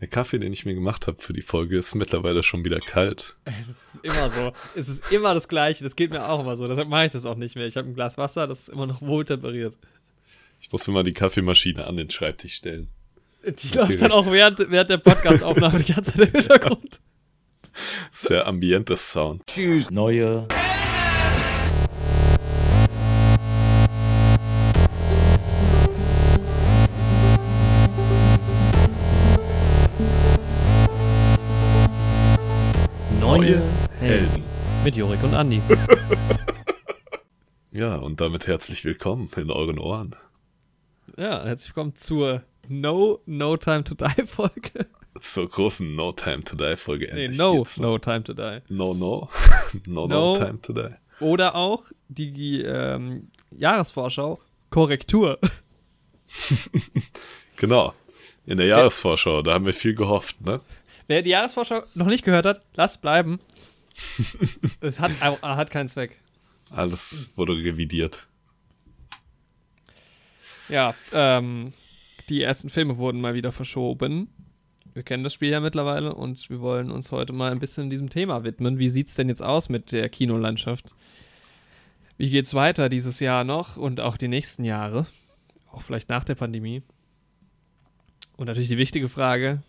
Der Kaffee, den ich mir gemacht habe für die Folge, ist mittlerweile schon wieder kalt. Es ist immer so. es ist immer das Gleiche. Das geht mir auch immer so. Deshalb mache ich das auch nicht mehr. Ich habe ein Glas Wasser, das ist immer noch wohl temperiert. Ich muss mir mal die Kaffeemaschine an den Schreibtisch stellen. Die läuft dann auch während, während der Podcast-Aufnahme die ganze Zeit im Hintergrund. Das ist der Ambiente-Sound. Tschüss. Neue. Neue Helden. Mit Jorik und Andi. Ja, und damit herzlich willkommen in euren Ohren. Ja, herzlich willkommen zur No No Time to Die Folge. Zur großen No Time to Die Folge. Nee, Endlich No geht's. No Time to Die. No, no. no, no, No. time to die. Oder auch die ähm, Jahresvorschau Korrektur. Genau. In der Jahresvorschau, da haben wir viel gehofft, ne? Wer die Jahresvorschau noch nicht gehört hat, lasst bleiben. es hat, hat keinen Zweck. Alles wurde revidiert. Ja, ähm, die ersten Filme wurden mal wieder verschoben. Wir kennen das Spiel ja mittlerweile und wir wollen uns heute mal ein bisschen diesem Thema widmen. Wie sieht's denn jetzt aus mit der Kinolandschaft? Wie geht's weiter dieses Jahr noch und auch die nächsten Jahre? Auch vielleicht nach der Pandemie. Und natürlich die wichtige Frage,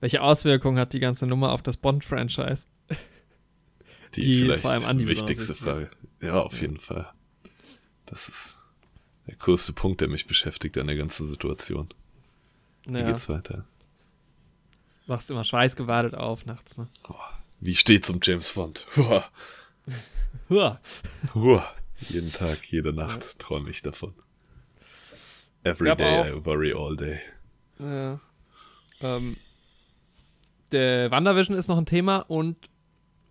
welche Auswirkungen hat die ganze Nummer auf das Bond-Franchise? Die, Die vielleicht vor allem Andi wichtigste wichtig Frage. Ja, auf jeden Fall. Das ist der größte Punkt, der mich beschäftigt an der ganzen Situation. Wie Naja, geht's weiter? wachst immer schweißgebadet auf nachts, ne? Oh, wie steht's um James Bond? Hua, Huah. hua. Jeden Tag, jede Nacht träume ich davon. Every day auch- I worry all day. Ja. Ähm, der WandaVision ist noch ein Thema und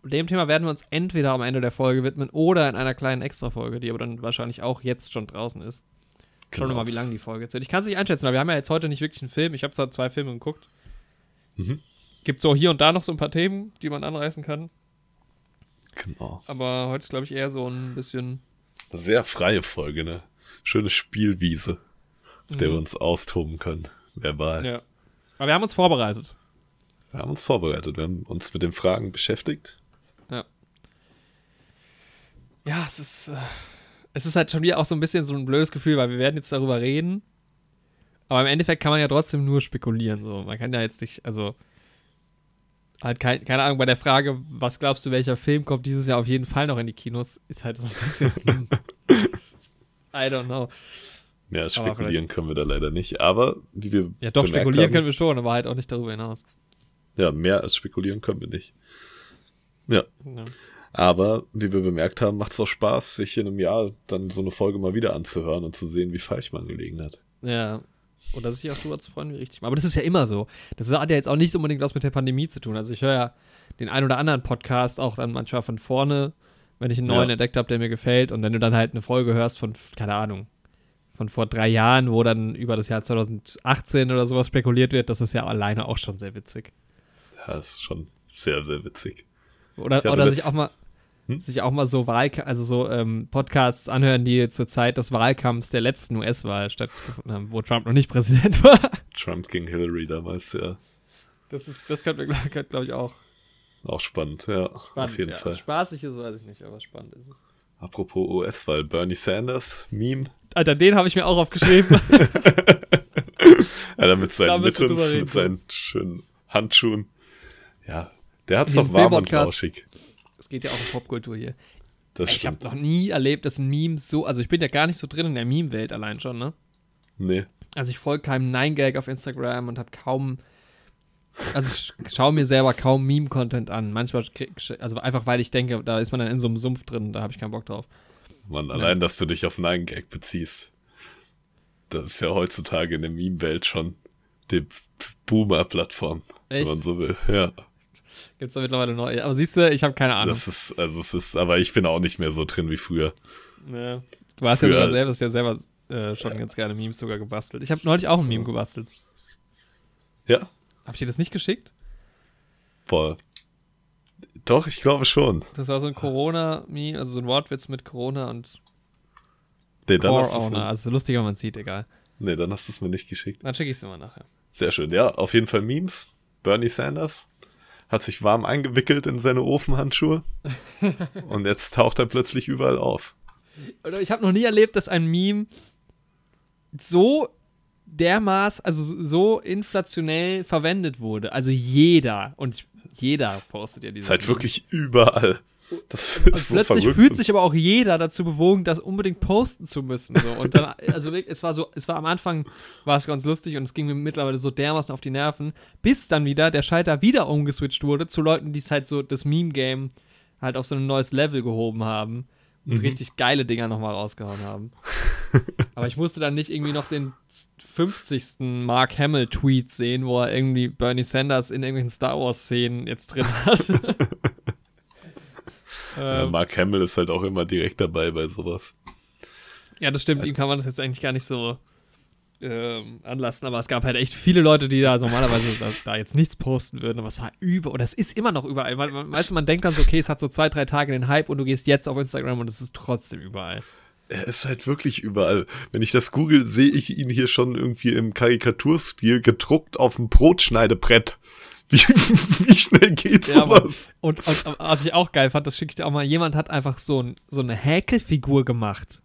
dem Thema werden wir uns entweder am Ende der Folge widmen oder in einer kleinen Extra-Folge, die aber dann wahrscheinlich auch jetzt schon draußen ist. Schauen wir Genau, mal, wie lang die Folge jetzt wird. Ich kann es nicht einschätzen, weil wir haben ja jetzt heute nicht wirklich einen Film. Ich habe zwar zwei Filme geguckt. Mhm. Gibt so hier und da noch so ein paar Themen, die man anreißen kann. Genau. Aber heute ist, glaube ich, eher so ein bisschen. Sehr freie Folge, ne? Schöne Spielwiese, auf der wir uns austoben können. Verbal. Mhm. Ja. Aber wir haben uns vorbereitet. Wir haben uns vorbereitet, wir haben uns mit den Fragen beschäftigt. Ja. Ja, es ist, äh, es ist halt schon wieder auch so ein bisschen so ein blödes Gefühl, weil wir werden jetzt darüber reden. Aber im Endeffekt kann man ja trotzdem nur spekulieren. So. Man kann ja jetzt nicht, also halt kein, keine Ahnung, bei der Frage, was glaubst du, welcher Film kommt dieses Jahr auf jeden Fall noch in die Kinos, ist halt so ein bisschen. I don't know. Ja, spekulieren können wir da leider nicht. Aber wie wir Ja, doch, spekulieren haben, können wir schon, aber halt auch nicht darüber hinaus. Ja, mehr als spekulieren können wir nicht. Ja, Ja. aber wie wir bemerkt haben, macht es auch Spaß, sich in einem Jahr dann so eine Folge mal wieder anzuhören und zu sehen, wie falsch man gelegen hat. Ja. Oder sich auch drüber zu freuen, wie richtig. Aber das ist ja immer so. Das hat ja jetzt auch nicht unbedingt was mit der Pandemie zu tun. Also ich höre ja den ein oder anderen Podcast auch dann manchmal von vorne, wenn ich einen neuen Ja. entdeckt habe, der mir gefällt. Und wenn du dann halt eine Folge hörst von, keine Ahnung, von vor drei Jahren, wo dann über das Jahr 2018 oder sowas spekuliert wird, das ist ja alleine auch schon sehr witzig. Ja, das ist schon sehr, sehr witzig. Oder, oder sich auch mal Hm? sich auch mal so Wahlka also so ähm, Podcasts anhören, die zur Zeit des Wahlkampfs der letzten US-Wahl stattgefunden haben, wo Trump noch nicht Präsident war. Trump gegen Hillary damals, ja. Das, ist, das könnte, glaube glaub ich, auch Auch spannend, ja. spannend. auf jeden ja. Fall. Spaßig ist, weiß ich nicht, aber spannend ist es. Apropos US-Wahl, Bernie Sanders, Meme. Alter, den habe ich mir auch aufgeschrieben. Alter, mit seinen reden. mit seinen schönen Handschuhen. Ja, der hat's In doch warm und lauschig. Es geht ja auch um Popkultur hier. Das ich habe noch nie erlebt, dass ein Meme so, also ich bin ja gar nicht so drin in der Meme-Welt allein schon, ne? Nee, Also ich folge keinem Nine-Gag auf Instagram und habe kaum, also ich schaue mir selber kaum Meme-Content an. Manchmal, krieg, also einfach weil ich denke, da ist man dann in so einem Sumpf drin, da habe ich keinen Bock drauf. Mann, allein, dass du dich auf einen Gag beziehst. Das ist ja heutzutage in der Meme-Welt schon die Boomer-Plattform, wenn man so will. Ja, Gibt's da mittlerweile neu. Aber siehst du, ich habe keine Ahnung. das ist, also es ist, aber ich bin auch nicht mehr so drin wie früher. Ja. Du hast ja Früher- sogar selber, hast ja selber äh, schon ganz gerne Memes sogar gebastelt. Ich habe neulich auch ein Meme gebastelt. Ja, Habe ich dir das nicht geschickt? boah. Doch, ich glaube schon. Das war so ein Corona-Meme, also so ein Wortwitz mit Corona und Nee, dann Core Owner. Also lustig, wenn man sieht, egal. nee, dann hast du es mir nicht geschickt. Dann schicke ich es mal nachher. Sehr schön. Ja, auf jeden Fall Memes. Bernie Sanders, hat sich warm eingewickelt in seine Ofenhandschuhe und jetzt taucht er plötzlich überall auf. Oder ich habe noch nie erlebt, dass ein Meme so dermaßen, also so inflationell verwendet wurde. Also jeder und jeder postet ja diese. Ist halt wirklich überall. Das ist so plötzlich verrückt. fühlt sich aber auch jeder dazu bewogen, das unbedingt posten zu müssen. So. Und dann, also es war so, es war am Anfang war es ganz lustig und es ging mir mittlerweile so dermaßen auf die Nerven, bis dann wieder der Schalter wieder umgeswitcht wurde zu Leuten, die es halt so das Meme-Game halt auf so ein neues Level gehoben haben und Mhm. richtig geile Dinger nochmal rausgehauen haben. aber ich musste dann nicht irgendwie noch den 50. Mark Hamill-Tweet sehen, wo er irgendwie Bernie Sanders in irgendwelchen Star Wars-Szenen jetzt drin hat. Ja, ähm, Mark Hamill ist halt auch immer direkt dabei bei sowas. Ja, das stimmt. Ihm kann man das jetzt eigentlich gar nicht so ähm, anlassen. Aber es gab halt echt viele Leute, die da normalerweise da, da jetzt nichts posten würden. Aber es war über, oder es ist immer noch überall. Weil, man- weißt du, man denkt dann so, okay, es hat so zwei, drei Tage den Hype und du gehst jetzt auf Instagram und es ist trotzdem überall. Er ist halt wirklich überall. Wenn ich das google, sehe ich ihn hier schon irgendwie im Karikaturstil gedruckt auf dem Brotschneidebrett. Wie, wie schnell geht Ja, aber- sowas? Und, und, und was ich auch geil fand, das schicke ich dir auch mal, jemand hat einfach so, ein, so eine Häkelfigur gemacht.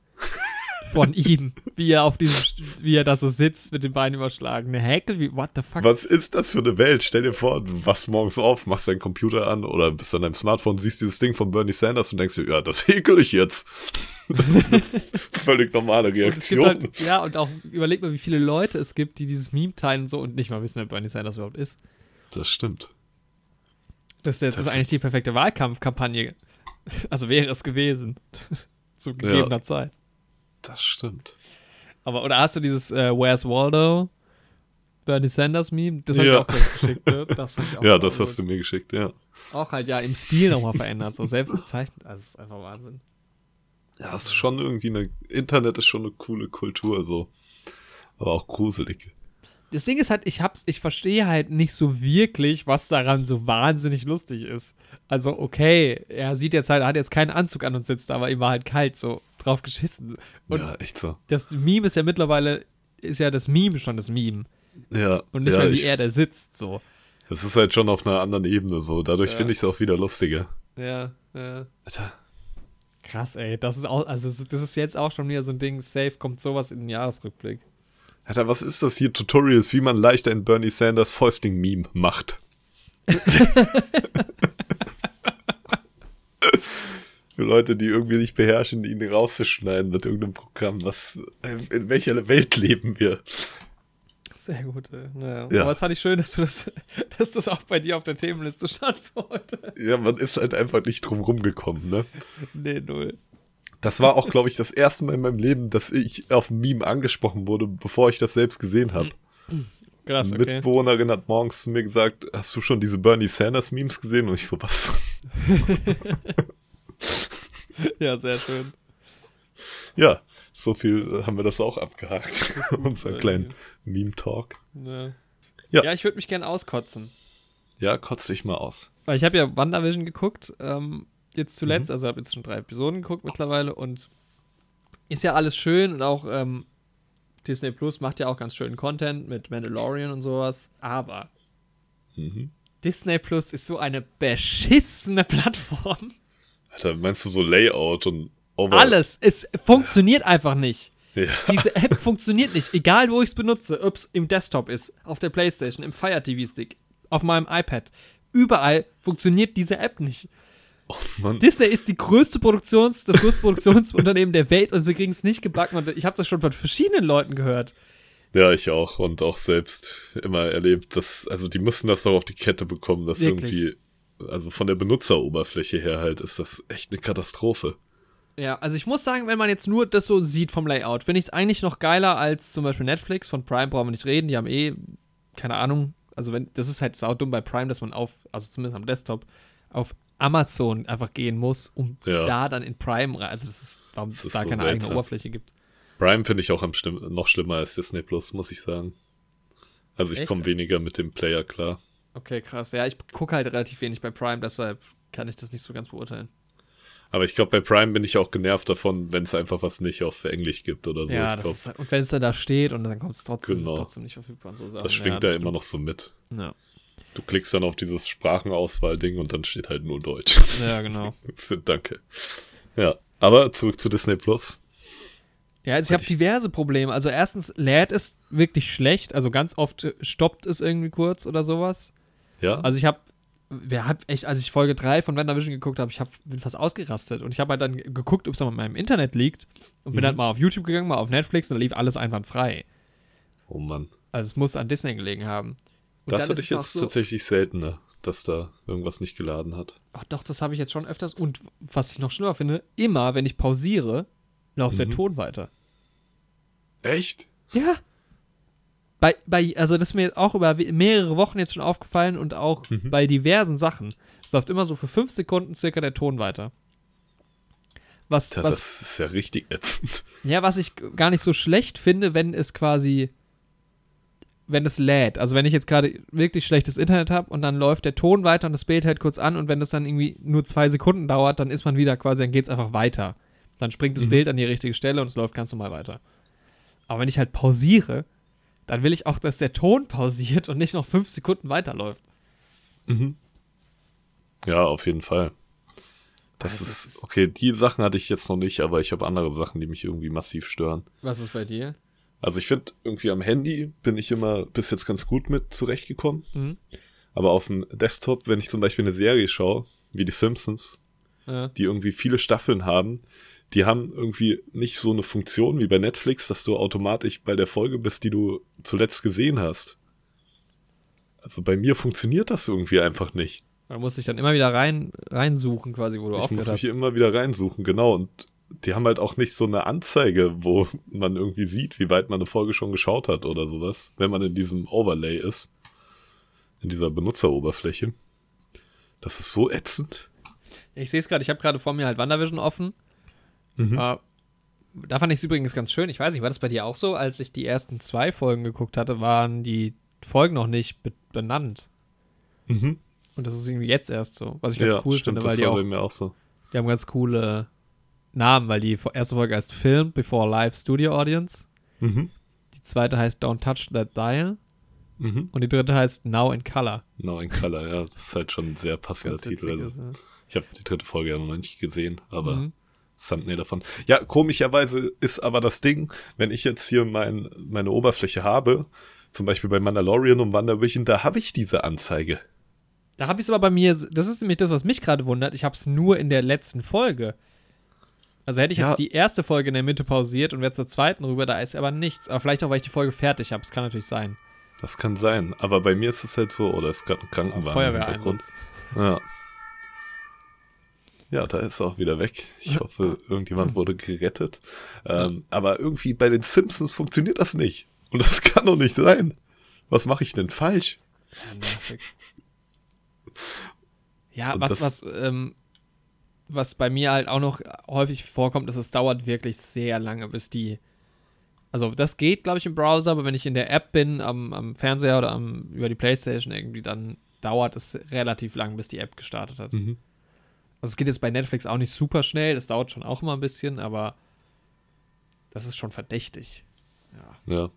Von ihm, wie er auf diesem, wie er da so sitzt mit den Beinen überschlagen. Eine Häkel, wie, what the fuck? Was ist das für eine Welt? Stell dir vor, du wachst morgens auf, machst deinen Computer an oder bist an deinem Smartphone, siehst dieses Ding von Bernie Sanders und denkst dir, ja, das häkel ich jetzt. Das ist eine völlig normale Und Reaktion. halt, ja, und auch überleg mal, wie viele Leute es gibt, die dieses Meme teilen und so und nicht mal wissen, wer Bernie Sanders überhaupt ist. Das stimmt. Das, ist- das ist eigentlich die perfekte Wahlkampfkampagne. Also wäre es gewesen. Zu gegebener Zeit. Das stimmt. Aber, oder hast du dieses äh, Where's Waldo? Bernie Sanders Meme? Das habe Ja. ich auch geschickt, ne? Das ich auch Ja, das gut. hast du mir geschickt, ja. Auch halt ja im Stil nochmal verändert, so selbst gezeichnet. Also, es ist einfach Wahnsinn. Ja, es ist schon irgendwie eine, Internet ist schon eine coole Kultur, so. Aber auch gruselig. Das Ding ist halt, ich hab's, ich verstehe halt nicht so wirklich, was daran so wahnsinnig lustig ist. Also, okay, er sieht jetzt halt, er hat jetzt keinen Anzug an und sitzt, aber ihm war halt kalt, so drauf geschissen. Und ja, echt so. das Meme ist ja mittlerweile, ist ja das Meme schon das Meme. Ja, Und nicht ja, mehr, wie ich, er da sitzt, so. Es ist halt schon auf einer anderen Ebene so. Dadurch Ja. finde ich es auch wieder lustiger. Ja, ja. Alter, Krass, ey. Das ist auch, also das ist jetzt auch schon wieder so ein Ding, safe kommt sowas in den Jahresrückblick. Alter, was ist das hier? Tutorials, wie man leichter in Bernie Sanders Fäustling-Meme macht. Für Leute, die irgendwie nicht beherrschen, ihn rauszuschneiden mit irgendeinem Programm. Was, in welcher Welt leben wir? Sehr gut, ey. Naja. Ja. Aber es fand ich schön, dass du das, dass das auch bei dir auf der Themenliste stand für heute. Ja, man ist halt einfach nicht drum rumgekommen, ne? Nee, null. Das war auch, glaube ich, das erste Mal in meinem Leben, dass ich auf ein Meme angesprochen wurde, bevor ich das selbst gesehen habe. Krass, Eine okay. Mitbewohnerin hat morgens zu mir gesagt, hast du schon diese Bernie Sanders Memes gesehen? Und ich so, was? Ja, sehr schön. Ja, so viel äh, haben wir das auch abgehakt. Unser kleinen Meme-Talk. Ja, Ja. ja ich würde mich gern auskotzen. Ja, kotz dich mal aus. Weil ich habe ja WandaVision geguckt, ähm, jetzt zuletzt, also habe jetzt schon drei Episoden geguckt mittlerweile und ist ja alles schön und auch ähm, Disney Plus macht ja auch ganz schönen Content mit Mandalorian und sowas, aber Mhm. Disney Plus ist so eine beschissene Plattform. Alter, meinst du so Layout und Over Alles, es funktioniert einfach nicht. Ja. Diese App funktioniert nicht, egal wo ich es benutze, ob es im Desktop ist, auf der Playstation, im Fire TV Stick, auf meinem iPad. Überall funktioniert diese App nicht. Mann. Disney ist die größte Produktions, das größte Produktionsunternehmen der Welt und sie kriegen es nicht gebacken. Und ich habe das schon von verschiedenen Leuten gehört. Ja, ich auch. Und auch selbst immer erlebt, dass, also die müssen das doch auf die Kette bekommen, dass Wirklich. irgendwie, also von der Benutzeroberfläche her halt, ist das echt eine Katastrophe. Ja, also ich muss sagen, wenn man jetzt nur das so sieht vom Layout, finde ich es eigentlich noch geiler als zum Beispiel Netflix. Von Prime brauchen wir nicht reden, die haben eh, keine Ahnung, also wenn, das ist halt saudumm bei Prime, dass man auf, also zumindest am Desktop, auf Amazon einfach gehen muss, um Ja. da dann in Prime rein, also das ist, warum Das es ist da so keine eigene seltsam. Oberfläche gibt. Prime finde ich auch schlimm, noch schlimmer als Disney Plus, muss ich sagen. Also ich komme weniger mit dem Player klar. Okay, krass. Ja, ich gucke halt relativ wenig bei Prime, deshalb kann ich das nicht so ganz beurteilen. Aber ich glaube, bei Prime bin ich auch genervt davon, wenn es einfach was nicht auf Englisch gibt oder so. ja, halt- und wenn es dann da steht und dann kommt es trotzdem, Genau. trotzdem nicht verfügbar. So das schwingt ja, da das immer noch so mit. Ja. Du klickst dann auf dieses Sprachenauswahl-Ding und dann steht halt nur Deutsch. Ja, genau. Danke. Ja, aber zurück zu Disney Plus. Ja, also ich habe diverse Probleme. Also erstens lädt es wirklich schlecht. Also ganz oft äh, stoppt es irgendwie kurz oder sowas. Ja. Also ich habe, wir hab echt, als ich Folge 3 von WandaVision geguckt habe, ich hab, bin fast ausgerastet. Und ich habe halt dann geguckt, ob es an meinem Internet liegt. Und bin Mhm. halt mal auf YouTube gegangen, mal auf Netflix und da lief alles einwandfrei. oh Mann. Also es muss an Disney gelegen haben. Und Das hatte ich jetzt so- tatsächlich seltener, dass da irgendwas nicht geladen hat. Ach doch, das habe ich jetzt schon öfters. Und was ich noch schlimmer finde, immer, wenn ich pausiere, läuft der Mhm. Ton weiter. Echt? Ja. Bei, bei, also das ist mir jetzt auch über mehrere Wochen jetzt schon aufgefallen und auch Mhm. bei diversen Sachen. Es läuft immer so für fünf Sekunden circa der Ton weiter. Was, Tja, was, das ist ja richtig ätzend. ja, was ich gar nicht so schlecht finde, wenn es quasi, wenn es lädt. Also wenn ich jetzt gerade wirklich schlechtes Internet habe und dann läuft der Ton weiter und das Bild hält kurz an und wenn das dann irgendwie nur zwei Sekunden dauert, dann ist man wieder quasi, dann geht es einfach weiter. Dann springt das Mhm. Bild an die richtige Stelle und es läuft ganz normal weiter. Aber wenn ich halt pausiere, dann will ich auch, dass der Ton pausiert und nicht noch fünf Sekunden weiterläuft. Mhm. Ja, auf jeden Fall. Das das ist- okay, die Sachen hatte ich jetzt noch nicht, aber ich habe andere Sachen, die mich irgendwie massiv stören. Was ist bei dir? Also ich finde, irgendwie am Handy bin ich immer bis jetzt ganz gut mit zurechtgekommen. Mhm. Aber auf dem Desktop, wenn ich zum Beispiel eine Serie schaue, wie die Simpsons, Ja. die irgendwie viele Staffeln haben, die haben irgendwie nicht so eine Funktion wie bei Netflix, dass du automatisch bei der Folge bist, die du zuletzt gesehen hast. Also bei mir funktioniert das irgendwie einfach nicht. Man muss sich dann immer wieder rein, reinsuchen, quasi, wo du Ich muss aufgehört mich hast. immer wieder reinsuchen, genau. Und die haben halt auch nicht so eine Anzeige, wo man irgendwie sieht, wie weit man eine Folge schon geschaut hat oder sowas, wenn man in diesem Overlay ist. In dieser Benutzeroberfläche. Das ist so ätzend. Ich sehe es gerade, ich habe gerade vor mir halt WandaVision offen. Mhm. Äh, da fand ich es übrigens ganz schön. Ich weiß nicht, war das bei dir auch so? Als ich die ersten zwei Folgen geguckt hatte, waren die Folgen noch nicht be benannt. Mhm. Und das ist irgendwie jetzt erst so. Was ich ganz Ja, cool stimmt, finde, weil das die auch, auch so. die haben ganz coole Namen, weil die erste Folge heißt Film Before Live Studio Audience. Mhm. Die zweite heißt Don't Touch That Dial. Mhm. Und die dritte heißt Now in Color. Now in Color, ja. Das ist halt schon ein sehr passender Titel. Also, ist, ne? ich habe die dritte Folge ja noch nicht gesehen, aber Mhm. Thumbnail davon. Ja, komischerweise ist aber das Ding, wenn ich jetzt hier mein, meine Oberfläche habe, zum Beispiel bei Mandalorian und WandaVision, da habe ich diese Anzeige. Da habe ich es aber bei mir, das ist nämlich das, was mich gerade wundert. Ich habe es nur in der letzten Folge. Also hätte ich Ja. jetzt die erste Folge in der Mitte pausiert und wäre zur zweiten rüber, da ist aber nichts. Aber vielleicht auch, weil ich die Folge fertig habe. Das kann natürlich sein. Das kann sein. Aber bei mir ist es halt so, oder ist gerade ein Krankenwagen im Hintergrund. Ja. Ja, da ist er auch wieder weg. Ich hoffe, irgendjemand wurde gerettet. Ähm, aber irgendwie bei den Simpsons funktioniert das nicht. Und das kann doch nicht sein. Was mache ich denn falsch? Ja, was, was, ähm, was bei mir halt auch noch häufig vorkommt, ist, es dauert wirklich sehr lange, bis die. Also, das geht, glaube ich, im Browser, aber wenn ich in der App bin, am, am Fernseher oder am, über die Playstation irgendwie, dann dauert es relativ lang, bis die App gestartet hat. Mhm. Also, es geht jetzt bei Netflix auch nicht super schnell, das dauert schon auch immer ein bisschen, aber das ist schon verdächtig. Ja. Ja,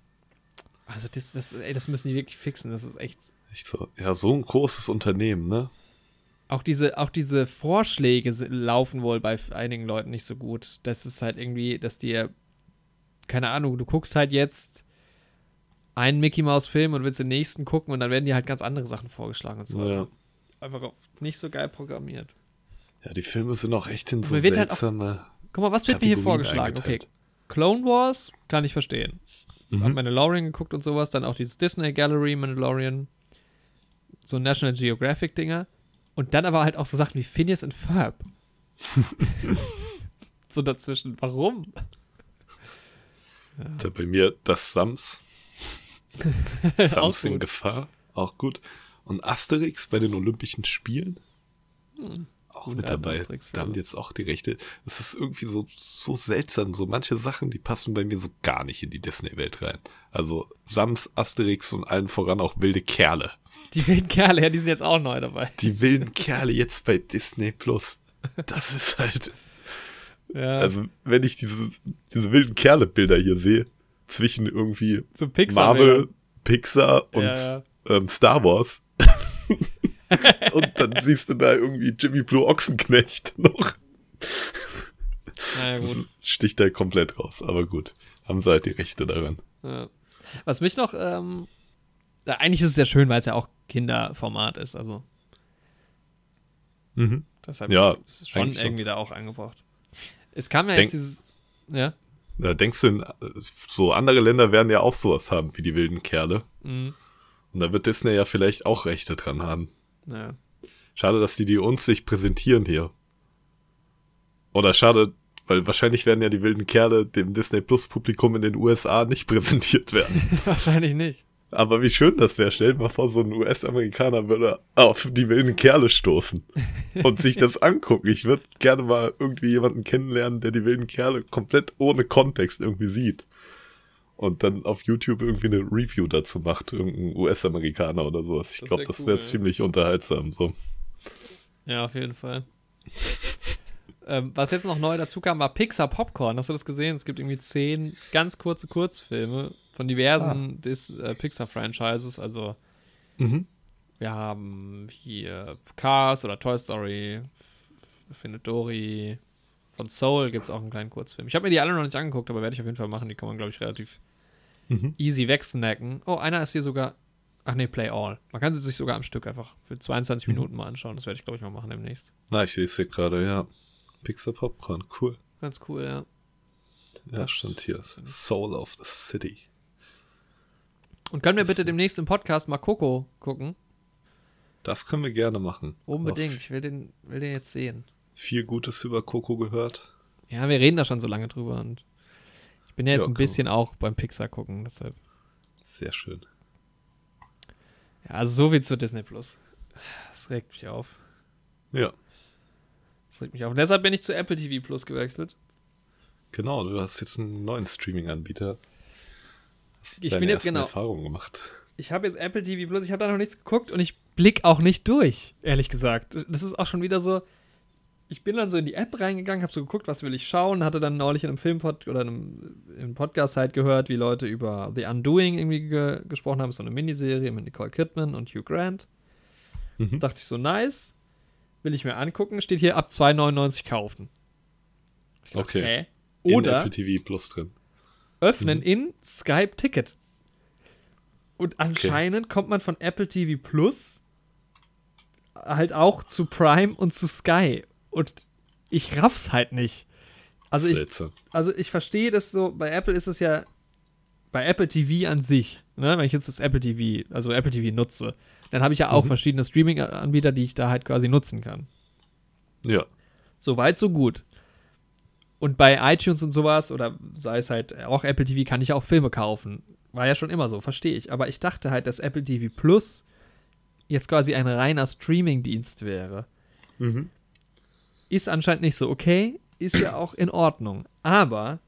Also, das, das, ey, das müssen die wirklich fixen, das ist echt echt so. Ja, so ein großes Unternehmen, ne? Auch diese, auch diese Vorschläge laufen wohl bei einigen Leuten nicht so gut. Das ist halt irgendwie, dass dir, keine Ahnung, du guckst halt jetzt einen Mickey Mouse Film und willst den nächsten gucken und dann werden dir halt ganz andere Sachen vorgeschlagen und so. Ja. Also einfach nicht so geil programmiert. Ja, die Filme sind auch echt in so wird halt auch- seltsame. Guck mal, was wird mir hier vorgeschlagen? Okay. Clone Wars kann ich verstehen. Hab Mhm. Mandalorian geguckt und sowas, dann auch dieses Disney Gallery Mandalorian, so National Geographic Dinger und dann aber halt auch so Sachen wie Phineas and Ferb. so dazwischen. Warum? Da bei mir das Sams. Sams in. Gefahr. Auch gut. Und Asterix bei den Olympischen Spielen. Auch mit dabei. Da haben die jetzt auch die Rechte. Es ist irgendwie so, so seltsam. So manche Sachen, die passen bei mir so gar nicht in die Disney-Welt rein. Also Sams, Asterix und allen voran auch wilde Kerle. Die wilden Kerle, ja, die sind jetzt auch neu dabei. Die wilden Kerle jetzt bei Disney Plus. Das ist halt. Ja, Also, wenn ich diese, diese wilden Kerle-Bilder hier sehe, zwischen irgendwie so Pixar. Marvel, Pixar und Ja, ja. Ähm, Star Wars, Und dann siehst du da irgendwie Jimmy Blue Ochsenknecht noch. Naja, gut. Das sticht da komplett raus, aber gut. Haben sie halt die Rechte daran. Ja. Was mich noch, ähm, eigentlich ist es ja schön, weil es ja auch Kinderformat ist, also Mhm. deshalb Ja, ist es schon irgendwie da auch angebracht. Es kam ja Denk- jetzt dieses, ja, Da denkst du, so andere Länder werden ja auch sowas haben wie die wilden Kerle. mhm. Und da wird Disney ja vielleicht auch Rechte dran haben. Ja. Schade, dass die die uns nicht präsentieren hier. Oder schade, weil wahrscheinlich werden ja die wilden Kerle dem Disney Plus Publikum in den USA nicht präsentiert werden. wahrscheinlich nicht. Aber wie schön das wäre. Stell dir mal vor, so ein US-Amerikaner würde auf die wilden Kerle stoßen und sich das angucken. Ich würde gerne mal irgendwie jemanden kennenlernen, der die wilden Kerle komplett ohne Kontext irgendwie sieht. Und dann auf YouTube irgendwie eine Review dazu macht, irgendein US-Amerikaner oder sowas. Ich glaube, wär das cool, wäre ja. ziemlich unterhaltsam. So. Ja, auf jeden Fall. ähm, was jetzt noch neu dazu kam, war Pixar Popcorn. Hast du das gesehen? Es gibt irgendwie zehn ganz kurze Kurzfilme von diversen Dis äh, Pixar-Franchises. Also Mhm. wir haben hier Cars oder Toy Story, Findet Dory. Von Soul gibt es auch einen kleinen Kurzfilm. Ich habe mir die alle noch nicht angeguckt, aber werde ich auf jeden Fall machen. Die kann man, glaube ich, relativ Mhm. easy wegsnacken. Oh, einer ist hier sogar. Ach nee, Play All. Man kann sie sich sogar am Stück einfach für 22 Mhm. Minuten mal anschauen. Das werde ich, glaube ich, mal machen demnächst. Na, ich sehe es hier gerade, ja. Pixar Popcorn, cool. Ganz cool, ja. Ja, Das stand hier. Soul of the City. Und können wir bitte demnächst im Podcast mal Coco gucken? Das können wir gerne machen. Unbedingt. Ich will den, will den jetzt sehen. Viel Gutes über Coco gehört. Ja, wir reden da schon so lange drüber und bin ja jetzt Ja, ein bisschen auch beim Pixar gucken, deshalb. Sehr schön. Ja, also so viel zu Disney Plus. Das regt mich auf. Ja, Das regt mich auf. Und deshalb bin ich zu Apple TV Plus gewechselt. genau. Du hast jetzt einen neuen Streaming-Anbieter. Ich bin jetzt genau- Erfahrungen gemacht. Ich habe jetzt Apple TV Plus, ich habe da noch nichts geguckt und ich blick auch nicht durch, ehrlich gesagt. Das ist auch schon wieder so. Ich bin dann so in die App reingegangen, habe so geguckt, was will ich schauen, hatte dann neulich in einem Filmpod oder in einem, im Podcast halt gehört, wie Leute über The Undoing irgendwie ge gesprochen haben, so eine Miniserie mit Nicole Kidman und Hugh Grant. Mhm. Dachte ich so, nice. Will ich mir angucken, steht hier ab 2,99 kaufen. Dachte, Okay. In Oder Apple TV Plus drin. öffnen Mhm. in Skype Ticket. Und anscheinend kommt man von Apple TV Plus halt auch zu Prime und zu Sky. Und ich raff's halt nicht. Also ich, also ich verstehe das so, bei Apple ist es ja, bei Apple TV an sich, ne, wenn ich jetzt das Apple TV, also Apple TV nutze, dann habe ich ja auch Mhm. verschiedene Streaming-Anbieter, die ich da halt quasi nutzen kann. Ja. So weit, so gut. Und bei iTunes und sowas, oder sei es halt auch Apple TV, kann ich auch Filme kaufen. War ja schon immer so, verstehe ich. Aber ich dachte halt, dass Apple TV Plus jetzt quasi ein reiner Streaming-Dienst wäre. Mhm. Ist anscheinend nicht so. Okay, ist ja auch in Ordnung. Aber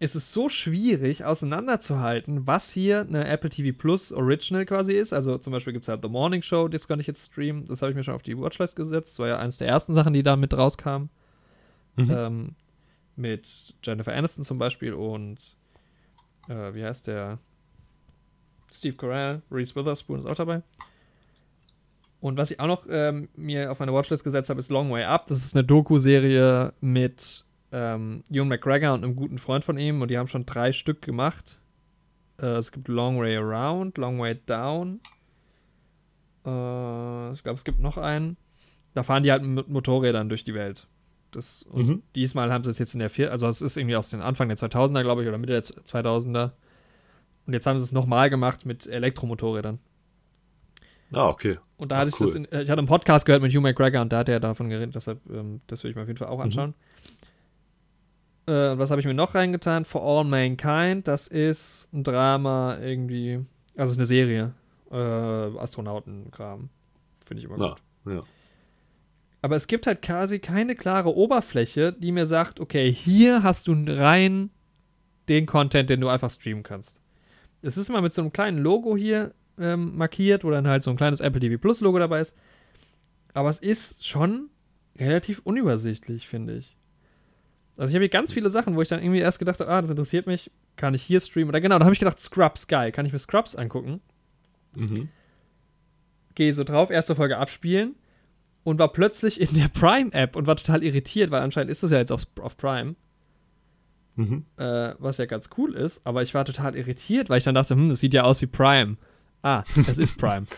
es ist so schwierig auseinanderzuhalten, was hier eine Apple TV Plus Original quasi ist. Also zum Beispiel gibt es halt The Morning Show, das kann ich jetzt streamen. Das habe ich mir schon auf die Watchlist gesetzt. Das war ja eines der ersten Sachen, die da mit rauskamen. Mhm. Ähm, mit Jennifer Aniston zum Beispiel und äh, wie heißt der? Steve Carell, Reese Witherspoon ist auch dabei. Und was ich auch noch ähm, mir auf meine Watchlist gesetzt habe, ist Long Way Up. Das ist eine Doku-Serie mit ähm, Ewan McGregor und einem guten Freund von ihm. Und die haben schon drei Stück gemacht. Äh, es gibt Long Way Around, Long Way Down. Äh, ich glaube, es gibt noch einen. Da fahren die halt mit Motorrädern durch die Welt. Das, und Mhm. diesmal haben sie es jetzt in der vier, also es ist irgendwie aus den Anfang der 2000er, glaube ich, oder Mitte der 2000er. Und jetzt haben sie es nochmal gemacht mit Elektromotorrädern. Ah, okay. Und da Ach, hatte ich cool. das, in, äh, ich hatte einen Podcast gehört mit Hugh McGregor und da hat er davon geredet, deshalb, ähm, das will ich mir auf jeden Fall auch Mhm. anschauen. Äh, was habe ich mir noch reingetan? For All Mankind, das ist ein Drama irgendwie, also es ist eine Serie, äh, Astronautenkram, finde ich immer gut. Ja, ja. Aber es gibt halt quasi keine klare Oberfläche, die mir sagt, okay, hier hast du rein den Content, den du einfach streamen kannst. Es ist mal mit so einem kleinen Logo hier ähm, markiert, wo dann halt so ein kleines Apple TV Plus Logo dabei ist. Aber es ist schon relativ unübersichtlich, finde ich. Also ich habe hier ganz viele Sachen, wo ich dann irgendwie erst gedacht habe, ah, das interessiert mich, kann ich hier streamen. Oder genau, da habe ich gedacht, Scrubs, geil, kann ich mir Scrubs angucken? Mhm. gehe so drauf, erste Folge abspielen und war plötzlich in der Prime-App und war total irritiert, weil anscheinend ist das ja jetzt auf, auf Prime. Mhm. Äh, was ja ganz cool ist, aber ich war total irritiert, weil ich dann dachte, hm, das sieht ja aus wie Prime. Ah, es ist Prime.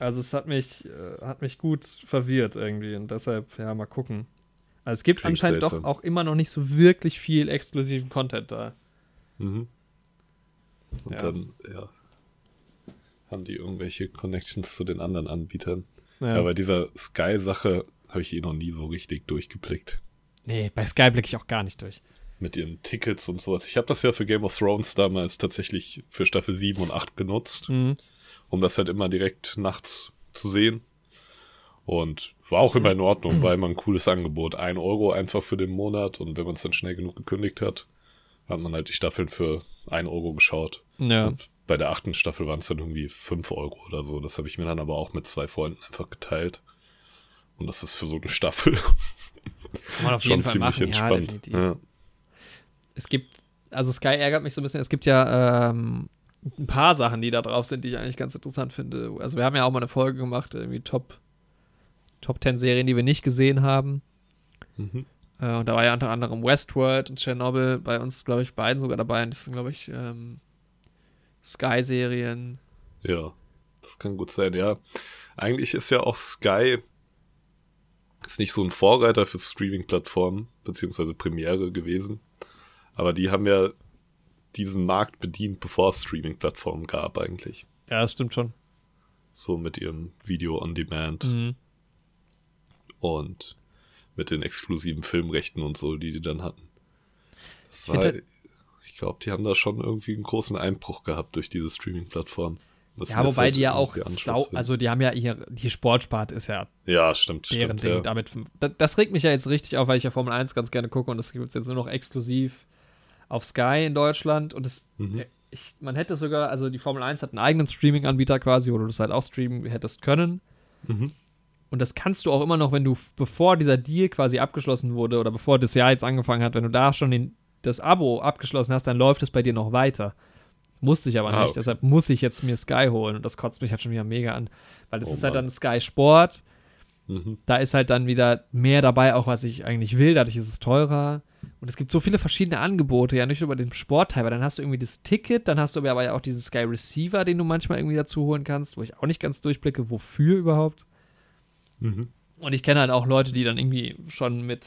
Also es hat mich, äh, hat mich gut verwirrt irgendwie und deshalb, ja, mal gucken. Also es gibt Klingt anscheinend seltsam. doch auch immer noch nicht so wirklich viel exklusiven Content da. Mhm. Und Ja. dann, ja, haben die irgendwelche Connections zu den anderen Anbietern. Ja. Ja, bei dieser Sky-Sache habe ich eh noch nie so richtig durchgeblickt. nee, bei Sky blicke ich auch gar nicht durch. Mit ihren Tickets und sowas. Ich habe das ja für Game of Thrones damals tatsächlich für Staffel 7 und 8 genutzt, Mhm. um das halt immer direkt nachts zu sehen. Und war auch immer in Ordnung, war immer ein cooles Angebot. Ein Euro einfach für den Monat und wenn man es dann schnell genug gekündigt hat, hat man halt die Staffeln für ein Euro geschaut. Ja. Und bei der achten Staffel waren es dann irgendwie 5 Euro oder so. Das habe ich mir dann aber auch mit zwei Freunden einfach geteilt. Und das ist für so eine Staffel man schon ziemlich machen. Entspannt. Ja, Es gibt, also Sky ärgert mich so ein bisschen, es gibt ja ähm, ein paar Sachen, die da drauf sind, die ich eigentlich ganz interessant finde. Also wir haben ja auch mal eine Folge gemacht, irgendwie Top, Top 10 Serien, die wir nicht gesehen haben. Mhm. Äh, und da war ja unter anderem Westworld und Chernobyl bei uns, glaube ich, beiden sogar dabei. Und das sind, glaube ich, ähm, Sky-Serien. ja, das kann gut sein. Ja, eigentlich ist ja auch Sky ist nicht so ein Vorreiter für Streaming-Plattformen, beziehungsweise Premiere gewesen. Aber die haben ja diesen Markt bedient, bevor es Streaming-Plattformen gab eigentlich. Ja, das stimmt schon. So mit ihrem Video on Demand. Mhm. und mit den exklusiven Filmrechten und so, die die dann hatten. Das Ich war, ich glaube, die haben da schon irgendwie einen großen Einbruch gehabt durch diese Streaming-Plattform. Ja, wobei die ja auch sau, also die haben ja ihr, die Sportspart ist ja ja, stimmt, stimmt. Ding Ja. damit. Das, das regt mich ja jetzt richtig auf, weil ich ja Formel 1 ganz gerne gucke und das gibt es jetzt nur noch exklusiv auf Sky in Deutschland und das, Mhm. ich, man hätte sogar, also die Formel 1 hat einen eigenen Streaming-Anbieter quasi, wo du das halt auch streamen hättest können. Mhm. Und das kannst du auch immer noch, wenn du, bevor dieser Deal quasi abgeschlossen wurde oder bevor das Jahr jetzt angefangen hat, wenn du da schon den, das Abo abgeschlossen hast, dann läuft es bei dir noch weiter. Musste ich aber Ah, nicht, okay. deshalb muss ich jetzt mir Sky holen und das kotzt mich halt schon wieder mega an. Weil das Oh ist halt Mann. dann Sky Sport, Mhm. da ist halt dann wieder mehr dabei, auch was ich eigentlich will, dadurch ist es teurer. Und es gibt so viele verschiedene Angebote, ja nicht nur bei dem Sportteil, weil dann hast du irgendwie das Ticket, dann hast du aber ja auch diesen Sky Receiver, den du manchmal irgendwie dazu holen kannst, wo ich auch nicht ganz durchblicke, wofür überhaupt. Mhm. Und ich kenne halt auch Leute, die dann irgendwie schon mit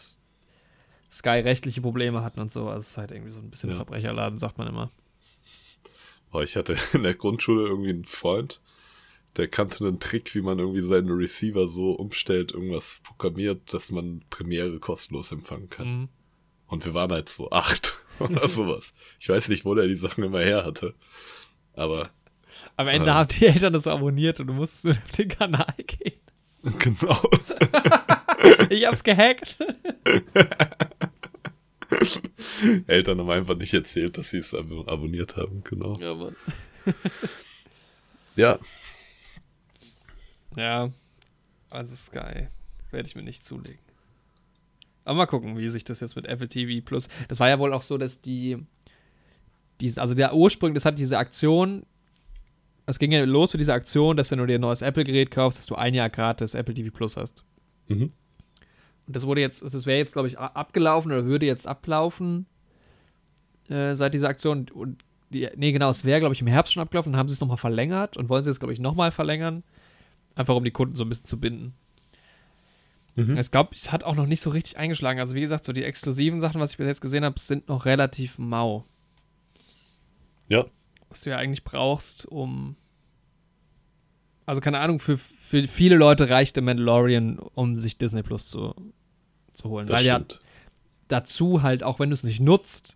Sky rechtliche Probleme hatten und so. Also es ist halt irgendwie so ein bisschen Ja. Verbrecherladen, sagt man immer. Boah, ich hatte in der Grundschule irgendwie einen Freund, der kannte einen Trick, wie man irgendwie seinen Receiver so umstellt, irgendwas programmiert, dass man Premiere kostenlos empfangen kann. Mhm. Und wir waren halt so acht oder sowas. Ich weiß nicht, wo der die Sachen immer her hatte. Aber Am Ende Ähm. haben die Eltern das abonniert und du musstest nur auf den Kanal gehen. genau. Ich hab's gehackt. Eltern haben einfach nicht erzählt, dass sie es ab abonniert haben, genau. Ja, Mann. Ja, Ja, also Sky werde ich mir nicht zulegen. Aber mal gucken, wie sich das jetzt mit Apple TV Plus. Das war ja wohl auch so, dass die, die also der Ursprung, das hat diese Aktion, es ging ja los für diese Aktion, dass wenn du dir ein neues Apple-Gerät kaufst, dass du ein Jahr gratis Apple TV Plus hast. Mhm. Und das wurde jetzt, das wäre jetzt, glaube ich, abgelaufen oder würde jetzt ablaufen äh, seit dieser Aktion. Und die, nee, genau, es wäre, glaube ich, im Herbst schon abgelaufen. Dann haben sie es nochmal verlängert und wollen sie jetzt, glaube ich, nochmal verlängern. Einfach um die Kunden so ein bisschen zu binden. Mhm. Ich glaube, es hat auch noch nicht so richtig eingeschlagen. Also, wie gesagt, so die exklusiven Sachen, was ich bis jetzt gesehen habe, sind noch relativ mau. Ja, Was du ja eigentlich brauchst, um. Also, keine Ahnung, für, für viele Leute reicht der Mandalorian, um sich Disney Plus zu, zu holen. das Weil ja stimmt. dazu halt, auch wenn du es nicht nutzt,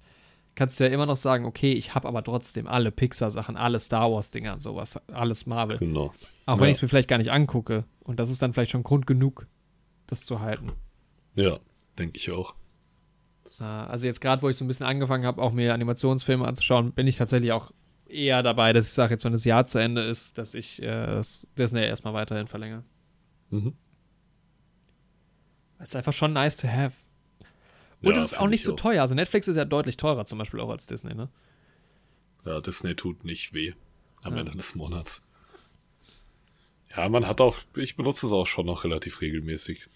kannst du ja immer noch sagen, okay, ich habe aber trotzdem alle Pixar-Sachen, alle Star Wars-Dinger und sowas, alles Marvel. Genau. Auch wenn Ja. ich es mir vielleicht gar nicht angucke. Und das ist dann vielleicht schon Grund genug, das zu halten. Ja, denke ich auch. Äh, Also jetzt gerade, wo ich so ein bisschen angefangen habe, auch mir Animationsfilme anzuschauen, bin ich tatsächlich auch eher dabei, dass ich sage, jetzt wenn das Jahr zu Ende ist, dass ich äh, das Disney erstmal weiterhin verlängere. Mhm. Weil es einfach schon nice to have. Und Ja, es ist auch nicht ich so teuer. Also Netflix ist ja deutlich teurer zum Beispiel auch als Disney, ne? Ja, Disney tut nicht weh am Ja. Ende des Monats. Ja, man hat auch, ich benutze es auch schon noch relativ regelmäßig.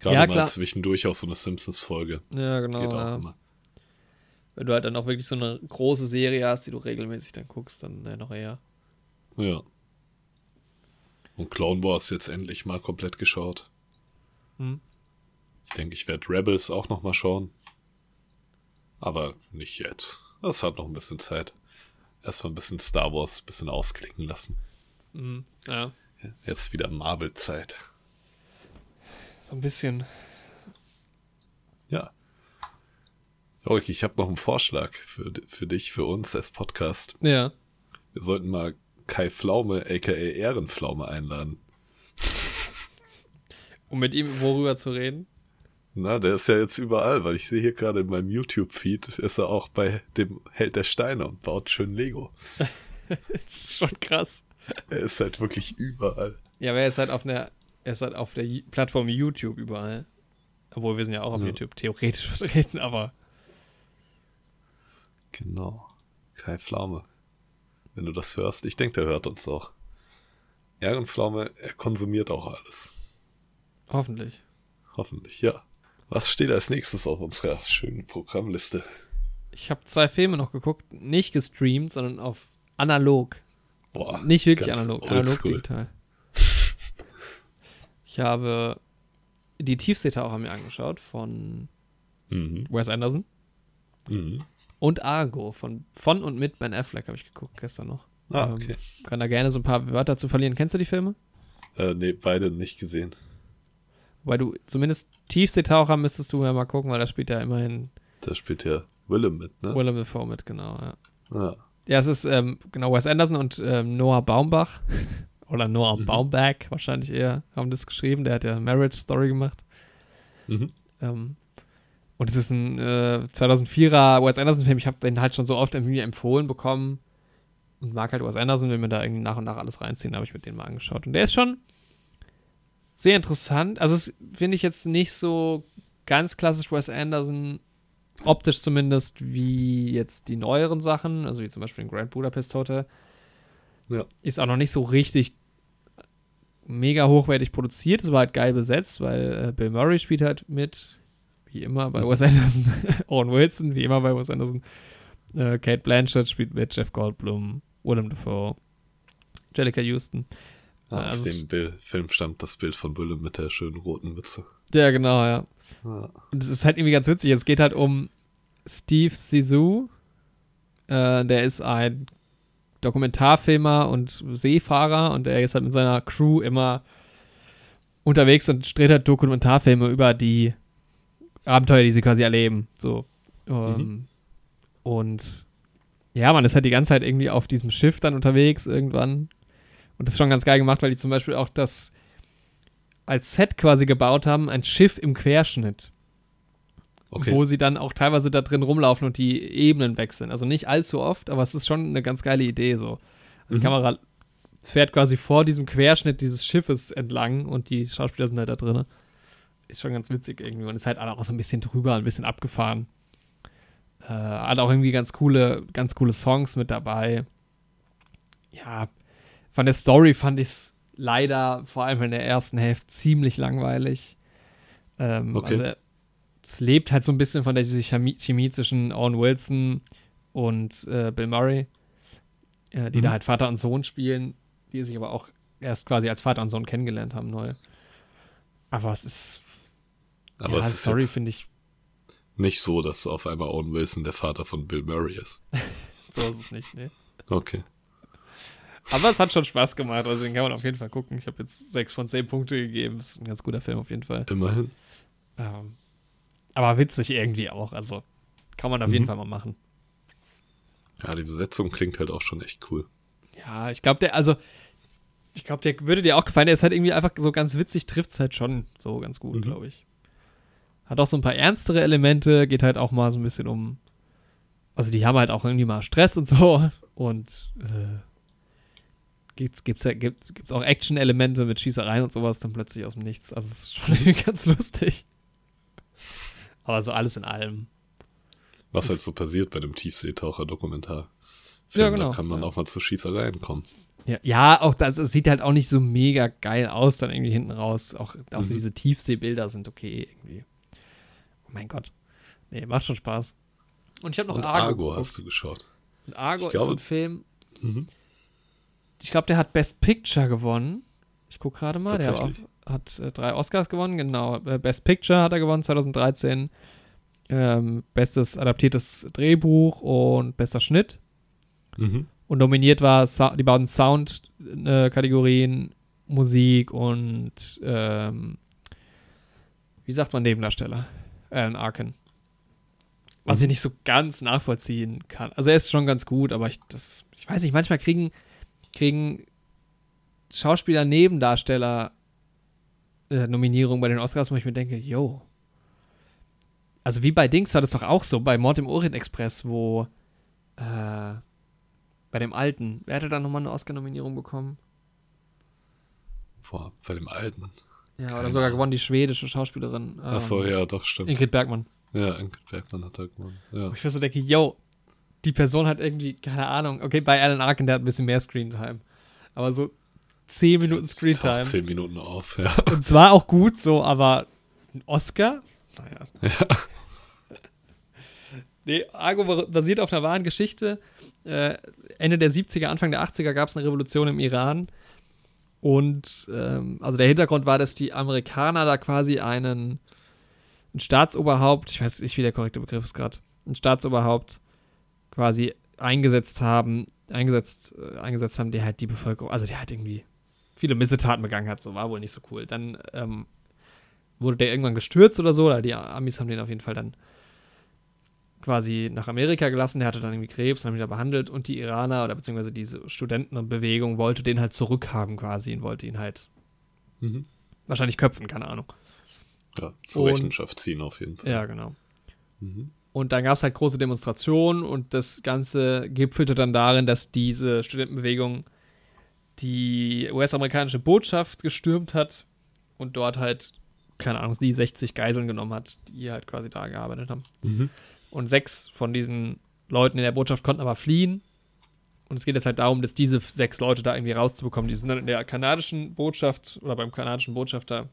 Gerade Ja, mal zwischendurch auch so eine Simpsons-Folge. Ja, genau. Geht auch ja. immer. Wenn du halt dann auch wirklich so eine große Serie hast, die du regelmäßig dann guckst, dann äh, noch eher. Ja. Und Clone Wars jetzt endlich mal komplett geschaut. Hm. Ich denke, ich werde Rebels auch noch mal schauen. Aber nicht jetzt. Das hat noch ein bisschen Zeit. Erstmal ein bisschen Star Wars ein bisschen ausklingen lassen. Mhm. Ja, Jetzt wieder Marvel-Zeit. So ein bisschen. Ja. Jorik, ich habe noch einen Vorschlag für, für dich, für uns als Podcast. Ja. Wir sollten mal Kai Pflaume, aka Ehrenpflaume, einladen. Um mit ihm worüber zu reden. Na, der ist ja jetzt überall, weil ich sehe hier gerade in meinem YouTube-Feed, ist er auch bei dem Held der Steine und baut schön Lego. das ist schon krass. Er ist halt wirklich überall. Ja, aber er ist halt auf einer, er ist halt auf der Plattform YouTube überall. Obwohl wir sind ja auch auf Ja. YouTube theoretisch vertreten, aber Genau. Kai Pflaume. Wenn du das hörst, ich denke, der hört uns auch. Ehrenpflaume, er konsumiert auch alles. hoffentlich. Hoffentlich, ja. Was steht als nächstes auf unserer schönen Programmliste? Ich habe zwei Filme noch geguckt, nicht gestreamt, sondern auf analog. Boah, Nicht wirklich analog, analog digital. Ich habe die Tiefseetaucher mir angeschaut von Mhm. Wes Anderson Mhm. und Argo von, von und mit Ben Affleck habe ich geguckt gestern noch. Ah, Ähm, okay. Kann da gerne so ein paar Wörter zu verlieren. Kennst du die Filme? Äh, nee, beide nicht gesehen. Weil du zumindest Tiefseetaucher müsstest du ja mal gucken, weil da spielt ja immerhin Da spielt ja Willem mit, ne? Willem Dafoe mit, genau, ja. Ja. Ja, es ist ähm, genau Wes Anderson und ähm, Noah Baumbach. Oder Noah Mhm. Baumbach, wahrscheinlich eher, haben das geschrieben. Der hat ja Marriage Story gemacht. Mhm. Ähm, und es ist ein äh, 2004er Wes Anderson-Film. Ich habe den halt schon so oft irgendwie empfohlen bekommen. Und mag halt Wes Anderson, will mir da irgendwie nach und nach alles reinziehen. Habe ich mir den mal angeschaut. Und der ist schon sehr interessant. Also, es finde ich jetzt nicht so ganz klassisch Wes Anderson, optisch zumindest, wie jetzt die neueren Sachen. Also, wie zum Beispiel in Grand Budapest Hotel. Ja. Ist auch noch nicht so richtig mega hochwertig produziert. Es war halt geil besetzt, weil äh, Bill Murray spielt halt mit, wie immer bei. Wes Anderson. Owen Wilson, wie immer bei Wes Anderson. Äh, Kate Blanchett spielt mit, Jeff Goldblum, Willem Dafoe, Angelica Houston. Ah, aus Also es- dem Bild, Film stammt das Bild von Willem mit der schönen roten Mütze. Ja, genau, ja. Ja. Und es ist halt irgendwie ganz witzig. Es geht halt um Steve Zissou. Äh, der ist ein Dokumentarfilmer und Seefahrer und er ist halt mit seiner Crew immer unterwegs und dreht halt Dokumentarfilme über die Abenteuer, die sie quasi erleben. So. Ähm, Mhm. Und ja, man ist halt die ganze Zeit irgendwie auf diesem Schiff dann unterwegs irgendwann. Und das ist schon ganz geil gemacht, weil die zum Beispiel auch das als Set quasi gebaut haben, ein Schiff im Querschnitt Okay. wo sie dann auch teilweise da drin rumlaufen und die Ebenen wechseln. Also nicht allzu oft, aber es ist schon eine ganz geile Idee so. Also die Mhm. Kamera fährt quasi vor diesem Querschnitt dieses Schiffes entlang und die Schauspieler sind halt da drin. Ist schon ganz witzig irgendwie und ist halt auch so ein bisschen drüber, ein bisschen abgefahren. Äh, hat auch irgendwie ganz coole, ganz coole Songs mit dabei. Ja, von der Story fand ich es leider, vor allem in der ersten Hälfte, ziemlich langweilig. Ähm, Okay. Also es lebt halt so ein bisschen von der Chemie, Chemie zwischen Owen Wilson und äh, Bill Murray, äh, die Mhm. da halt Vater und Sohn spielen, die sich aber auch erst quasi als Vater und Sohn kennengelernt haben neu. Aber es ist, Aber ja, es jetzt finde ich, nicht so, dass auf einmal Owen Wilson der Vater von Bill Murray ist. so ist es nicht, ne? Okay. Aber es hat schon Spaß gemacht, also den kann man auf jeden Fall gucken. Ich habe jetzt sechs von zehn Punkte gegeben. Ist ein ganz guter Film auf jeden Fall. Immerhin. Ähm, aber witzig irgendwie auch. Also kann man auf jeden Mhm. Fall mal machen. Ja, die Besetzung klingt halt auch schon echt cool. Ja, ich glaube, der, also, ich glaube, der würde dir auch gefallen. Der ist halt irgendwie einfach so ganz witzig, trifft es halt schon so ganz gut, Mhm. glaube ich. Hat auch so ein paar ernstere Elemente, geht halt auch mal so ein bisschen um. Also, die haben halt auch irgendwie mal Stress und so. Und äh, gibt's, gibt's, ja- gibt, gibt's auch Action-Elemente mit Schießereien und sowas dann plötzlich aus dem Nichts. Also, es ist schon irgendwie ganz lustig. Aber so alles in allem. Was halt so passiert bei dem Tiefseetaucher-Dokumentar. Ja, genau. Da kann man Ja. auch mal zu Schießereien kommen. Ja, ja, auch das, es sieht halt auch nicht so mega geil aus, dann irgendwie hinten raus. Auch, auch so Mhm. diese Tiefseebilder sind okay irgendwie. Oh mein Gott. Nee, macht schon Spaß. Und ich habe noch Und Argo. Argo hast du geschaut. Und Argo Ich ist so glaube- ein Film, Mhm. ich glaube, der hat Best Picture gewonnen. Ich gucke gerade mal, der hat, auch? Hat äh, drei Oscars gewonnen, genau. Äh, Best Picture hat er gewonnen 2013. Ähm, bestes adaptiertes Drehbuch und bester Schnitt. Mhm. Und nominiert war Sa die beiden Sound-Kategorien, Musik und ähm, wie sagt man Nebendarsteller? Alan Arkin. Was Mhm. ich nicht so ganz nachvollziehen kann. Also er ist schon ganz gut, aber ich, das ich weiß nicht, manchmal kriegen, kriegen Schauspieler Nebendarsteller äh, Nominierungen bei den Oscars, wo ich mir denke, yo. Also wie bei Dings war das doch auch so, bei Mord im Orient Express, wo äh, bei dem alten, wer hätte da nochmal eine Oscar-Nominierung bekommen? Boah, bei dem alten. Ja, oder Keine sogar Ahnung. gewonnen die schwedische Schauspielerin. Ähm, Ach so, ja, doch, stimmt. Ingrid Bergmann. Ja, Ingrid Bergmann hat da gewonnen. Ja. Ich mir so denke, yo, die Person hat irgendwie, keine Ahnung, okay, bei Alan Arkin, der hat ein bisschen mehr Screentime. Aber so 10 Minuten Screentime. zehn Minuten auf, ja. Und zwar auch gut so, aber ein Oscar? Naja. Ja. Nee, Argo basiert auf einer wahren Geschichte. Äh, Ende der 70er, Anfang der 80er gab es eine Revolution im Iran. Und ähm, also der Hintergrund war, dass die Amerikaner da quasi einen, ein Staatsoberhaupt, ich weiß nicht, wie der korrekte Begriff ist gerade, ein Staatsoberhaupt quasi eingesetzt haben, eingesetzt, äh, eingesetzt haben, der halt die Bevölkerung, also der halt irgendwie viele Missetaten begangen hat, so war wohl nicht so cool. Dann ähm, wurde der irgendwann gestürzt oder so, oder die Amis haben den auf jeden Fall dann quasi nach Amerika gelassen, der hatte dann irgendwie Krebs, dann wieder behandelt und die Iraner oder beziehungsweise diese Studentenbewegung wollte den halt zurückhaben quasi und wollte ihn halt Mhm. wahrscheinlich köpfen, keine Ahnung. ja zur Und- Rechenschaft ziehen auf jeden Fall. Ja, genau. Mhm. Und dann gab es halt große Demonstrationen und das Ganze gipfelte dann darin, dass diese Studentenbewegung die US-amerikanische Botschaft gestürmt hat und dort halt, keine Ahnung, die 60 Geiseln genommen hat, die halt quasi da gearbeitet haben. Mhm. Und sechs von diesen Leuten in der Botschaft konnten aber fliehen. Und es geht jetzt halt darum, dass diese sechs Leute da irgendwie rauszubekommen. Die sind dann in der kanadischen Botschaft oder beim kanadischen Botschafter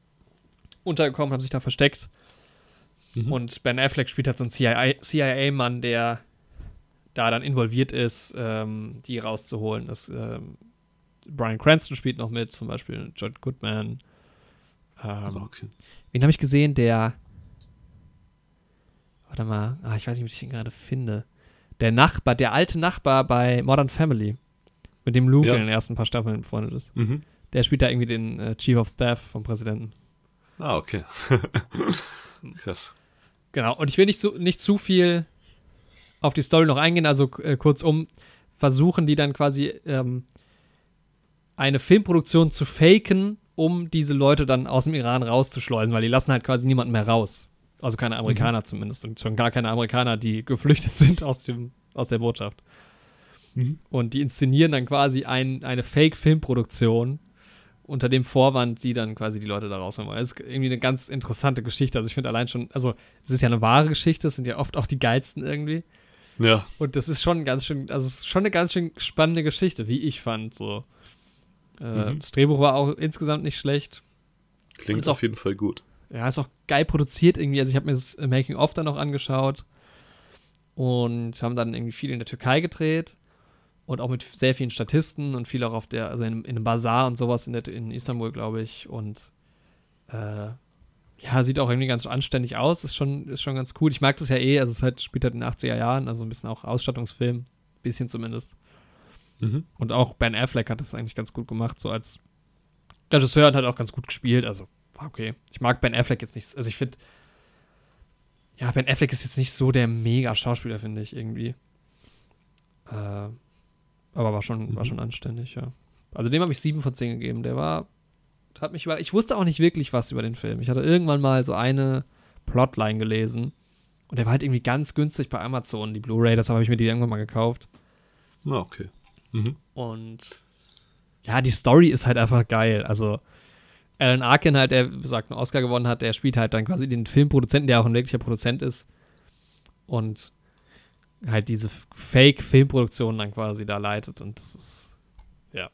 untergekommen, haben sich da versteckt. Mhm. Und Ben Affleck spielt halt so einen CIA CIA-Mann, der da dann involviert ist, ähm, die rauszuholen. Das, ähm, Brian Cranston spielt noch mit, zum Beispiel John Goodman. Ähm, Okay. Wen habe ich gesehen? Der. Warte mal. Ah, ich weiß nicht, wie ich ihn gerade finde. Der Nachbar, der alte Nachbar bei Modern Family. Mit dem Luke Ja. in den ersten paar Staffeln befreundet ist. Mhm. Der spielt da irgendwie den äh, Chief of Staff vom Präsidenten. Ah, okay. Krass. Genau. Und ich will nicht, so, nicht zu viel auf die Story noch eingehen. Also äh, kurzum, versuchen die dann quasi ähm, eine Filmproduktion zu faken, um diese Leute dann aus dem Iran rauszuschleusen, weil die lassen halt quasi niemanden mehr raus. Also keine Amerikaner zumindest und schon gar keine Amerikaner, die geflüchtet sind aus, dem, aus der Botschaft. Mhm. Und die inszenieren dann quasi ein, eine Fake-Filmproduktion unter dem Vorwand, die dann quasi die Leute da rausholen wollen. Das ist irgendwie eine ganz interessante Geschichte. Also ich finde allein schon, also es ist ja eine wahre Geschichte, es sind ja oft auch die geilsten irgendwie. Ja, Und das ist schon ganz schön, also es ist schon eine ganz schön spannende Geschichte, wie ich fand. So. Äh, Mhm. Das Drehbuch war auch insgesamt nicht schlecht. klingt Und auch- auf jeden Fall gut. Ja, ist auch geil produziert irgendwie. Also ich habe mir das Making-of dann noch angeschaut und haben dann irgendwie viel in der Türkei gedreht und auch mit sehr vielen Statisten und viel auch auf der, also in, in einem Bazar und sowas in, der, in Istanbul, glaube ich. Und äh, ja, sieht auch irgendwie ganz anständig aus. Ist schon, ist schon ganz cool. Ich mag das ja eh, also es ist halt, spielt halt in den 80er Jahren, also ein bisschen auch Ausstattungsfilm, bisschen zumindest. Mhm. Und auch Ben Affleck hat das eigentlich ganz gut gemacht, so als Regisseur hat halt auch ganz gut gespielt, also war okay. Ich mag Ben Affleck jetzt nicht, also ich finde, ja, Ben Affleck ist jetzt nicht so der mega Schauspieler, finde ich, irgendwie. Äh, aber war schon, war Mhm. schon anständig, ja. Also dem habe ich sieben von zehn gegeben. Der war, hat mich, über- ich wusste auch nicht wirklich was über den Film. Ich hatte irgendwann mal so eine Plotline gelesen und der war halt irgendwie ganz günstig bei Amazon, die Blu-ray, deshalb habe ich mir die irgendwann mal gekauft. Ah, okay. Mhm. Und ja, die Story ist halt einfach geil. Also Alan Arkin halt, der besagt einen Oscar gewonnen hat, der spielt halt dann quasi den Filmproduzenten, der auch ein wirklicher Produzent ist. Und halt diese Fake-Filmproduktion dann quasi da leitet. Und das ist, ja,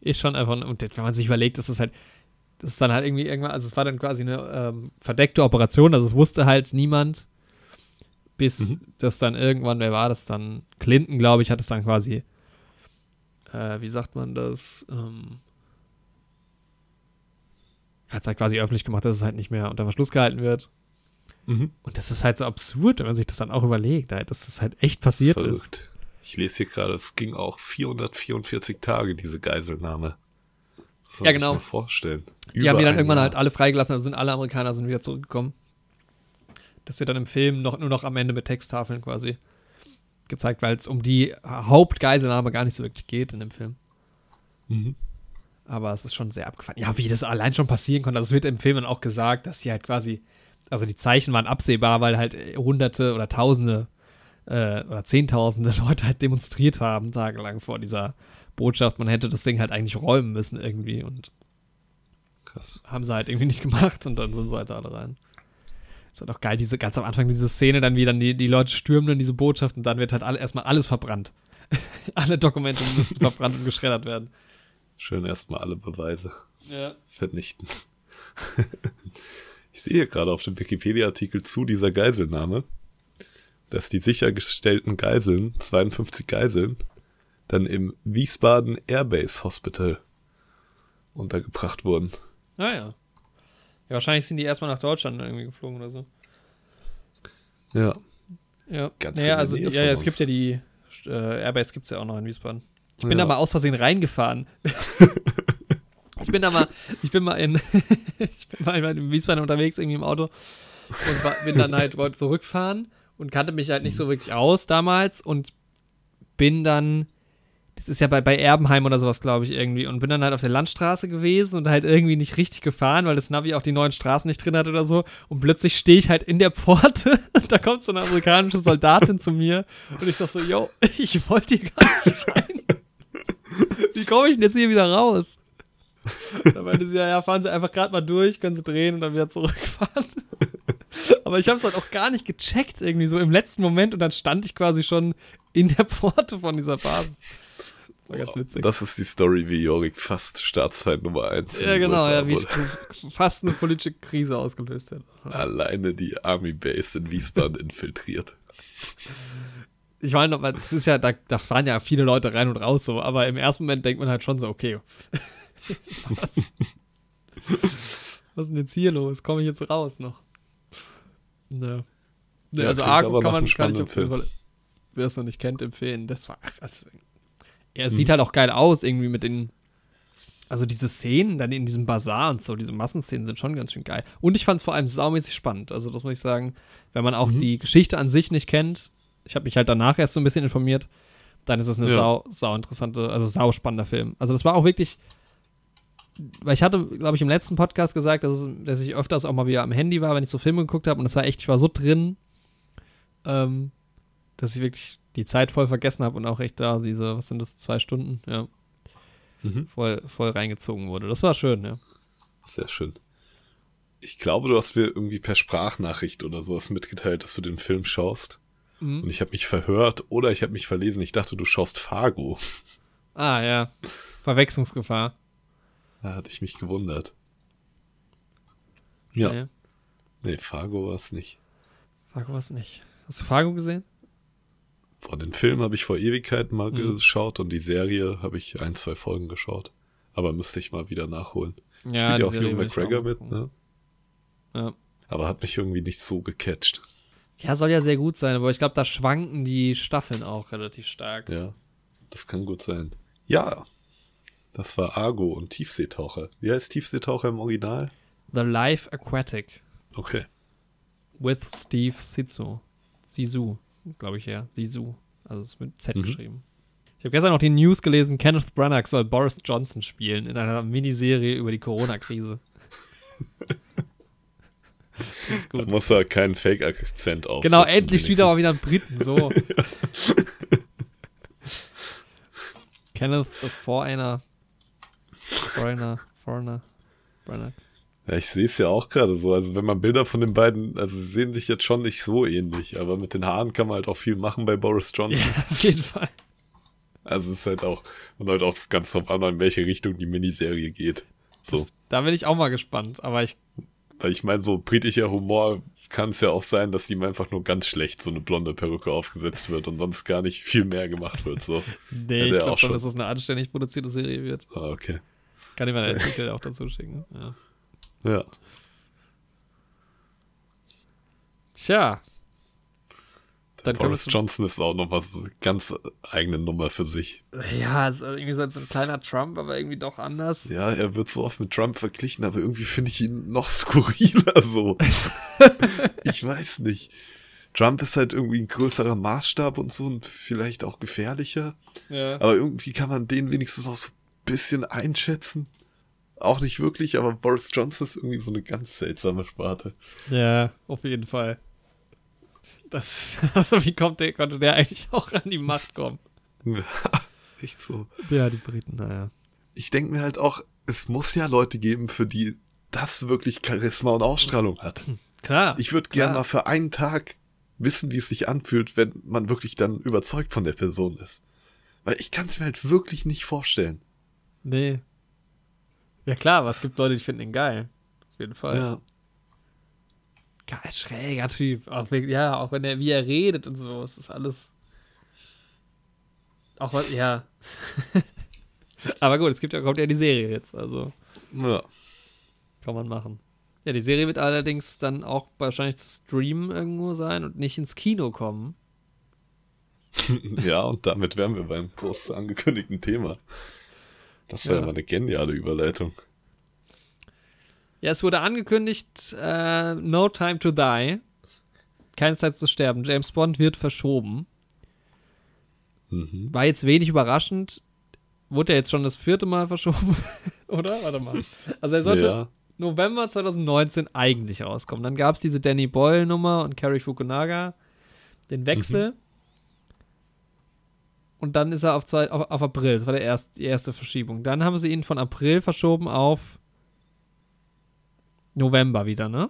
ist schon einfach, und wenn man sich überlegt, dass es halt, das ist dann halt irgendwie irgendwann, also es war dann quasi eine ähm, verdeckte Operation, also es wusste halt niemand, bis mhm. das dann irgendwann, wer war das dann? Clinton, glaube ich, hat es dann quasi, äh, wie sagt man das, ähm, hat es halt quasi öffentlich gemacht, dass es halt nicht mehr unter Verschluss gehalten wird. Mhm. Und das ist halt so absurd, wenn man sich das dann auch überlegt, halt, dass das halt echt passiert das ist. Verrückt. Ich lese hier gerade, es ging auch 444 Tage, diese Geiselnahme. Das ja, genau. Mir vorstellen. Die haben die dann irgendwann Jahr. halt alle freigelassen, also sind alle Amerikaner sind wieder zurückgekommen. Das wird dann im Film noch, nur noch am Ende mit Texttafeln quasi gezeigt, weil es um die Hauptgeiselnahme gar nicht so wirklich geht in dem Film. Mhm. Aber es ist schon sehr abgefahren. Ja, wie das allein schon passieren konnte. Also es wird im Film dann auch gesagt, dass sie halt quasi, also die Zeichen waren absehbar, weil halt hunderte oder tausende äh, oder zehntausende Leute halt demonstriert haben, tagelang vor dieser Botschaft. Man hätte das Ding halt eigentlich räumen müssen irgendwie und Krass. haben sie halt irgendwie nicht gemacht und dann sind sie halt alle rein. Ist halt auch geil, diese ganz am Anfang diese Szene, dann wie dann die, die Leute stürmen dann diese Botschaft und dann wird halt alle, erstmal alles verbrannt. alle Dokumente müssen verbrannt und geschreddert werden. Schön erstmal alle Beweise ja. vernichten. ich sehe gerade auf dem Wikipedia-Artikel zu dieser Geiselnahme, dass die sichergestellten Geiseln, 52 Geiseln, dann im Wiesbaden Airbase Hospital untergebracht wurden. Ah ja. Ja, wahrscheinlich sind die erstmal nach Deutschland irgendwie geflogen oder so. Ja. Ja, Ganz naja, also ja, ja, es gibt ja die äh, Airbase gibt es ja auch noch in Wiesbaden. Ich bin ja. da mal aus Versehen reingefahren. ich bin da mal, ich bin mal in, ich bin mal in Wiesbaden unterwegs, irgendwie im Auto und war, bin dann halt, wollte zurückfahren und kannte mich halt nicht so wirklich aus damals und bin dann, das ist ja bei, bei Erbenheim oder sowas, glaube ich, irgendwie, und bin dann halt auf der Landstraße gewesen und halt irgendwie nicht richtig gefahren, weil das Navi auch die neuen Straßen nicht drin hat oder so. Und plötzlich stehe ich halt in der Pforte und da kommt so eine amerikanische Soldatin zu mir und ich sag so, yo, ich wollte hier gar nicht rein. Wie komme ich denn jetzt hier wieder raus? Da meinte sie, ja, ja, fahren Sie einfach gerade mal durch, können Sie drehen und dann wieder zurückfahren. Aber ich habe es halt auch gar nicht gecheckt, irgendwie so im letzten Moment und dann stand ich quasi schon in der Pforte von dieser Basis. Das war ganz witzig. Das ist die Story, wie Jorik fast Staatsfeind Nummer 1 Ja, genau, ja, wie ich fast eine politische Krise ausgelöst hätte. Alleine die Army Base in Wiesbaden infiltriert ich meine, das ist ja, da, da, fahren ja viele Leute rein und raus so, aber im ersten Moment denkt man halt schon so, okay. was? was ist denn jetzt hier los? Komme ich jetzt raus noch? Ne. ne ja, also Argo kann man kann ich auf jeden Fall, wer es noch nicht kennt, empfehlen. Das war, also, er hm. sieht halt auch geil aus, irgendwie mit den, also diese Szenen dann in diesem Bazar und so, diese Massenszenen sind schon ganz schön geil. Und ich fand es vor allem saumäßig spannend. Also das muss ich sagen, wenn man auch mhm. die Geschichte an sich nicht kennt, ich habe mich halt danach erst so ein bisschen informiert. Dann ist es eine ja. sau, sau interessante, also sau spannender Film. Also das war auch wirklich, weil ich hatte, glaube ich, im letzten Podcast gesagt, dass, es, dass ich öfters auch mal wieder am Handy war, wenn ich so Filme geguckt habe und es war echt, ich war so drin, ähm, dass ich wirklich die Zeit voll vergessen habe und auch echt da diese, was sind das, zwei Stunden, ja, mhm. voll, voll reingezogen wurde. Das war schön, ja. Sehr schön. Ich glaube, du hast mir irgendwie per Sprachnachricht oder sowas mitgeteilt, dass du den Film schaust. Mhm. Und ich habe mich verhört oder ich habe mich verlesen. Ich dachte, du schaust Fargo. Ah, ja. Verwechslungsgefahr. Da hatte ich mich gewundert. Ja. Nee, nee Fargo war es nicht. Fargo war es nicht. Hast du Fargo gesehen? Vor den Film habe ich vor Ewigkeiten mal mhm. geschaut und die Serie habe ich ein, zwei Folgen geschaut. Aber müsste ich mal wieder nachholen. Ja, Spielt ja auch Hugh McGregor mit, ne? Ja. Aber hat mich irgendwie nicht so gecatcht. Ja, soll ja sehr gut sein, aber ich glaube, da schwanken die Staffeln auch relativ stark. Ja, das kann gut sein. Ja, das war Argo und Tiefseetaucher. Wie heißt Tiefseetaucher im Original? The Life Aquatic. Okay. With Steve Sisu. Sisu, glaube ich ja. Sisu. Also ist mit Z mhm. geschrieben. Ich habe gestern noch die News gelesen, Kenneth Branagh soll Boris Johnson spielen in einer Miniserie über die Corona-Krise. Da muss er keinen Fake-Akzent auf. Genau, endlich wieder mal wieder ein Briten, so. Kenneth the Foreigner. Foreigner, Foreigner, Foreigner. Ja, ich sehe es ja auch gerade so. Also, wenn man Bilder von den beiden, also sie sehen sich jetzt schon nicht so ähnlich, aber mit den Haaren kann man halt auch viel machen bei Boris Johnson. Ja, auf jeden Fall. Also es ist halt auch, und halt auch ganz drauf an, in welche Richtung die Miniserie geht. So. Da bin ich auch mal gespannt, aber ich. Weil ich meine, so britischer Humor kann es ja auch sein, dass ihm einfach nur ganz schlecht so eine blonde Perücke aufgesetzt wird und sonst gar nicht viel mehr gemacht wird. So. Nee, ich glaube schon, dass es eine anständig produzierte Serie wird. Ah, okay. Kann ich mal den Artikel auch dazu schicken. Ja. Ja. Tja. Dann Boris Johnson ist auch nochmal so eine ganz eigene Nummer für sich. Ja, ist irgendwie so ein kleiner Trump, aber irgendwie doch anders. Ja, er wird so oft mit Trump verglichen, aber irgendwie finde ich ihn noch skurriler so. ich weiß nicht. Trump ist halt irgendwie ein größerer Maßstab und so und vielleicht auch gefährlicher. Ja. Aber irgendwie kann man den wenigstens auch so ein bisschen einschätzen. Auch nicht wirklich, aber Boris Johnson ist irgendwie so eine ganz seltsame Sparte. Ja, auf jeden Fall. Das, also wie kommt der, konnte der eigentlich auch an die Macht kommen? Ja, echt so. Ja, die Briten, naja. Ich denke mir halt auch, es muss ja Leute geben, für die das wirklich Charisma und Ausstrahlung hat. Klar. Ich würde gerne mal für einen Tag wissen, wie es sich anfühlt, wenn man wirklich dann überzeugt von der Person ist. Weil ich kann es mir halt wirklich nicht vorstellen. Nee. Ja klar, es gibt Leute, die finden ihn geil. Auf jeden Fall. Ja. Geil, schräger Typ. Auch, ja, auch wenn er, wie er redet und so. Es ist alles. Auch was, ja. aber gut, es gibt ja, kommt ja die Serie jetzt, also. Ja. Kann man machen. Ja, die Serie wird allerdings dann auch wahrscheinlich zu streamen irgendwo sein und nicht ins Kino kommen. ja, und damit wären wir beim groß angekündigten Thema. Das wäre ja. mal eine geniale Überleitung. Ja, es wurde angekündigt, äh, No Time to Die. Keine Zeit zu sterben. James Bond wird verschoben. Mhm. War jetzt wenig überraschend. Wurde er jetzt schon das vierte Mal verschoben? Oder? Warte mal. Also er sollte ja. November 2019 eigentlich rauskommen. Dann gab es diese Danny Boyle-Nummer und Carrie Fukunaga. Den Wechsel. Mhm. Und dann ist er auf, zwei, auf, auf April. Das war der erst, die erste Verschiebung. Dann haben sie ihn von April verschoben auf November wieder, ne?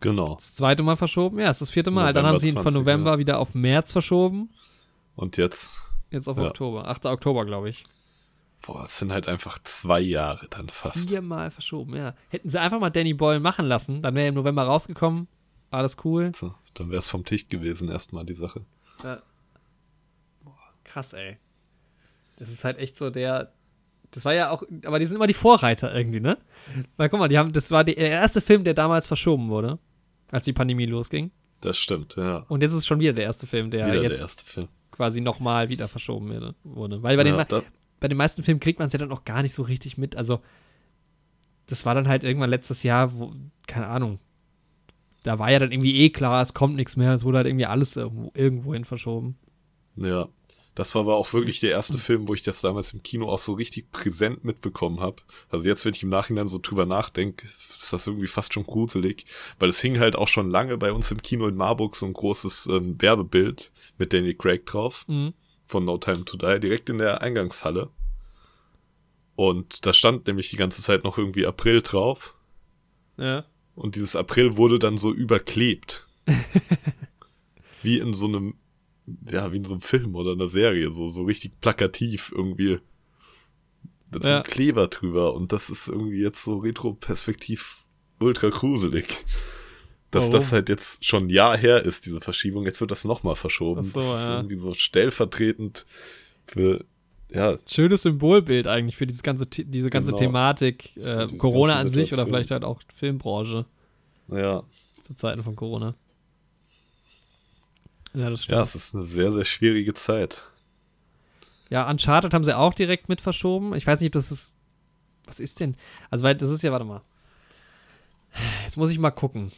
Genau. Das zweite Mal verschoben. Ja, das ist das vierte Mal. November dann haben sie ihn 20, von November ja. wieder auf März verschoben. Und jetzt? Jetzt auf ja. Oktober. 8. Oktober, glaube ich. Boah, es sind halt einfach zwei Jahre dann fast. Viermal verschoben, ja. Hätten sie einfach mal Danny Boyle machen lassen, dann wäre er im November rausgekommen. Alles cool. So, dann wäre es vom Tisch gewesen, erstmal die Sache. Ja. Krass, ey. Das ist halt echt so der, das war ja auch, aber die sind immer die Vorreiter irgendwie, ne? Weil guck mal, die haben, das war der erste Film, der damals verschoben wurde, als die Pandemie losging. Das stimmt, ja. Und jetzt ist es schon wieder der erste Film, der wieder jetzt der erste Film. quasi nochmal wieder verschoben wurde. Weil bei, ja, den, bei den meisten Filmen kriegt man es ja dann auch gar nicht so richtig mit. Also, das war dann halt irgendwann letztes Jahr, wo, keine Ahnung, da war ja dann irgendwie eh klar, es kommt nichts mehr, es wurde halt irgendwie alles irgendwo, irgendwohin verschoben. Ja. Das war aber auch wirklich der erste Film, wo ich das damals im Kino auch so richtig präsent mitbekommen habe. Also jetzt, wenn ich im Nachhinein so drüber nachdenke, ist das irgendwie fast schon gruselig, weil es hing halt auch schon lange bei uns im Kino in Marburg so ein großes ähm, Werbebild mit Danny Craig drauf mhm. von No Time to Die, direkt in der Eingangshalle. Und da stand nämlich die ganze Zeit noch irgendwie April drauf. Ja. Und dieses April wurde dann so überklebt. Wie in so einem ja, wie in so einem Film oder einer Serie, so, so richtig plakativ irgendwie. Mit so einem Kleber drüber und das ist irgendwie jetzt so retroperspektiv ultra gruselig. Dass Warum? das halt jetzt schon ein Jahr her ist, diese Verschiebung, jetzt wird das nochmal verschoben. So, das ist ja. irgendwie so stellvertretend für, ja. Schönes Symbolbild eigentlich für dieses ganze, diese ganze genau. Thematik, äh, Corona an sich oder vielleicht halt auch Filmbranche. Ja. Zu Zeiten von Corona. Ja, das stimmt. Ja, es ist eine sehr, sehr schwierige Zeit. Ja, Uncharted haben sie auch direkt mit verschoben. Ich weiß nicht, ob das ist. Was ist denn? Also, weil das ist ja, warte mal. Jetzt muss ich mal gucken.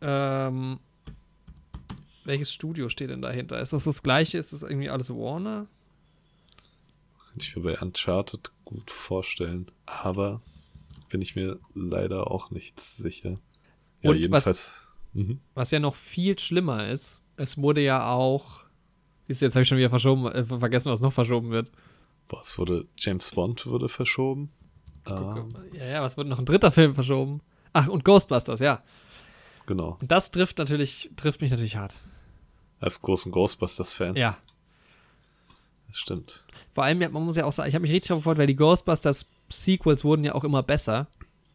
Ähm, welches Studio steht denn dahinter? Ist das das gleiche? Ist das irgendwie alles Warner? Kann ich mir bei Uncharted gut vorstellen. Aber bin ich mir leider auch nicht sicher. Ja, Und jedenfalls. Was, Mhm. Was ja noch viel schlimmer ist, es wurde ja auch. Siehst du, jetzt habe ich schon wieder verschoben, äh, vergessen, was noch verschoben wird. Boah, es wurde. James Bond wurde verschoben. Ah. Ja, ja, was wurde noch ein dritter Film verschoben? Ach, und Ghostbusters, ja. Genau. Und das trifft natürlich, trifft mich natürlich hart. Als großen Ghostbusters-Fan. Ja. Stimmt. Vor allem, man muss ja auch sagen, ich habe mich richtig gefreut, weil die Ghostbusters Sequels wurden ja auch immer besser.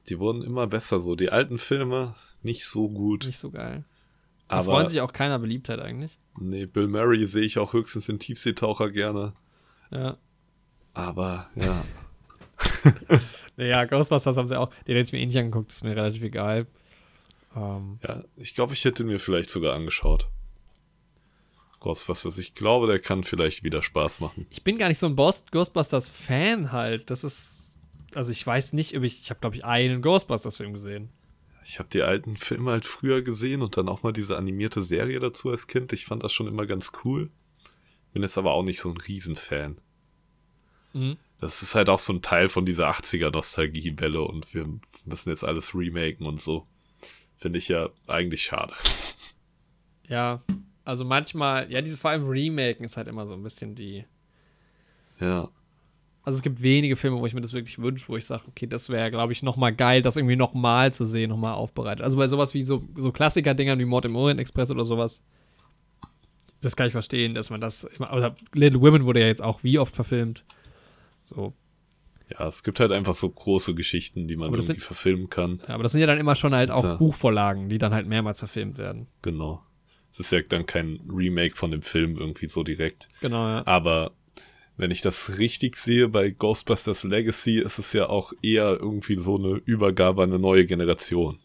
Die wurden immer besser so. Die alten Filme nicht so gut. Nicht so geil. Aber freuen sich auch keiner Beliebtheit eigentlich. Nee, Bill Murray sehe ich auch höchstens in Tiefseetaucher gerne. Ja. Aber, ja. naja, Ghostbusters haben sie auch. Den hätte ich mir eh nicht angeguckt, ist mir relativ egal. Ähm, ja, ich glaube, ich hätte mir vielleicht sogar angeschaut. Ghostbusters. Ich glaube, der kann vielleicht wieder Spaß machen. Ich bin gar nicht so ein Ghostbusters-Fan halt. Das ist. Also ich weiß nicht, ob ich. Ich habe, glaube ich, einen Ghostbusters-Film gesehen. Ich habe die alten Filme halt früher gesehen und dann auch mal diese animierte Serie dazu als Kind. Ich fand das schon immer ganz cool. Bin jetzt aber auch nicht so ein Riesenfan. Mhm. Das ist halt auch so ein Teil von dieser 80er-Nostalgie-Welle und wir müssen jetzt alles remaken und so. Finde ich ja eigentlich schade. Ja, also manchmal, ja, diese vor allem Remaken ist halt immer so ein bisschen die. Ja. Also es gibt wenige Filme, wo ich mir das wirklich wünsche, wo ich sage, okay, das wäre, glaube ich, nochmal geil, das irgendwie nochmal zu sehen, nochmal aufbereitet. Also bei sowas wie so, so Klassiker-Dingern wie Mord im Orient Express oder sowas, das kann ich verstehen, dass man das immer, also Little Women wurde ja jetzt auch wie oft verfilmt. So. Ja, es gibt halt einfach so große Geschichten, die man irgendwie sind, verfilmen kann. Ja, aber das sind ja dann immer schon halt auch ja. Buchvorlagen, die dann halt mehrmals verfilmt werden. Genau. Es ist ja dann kein Remake von dem Film irgendwie so direkt. Genau, ja. Aber wenn ich das richtig sehe, bei Ghostbusters Legacy ist es ja auch eher irgendwie so eine Übergabe an eine neue Generation.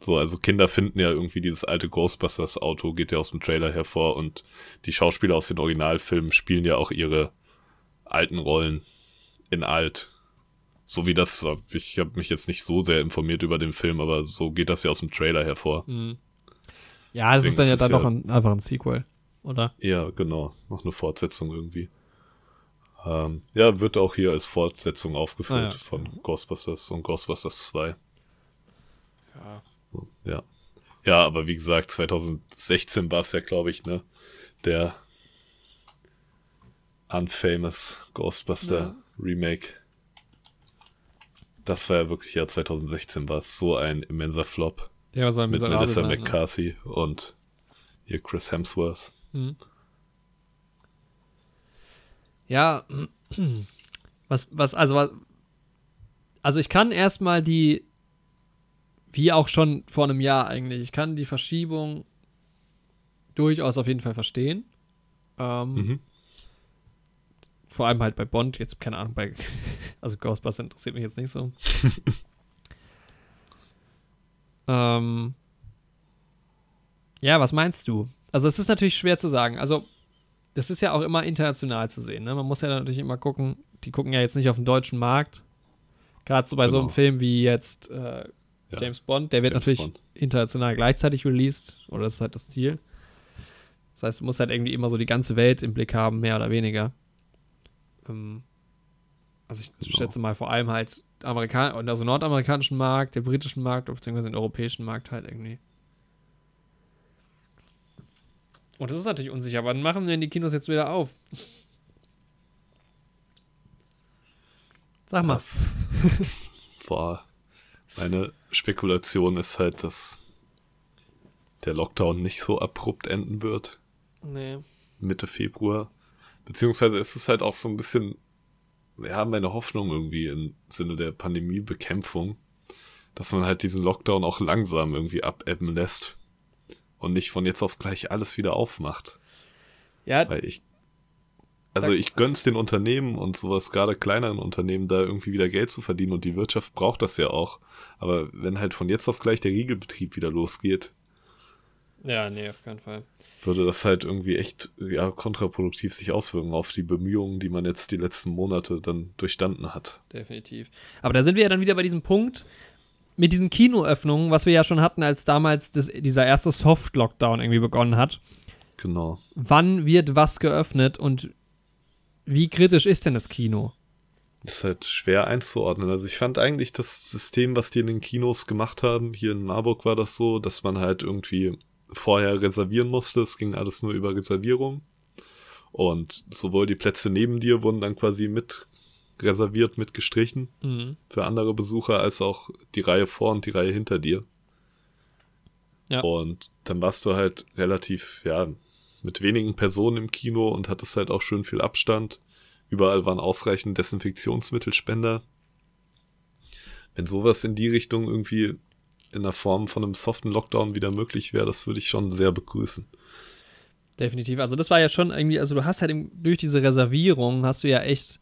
So, also Kinder finden ja irgendwie dieses alte Ghostbusters Auto, geht ja aus dem Trailer hervor und die Schauspieler aus den Originalfilmen spielen ja auch ihre alten Rollen in alt. So wie das, ich habe mich jetzt nicht so sehr informiert über den Film, aber so geht das ja aus dem Trailer hervor. Mhm. Ja, es ist dann ja dann noch ein, einfach ein Sequel, oder? Ja, genau. Noch eine Fortsetzung irgendwie. Ähm, ja, wird auch hier als Fortsetzung aufgeführt ah, ja. von Ghostbusters und Ghostbusters 2. Ja. So, ja. Ja, aber wie gesagt, 2016 war es ja, glaube ich, ne? Der Unfamous Ghostbuster ja. Remake. Das war ja wirklich, ja, 2016 war es so ein immenser Flop. Ja, so ein Mit Melissa sein, McCarthy ne? und hier Chris Hemsworth. Mhm. Ja, was, was, also, was, also ich kann erstmal die, wie auch schon vor einem Jahr eigentlich, ich kann die Verschiebung durchaus auf jeden Fall verstehen. Ähm, mhm. Vor allem halt bei Bond, jetzt keine Ahnung, bei, also Ghostbusters interessiert mich jetzt nicht so. Ähm, ja, was meinst du? Also es ist natürlich schwer zu sagen. Also das ist ja auch immer international zu sehen. Ne? Man muss ja natürlich immer gucken, die gucken ja jetzt nicht auf den deutschen Markt. Gerade so bei genau. so einem genau. Film wie jetzt äh, James ja. Bond, der wird James natürlich Bond. international gleichzeitig released, oder das ist halt das Ziel. Das heißt, du musst halt irgendwie immer so die ganze Welt im Blick haben, mehr oder weniger. Ähm, also ich genau. schätze mal vor allem halt Amerikan also nordamerikanischen Markt, der britischen Markt, beziehungsweise den europäischen Markt halt irgendwie. Und das ist natürlich unsicher. Wann machen denn die Kinos jetzt wieder auf? Sag mal. Das, boah, meine Spekulation ist halt, dass der Lockdown nicht so abrupt enden wird. Nee. Mitte Februar. Beziehungsweise ist es halt auch so ein bisschen wir haben eine Hoffnung irgendwie im Sinne der Pandemiebekämpfung, dass man halt diesen Lockdown auch langsam irgendwie abebben lässt und nicht von jetzt auf gleich alles wieder aufmacht. Ja. Weil ich, also ich gönn's den Unternehmen und sowas, gerade kleineren Unternehmen, da irgendwie wieder Geld zu verdienen und die Wirtschaft braucht das ja auch. Aber wenn halt von jetzt auf gleich der Riegelbetrieb wieder losgeht. Ja, nee, auf keinen Fall würde das halt irgendwie echt ja, kontraproduktiv sich auswirken auf die Bemühungen, die man jetzt die letzten Monate dann durchstanden hat. Definitiv. Aber da sind wir ja dann wieder bei diesem Punkt mit diesen Kinoöffnungen, was wir ja schon hatten, als damals das, dieser erste Soft-Lockdown irgendwie begonnen hat. Genau. Wann wird was geöffnet und wie kritisch ist denn das Kino? Das ist halt schwer einzuordnen. Also ich fand eigentlich das System, was die in den Kinos gemacht haben, hier in Marburg war das so, dass man halt irgendwie vorher reservieren musste. Es ging alles nur über Reservierung. Und sowohl die Plätze neben dir wurden dann quasi mit reserviert, mit gestrichen mhm. für andere Besucher, als auch die Reihe vor und die Reihe hinter dir. Ja. Und dann warst du halt relativ, ja, mit wenigen Personen im Kino und hattest halt auch schön viel Abstand. Überall waren ausreichend Desinfektionsmittelspender. Wenn sowas in die Richtung irgendwie in der Form von einem soften Lockdown wieder möglich wäre, das würde ich schon sehr begrüßen. Definitiv. Also das war ja schon irgendwie, also du hast halt durch diese Reservierung hast du ja echt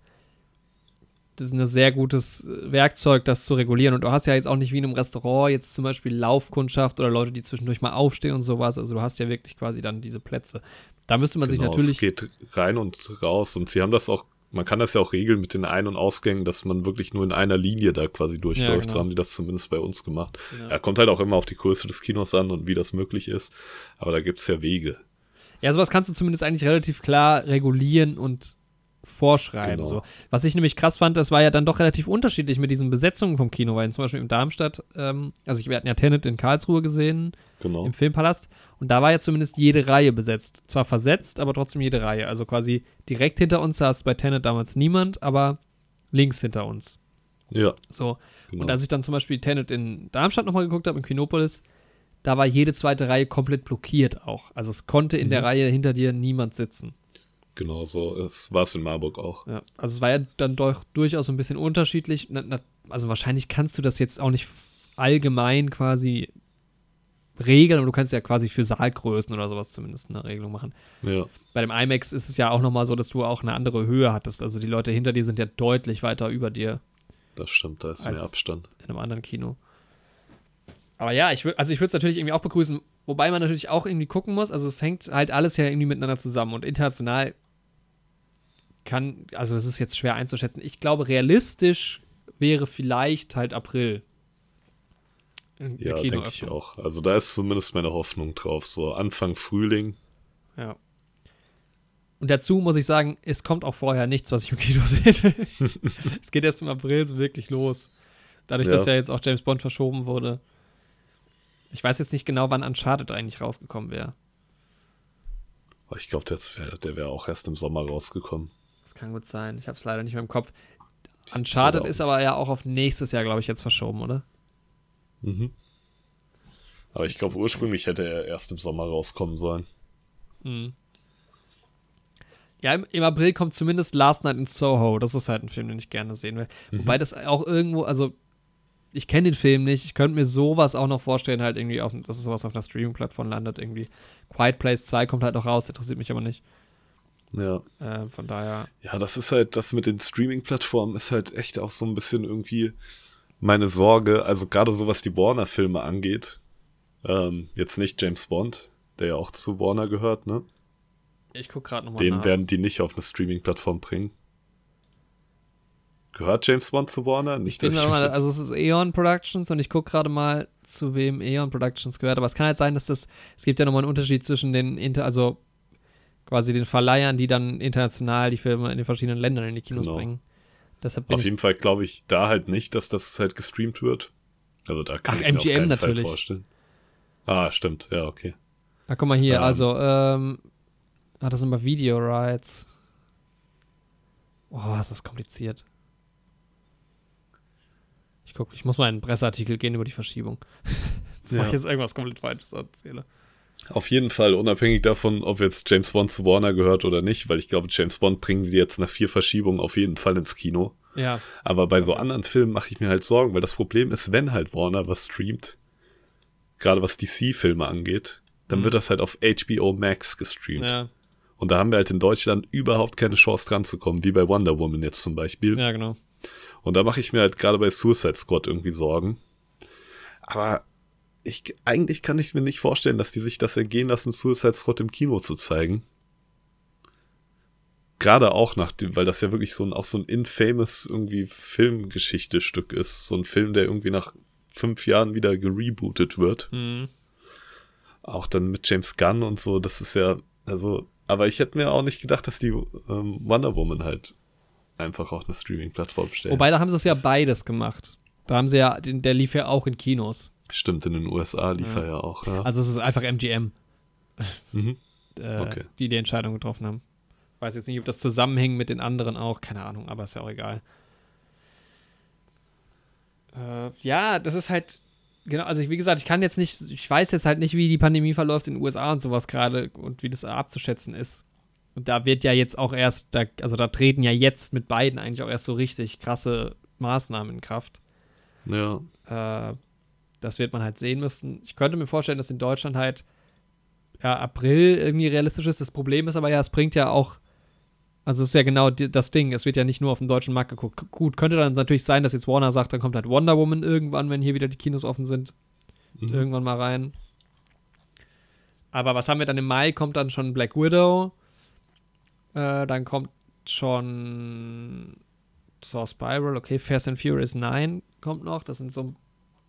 ist ein sehr gutes äh, Werkzeug, das zu regulieren. Und du hast ja jetzt auch nicht wie in einem Restaurant jetzt zum Beispiel Laufkundschaft oder Leute, die zwischendurch mal aufstehen und sowas. Also du hast ja wirklich quasi dann diese Plätze. Da müsste man genau, sich natürlich. Es geht rein und raus. Und sie haben das auch, man kann das ja auch regeln mit den Ein- und Ausgängen, dass man wirklich nur in einer Linie da quasi durchläuft. Ja, genau. So haben die das zumindest bei uns gemacht. Ja. ja. kommt halt auch immer auf die Größe des Kinos an und wie das möglich ist. Aber da gibt es ja Wege. Ja, sowas kannst du zumindest eigentlich relativ klar regulieren und vorschreiben. Genau. So. Was ich nämlich krass fand, das war ja dann doch relativ unterschiedlich mit diesen Besetzungen vom Kino, weil zum Beispiel in Darmstadt, ähm, also wir hatten ja Tenet in Karlsruhe gesehen, genau. im Filmpalast, und da war ja zumindest jede Reihe besetzt. Zwar versetzt, aber trotzdem jede Reihe. Also quasi direkt hinter uns saß bei Tenet damals niemand, aber links hinter uns. Ja. So. Genau. Und als ich dann zum Beispiel Tenet in Darmstadt nochmal geguckt habe, in Kinopolis, da war jede zweite Reihe komplett blockiert auch. Also es konnte in mhm. der Reihe hinter dir niemand sitzen. Genau so war es in Marburg auch. Ja, also es war ja dann doch durchaus ein bisschen unterschiedlich. also wahrscheinlich kannst du das jetzt auch nicht allgemein quasi regeln, aber du kannst ja quasi für Saalgrößen oder sowas zumindest eine Regelung machen. Ja. Bei dem IMAX ist es ja auch nochmal so, dass du auch eine andere Höhe hattest. Also die Leute hinter dir sind ja deutlich weiter über dir. Das stimmt, da ist mehr Abstand. In einem anderen Kino. Aber ja, ich würde, also ich würde es natürlich irgendwie auch begrüßen, wobei man natürlich auch irgendwie gucken muss. Also es hängt halt alles ja irgendwie miteinander zusammen und international kann, also es ist jetzt schwer einzuschätzen. Ich glaube, realistisch wäre vielleicht halt April. Ja, denke ich auch. Also da ist zumindest meine Hoffnung drauf. So Anfang Frühling. Ja. Und dazu muss ich sagen, es kommt auch vorher nichts, was ich im Kino sehe. es geht erst im April so wirklich los. Dadurch, ja. dass ja jetzt auch James Bond verschoben wurde. Ich weiß jetzt nicht genau, wann Uncharted eigentlich rausgekommen wäre. Ich glaube, der wäre wär auch erst im Sommer rausgekommen. Kann gut sein. Ich habe es leider nicht mehr im Kopf. Uncharted ist aber ja auch auf nächstes Jahr, glaube ich, jetzt verschoben, oder? Mhm. Aber ich glaube, ursprünglich hätte er erst im Sommer rauskommen sollen. Mhm. Ja, im, im, April kommt zumindest Last Night in Soho. Das ist halt ein Film, den ich gerne sehen will. Mhm. Wobei das auch irgendwo, also ich kenne den Film nicht. Ich könnte mir sowas auch noch vorstellen, halt irgendwie, auf, dass es sowas auf einer Streaming-Plattform landet. Irgendwie. Quiet Place 2 kommt halt noch raus, interessiert mich aber nicht. Ja. Äh, von daher. Ja, das ist halt, das mit den Streaming-Plattformen ist halt echt auch so ein bisschen irgendwie meine Sorge. Also gerade so, was die Warner-Filme angeht. Ähm, jetzt nicht James Bond, der ja auch zu Warner gehört, ne? Ich guck gerade nochmal. Den nach. werden die nicht auf eine Streaming-Plattform bringen. Gehört James Bond zu Warner? Nicht, ich mal, also es ist Eon Productions und ich gucke gerade mal, zu wem Eon Productions gehört. Aber es kann halt sein, dass das, es gibt ja nochmal einen Unterschied zwischen den, Inter, also quasi den Verleihern, die dann international die Filme in den verschiedenen Ländern in die Kinos genau. bringen. Auf jeden Fall glaube ich da halt nicht, dass das halt gestreamt wird. Also da kann Ach, ich mir MGM auf natürlich. Fall vorstellen. Ah, stimmt, ja, okay. Na, guck mal hier, ähm, also, ähm, ah, das sind mal Video Rights. Oh, ist das kompliziert. Ich guck, ich muss mal in einen Presseartikel gehen über die Verschiebung. Bevor ja. ich jetzt irgendwas komplett Falsches erzähle. Auf jeden Fall, unabhängig davon, ob jetzt James Bond zu Warner gehört oder nicht, weil ich glaube, James Bond bringen sie jetzt nach vier Verschiebungen auf jeden Fall ins Kino. Ja. Aber bei so anderen Filmen mache ich mir halt Sorgen, weil das Problem ist, wenn halt Warner was streamt, gerade was DC-Filme angeht, dann mhm. wird das halt auf HBO Max gestreamt. Ja. Und da haben wir halt in Deutschland überhaupt keine Chance dran zu kommen, wie bei Wonder Woman jetzt zum Beispiel. Ja, genau. Und da mache ich mir halt gerade bei Suicide Squad irgendwie Sorgen. Aber ich, eigentlich kann ich mir nicht vorstellen, dass die sich das ergehen lassen, Suicide Squad im Kino zu zeigen. Gerade auch nach dem, weil das ja wirklich so ein, auch so ein infamous irgendwie Filmgeschichte-Stück ist. So ein Film, der irgendwie nach fünf Jahren wieder gerebootet wird. Mhm. Auch dann mit James Gunn und so, das ist ja, also, aber ich hätte mir auch nicht gedacht, dass die ähm, Wonder Woman halt einfach auf eine Streaming-Plattform stellen. Wobei, da haben sie es ja beides gemacht. Da haben sie ja, der lief ja auch in Kinos. Stimmt, in den USA lief ja. er ja auch. Ja. Also es ist einfach MGM, mhm. äh, okay. die die Entscheidung getroffen haben. Weiß jetzt nicht, ob das zusammenhängt mit den anderen auch, keine Ahnung, aber ist ja auch egal. Äh, ja, das ist halt, Genau, also wie gesagt, ich kann jetzt nicht, ich weiß jetzt halt nicht, wie die Pandemie verläuft in den USA und sowas gerade und wie das abzuschätzen ist. Und da wird ja jetzt auch erst, da, also da treten ja jetzt mit beiden eigentlich auch erst so richtig krasse Maßnahmen in Kraft. Ja. Äh, das wird man halt sehen müssen. Ich könnte mir vorstellen, dass in Deutschland halt ja, April irgendwie realistisch ist. Das Problem ist aber ja, es bringt ja auch, also es ist ja genau das Ding, es wird ja nicht nur auf den deutschen Markt geguckt. Gut, könnte dann natürlich sein, dass jetzt Warner sagt, dann kommt halt Wonder Woman irgendwann, wenn hier wieder die Kinos offen sind, mhm. irgendwann mal rein. Aber was haben wir dann im Mai? Kommt dann schon Black Widow. Äh, dann kommt schon Saw Spiral, okay, Fast and Furious 9 kommt noch. Das sind so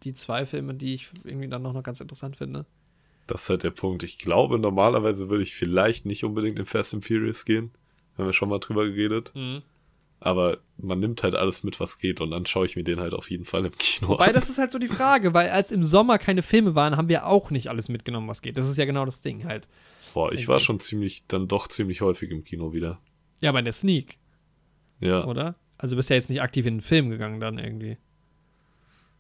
die zwei Filme, die ich irgendwie dann noch, noch ganz interessant finde. Das ist halt der Punkt. Ich glaube, normalerweise würde ich vielleicht nicht unbedingt in Fast and Furious gehen. Haben wir schon mal drüber geredet. Mhm. Aber man nimmt halt alles mit, was geht. Und dann schaue ich mir den halt auf jeden Fall im Kino Wobei, an. das ist halt so die Frage, weil als im Sommer keine Filme waren, haben wir auch nicht alles mitgenommen, was geht. Das ist ja genau das Ding halt. Boah, ich war schon ziemlich, dann doch ziemlich häufig im Kino wieder. Ja, aber in der Sneak. Ja. Oder? Also bist ja jetzt nicht aktiv in den Film gegangen dann irgendwie.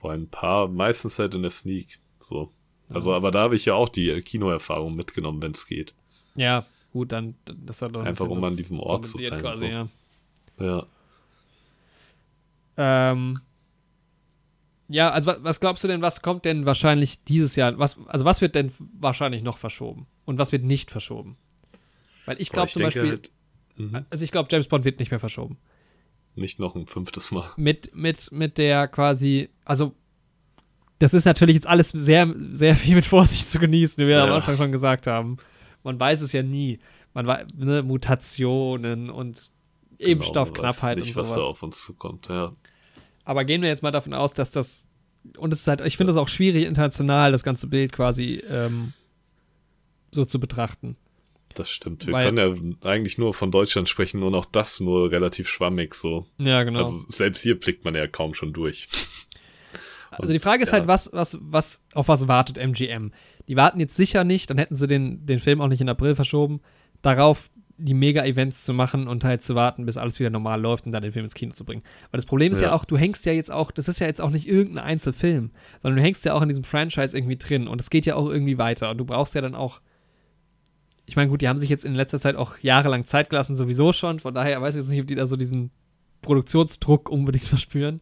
Boah, ein paar, meistens halt in der Sneak. So. Also, aber da habe ich ja auch die Kinoerfahrung mitgenommen, wenn es geht. Ja, gut, dann das hat doch einfach um an diesem Ort zu sein. Quasi, so. ja. ja. Ähm, ja, also was glaubst du denn, was kommt denn wahrscheinlich dieses Jahr? Was, also was wird denn wahrscheinlich noch verschoben und was wird nicht verschoben? Weil ich glaube zum Beispiel, halt, mhm. also ich glaube, James Bond wird nicht mehr verschoben. Nicht noch ein fünftes Mal. Mit, mit, mit der quasi, also das ist natürlich jetzt alles sehr, sehr viel mit Vorsicht zu genießen, wie wir ja. am Anfang schon gesagt haben. Man weiß es ja nie. Man weiß, ne, Mutationen und genau, Impfstoffknappheit nicht, und sowas. was da auf uns zukommt, ja. Aber gehen wir jetzt mal davon aus, dass das und es ist halt, ich finde es auch schwierig international das ganze Bild quasi ähm, so zu betrachten. Das stimmt. Wir Weil, können ja eigentlich nur von Deutschland sprechen und auch das nur relativ schwammig so. Ja, genau. Also selbst hier blickt man ja kaum schon durch. Also die Frage ist halt, was, was, was, auf was wartet MGM? Die warten jetzt sicher nicht, dann hätten sie den, den Film auch nicht in April verschoben, darauf die Mega-Events zu machen und halt zu warten, bis alles wieder normal läuft und dann den Film ins Kino zu bringen. Weil das Problem ist ja. ja auch, du hängst ja jetzt auch, das ist ja jetzt auch nicht irgendein Einzelfilm, sondern du hängst ja auch in diesem Franchise irgendwie drin und es geht ja auch irgendwie weiter und du brauchst ja dann auch ich meine, gut, die haben sich jetzt in letzter Zeit auch jahrelang Zeit gelassen, sowieso schon. Von daher weiß ich jetzt nicht, ob die da so diesen Produktionsdruck unbedingt verspüren.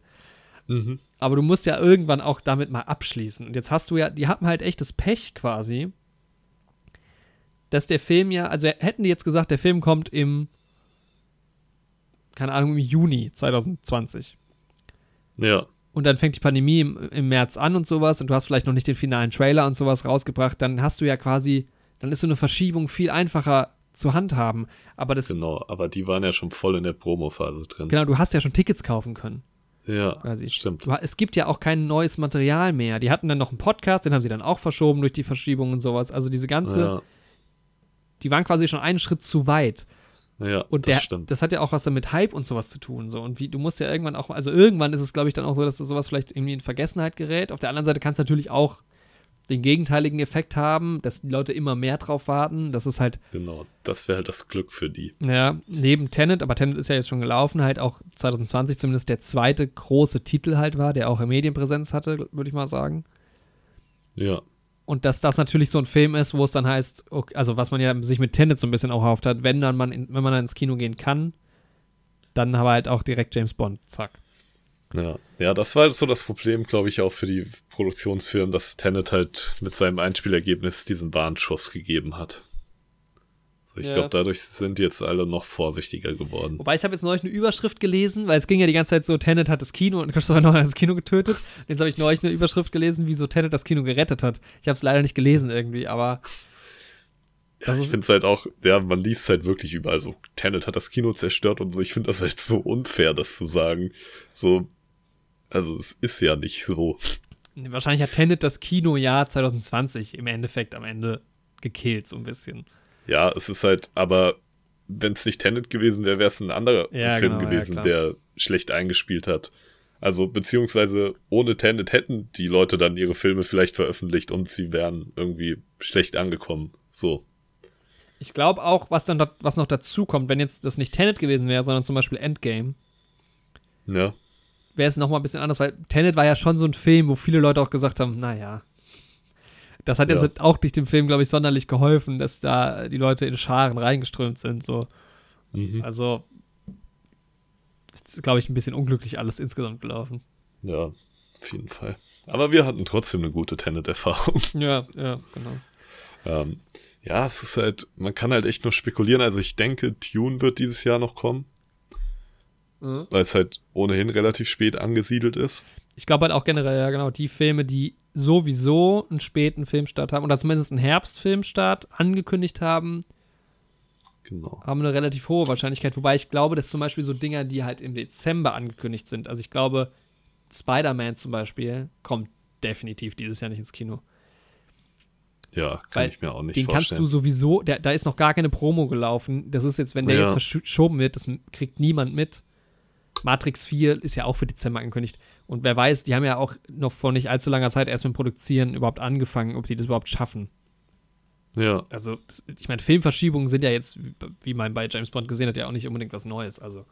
Mhm. Aber du musst ja irgendwann auch damit mal abschließen. Und jetzt hast du ja, die hatten halt echt das Pech quasi, dass der Film ja, also hätten die jetzt gesagt, der Film kommt im, keine Ahnung, im Juni 2020. Ja. Und dann fängt die Pandemie im, im März an und sowas und du hast vielleicht noch nicht den finalen Trailer und sowas rausgebracht, dann hast du ja quasi, dann ist so eine Verschiebung viel einfacher zu handhaben. Aber das. Genau, aber die waren ja schon voll in der Promo-Phase drin. Genau, du hast ja schon Tickets kaufen können. Ja, quasi. stimmt. Es gibt ja auch kein neues Material mehr. Die hatten dann noch einen Podcast, den haben sie dann auch verschoben durch die Verschiebung und sowas. Also diese ganze, ja. die waren quasi schon einen Schritt zu weit. Ja, und der, das stimmt. Das hat ja auch was damit Hype und sowas zu tun. So. Und wie, du musst ja irgendwann auch, also irgendwann ist es, glaube ich, dann auch so, dass das sowas vielleicht irgendwie in Vergessenheit gerät. Auf der anderen Seite kannst du natürlich auch den gegenteiligen Effekt haben, dass die Leute immer mehr drauf warten. Das ist halt. Genau, das wäre halt das Glück für die. Ja, neben Tenet, aber Tenet ist ja jetzt schon gelaufen, halt auch 2020 zumindest der zweite große Titel halt war, der auch eine Medienpräsenz hatte, würde ich mal sagen. Ja. Und dass das natürlich so ein Film ist, wo es dann heißt, okay, also was man ja sich mit Tenet so ein bisschen auch erhofft hat, wenn dann man, in, wenn man dann ins Kino gehen kann, dann aber halt auch direkt James Bond, zack. Ja, ja, das war so das Problem, glaube ich, auch für die Produktionsfirmen, dass Tenet halt mit seinem Einspielergebnis diesen Warnschuss gegeben hat. Also ich ja. glaube, dadurch sind jetzt alle noch vorsichtiger geworden. Wobei ich habe jetzt neulich eine Überschrift gelesen, weil es ging ja die ganze Zeit so, Tenet hat das Kino und Christopher Nolan hat das Kino getötet. Jetzt habe ich neulich eine Überschrift gelesen, wie so Tenet das Kino gerettet hat. Ich habe es leider nicht gelesen irgendwie, aber ja, ich finde es halt auch, ja, man liest halt wirklich überall so, Tenet hat das Kino zerstört und so. Ich finde das halt so unfair, das zu sagen. So, also es ist ja nicht so. Wahrscheinlich hat Tenet das Kinojahr 2020 im Endeffekt am Ende gekillt, so ein bisschen. Ja, es ist halt, aber wenn es nicht Tenet gewesen wäre, wäre es ein anderer ja, Film genau, gewesen, ja, der schlecht eingespielt hat. Also, beziehungsweise ohne Tenet hätten die Leute dann ihre Filme vielleicht veröffentlicht und sie wären irgendwie schlecht angekommen. So. Ich glaube auch, was dann was noch dazu kommt, wenn jetzt das nicht Tenet gewesen wäre, sondern zum Beispiel Endgame. Ja wäre es nochmal ein bisschen anders, weil Tenet war ja schon so ein Film, wo viele Leute auch gesagt haben, naja. Das hat jetzt Ja. auch nicht dem Film, glaube ich, sonderlich geholfen, dass da die Leute in Scharen reingeströmt sind. So. Mhm. Also, ist, glaube ich, ein bisschen unglücklich alles insgesamt gelaufen. Ja, auf jeden Fall. Aber wir hatten trotzdem eine gute Tenet-Erfahrung. Ja, ja, genau. Ähm, ja, es ist halt, man kann halt echt nur spekulieren. Also ich denke, Tune wird dieses Jahr noch kommen, Mhm. weil es halt ohnehin relativ spät angesiedelt ist. Ich glaube halt auch generell, ja genau, die Filme, die sowieso einen späten Filmstart haben, oder zumindest einen Herbstfilmstart angekündigt haben, Genau. haben eine relativ hohe Wahrscheinlichkeit. Wobei ich glaube, dass zum Beispiel so Dinger, die halt im Dezember angekündigt sind, also ich glaube, Spider-Man zum Beispiel kommt definitiv dieses Jahr nicht ins Kino. Ja, kann Weil ich mir auch nicht Den kannst vorstellen. du sowieso, der, da ist noch gar keine Promo gelaufen. Das ist jetzt, wenn der Ja. jetzt verschoben wird, das kriegt niemand mit. Matrix 4 ist ja auch für Dezember angekündigt. Und wer weiß, die haben ja auch noch vor nicht allzu langer Zeit erst mit Produzieren überhaupt angefangen, ob die das überhaupt schaffen. ja, Also, ich meine, Filmverschiebungen sind ja jetzt, wie- wie man bei James Bond gesehen hat, ja auch nicht unbedingt was Neues. Also.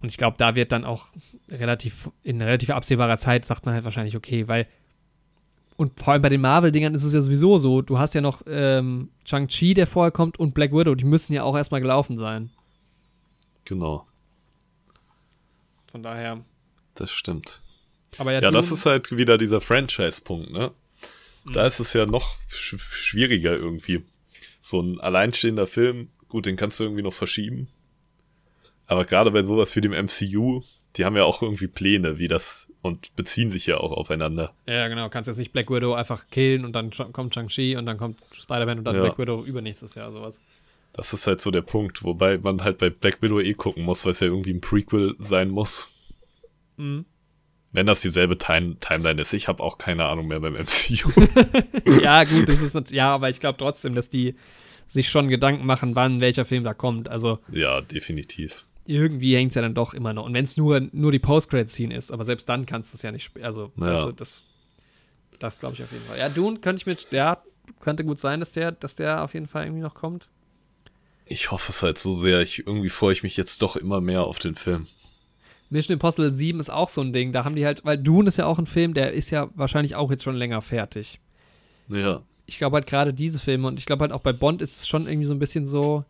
Und ich glaube, da wird dann auch relativ, in relativ absehbarer Zeit sagt man halt wahrscheinlich, okay, weil. Und vor allem bei den Marvel-Dingern ist es ja sowieso so, du hast ja noch ähm, Shang-Chi, der vorher kommt, und Black Widow, die müssen ja auch erstmal gelaufen sein. Genau. Von daher. Das stimmt. Aber ja, Ja, das ist halt wieder dieser Franchise-Punkt, ne? Mhm. Da ist es ja noch sch schwieriger irgendwie. So ein alleinstehender Film, gut, den kannst du irgendwie noch verschieben. Aber gerade bei sowas wie dem MCU, die haben ja auch irgendwie Pläne, wie das und beziehen sich ja auch aufeinander. Ja, genau. Kannst jetzt nicht Black Widow einfach killen und dann kommt Shang-Chi und dann kommt Spider-Man und dann Ja. Black Widow übernächstes Jahr, sowas. Das ist halt so der Punkt, wobei man halt bei Black Widow eh gucken muss, weil es ja irgendwie ein Prequel sein muss. Mhm. Wenn das dieselbe Time Timeline ist. Ich habe auch keine Ahnung mehr beim MCU. ja, gut, das ist ja, aber ich glaube trotzdem, dass die sich schon Gedanken machen, wann welcher Film da kommt. Also ja, definitiv. irgendwie hängt es ja dann doch immer noch. Und wenn es nur, nur die Post-Credit-Scene ist, aber selbst dann kannst du es ja nicht spielen. Also, Ja. also das, das glaube ich auf jeden Fall. Ja, Dune könnte ich mit, ja, könnte gut sein, dass der, dass der auf jeden Fall irgendwie noch kommt. Ich hoffe es halt so sehr. Ich, irgendwie freue ich mich jetzt doch immer mehr auf den Film. Mission Impossible 7 ist auch so ein Ding. Da haben die halt, weil Dune ist ja auch ein Film, der ist ja wahrscheinlich auch jetzt schon länger fertig. Ja, ich glaube halt gerade diese Filme und ich glaube halt auch bei Bond ist es schon irgendwie so ein bisschen so,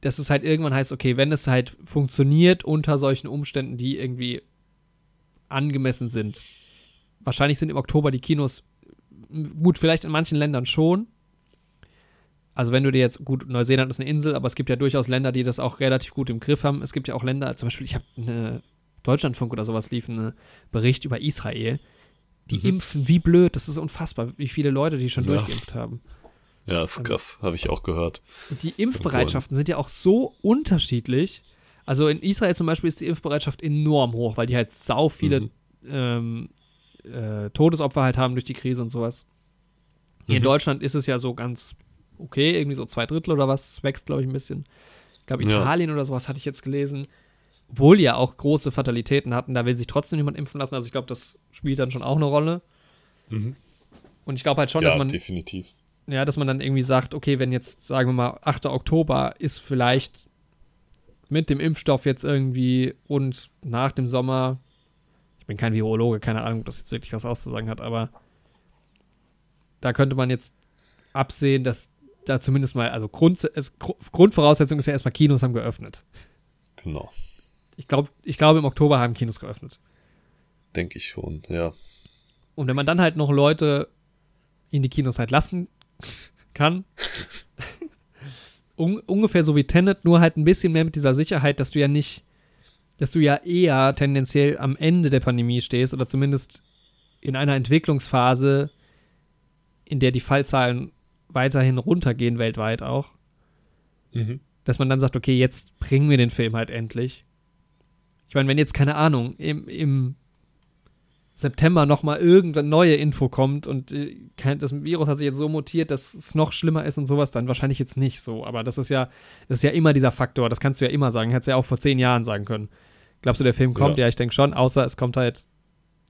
dass es halt irgendwann heißt, okay, wenn es halt funktioniert unter solchen Umständen, die irgendwie angemessen sind. Wahrscheinlich sind im Oktober die Kinos, gut, vielleicht in manchen Ländern schon. Also wenn du dir jetzt, gut, Neuseeland ist eine Insel, aber es gibt ja durchaus Länder, die das auch relativ gut im Griff haben. Es gibt ja auch Länder, zum Beispiel, ich habe eine Deutschlandfunk oder sowas lief einen Bericht über Israel. Die Mhm. impfen wie blöd, das ist unfassbar, wie viele Leute die schon Ja. durchgeimpft haben. ja, ist krass. Habe ich auch gehört. Die Impfbereitschaften sind ja auch so unterschiedlich. Also in Israel zum Beispiel ist die Impfbereitschaft enorm hoch, weil die halt sau viele Mhm. ähm, äh, Todesopfer halt haben durch die Krise und sowas. Hier in Mhm. Deutschland ist es ja so ganz okay, irgendwie so zwei Drittel oder was, wächst glaube ich ein bisschen. Ich glaube Ja. Italien oder sowas hatte ich jetzt gelesen. Obwohl ja auch große Fatalitäten hatten, da will sich trotzdem niemand impfen lassen. Also ich glaube, das spielt dann schon auch eine Rolle. Mhm. Und ich glaube halt schon, ja, dass man definitiv. ja, dass man dann irgendwie sagt, okay, wenn jetzt, sagen wir mal, 8. Oktober ist vielleicht mit dem Impfstoff jetzt irgendwie und nach dem Sommer, ich bin kein Virologe, keine Ahnung, ob das jetzt wirklich was auszusagen hat, aber da könnte man jetzt absehen, dass da zumindest mal, also Grund, es, Gru- Grundvoraussetzung ist ja erstmal, Kinos haben geöffnet. Genau. Ich glaube, ich glaube, im Oktober haben Kinos geöffnet. Denke ich schon, ja. Und wenn man dann halt noch Leute in die Kinos halt lassen kann, un ungefähr so wie Tenet, nur halt ein bisschen mehr mit dieser Sicherheit, dass du ja nicht, dass du ja eher tendenziell am Ende der Pandemie stehst oder zumindest in einer Entwicklungsphase, in der die Fallzahlen weiterhin runtergehen weltweit auch, Mhm. dass man dann sagt, okay, jetzt bringen wir den Film halt endlich. Ich meine, wenn jetzt, keine Ahnung, im, im September nochmal irgendeine neue Info kommt und äh, das Virus hat sich jetzt so mutiert, dass es noch schlimmer ist und sowas, dann wahrscheinlich jetzt nicht so. Aber das ist ja, das ist ja immer dieser Faktor, das kannst du ja immer sagen. Hättest du ja auch vor zehn Jahren sagen können. Glaubst du, der Film kommt? Ja, Ja. ich denke schon, außer es kommt halt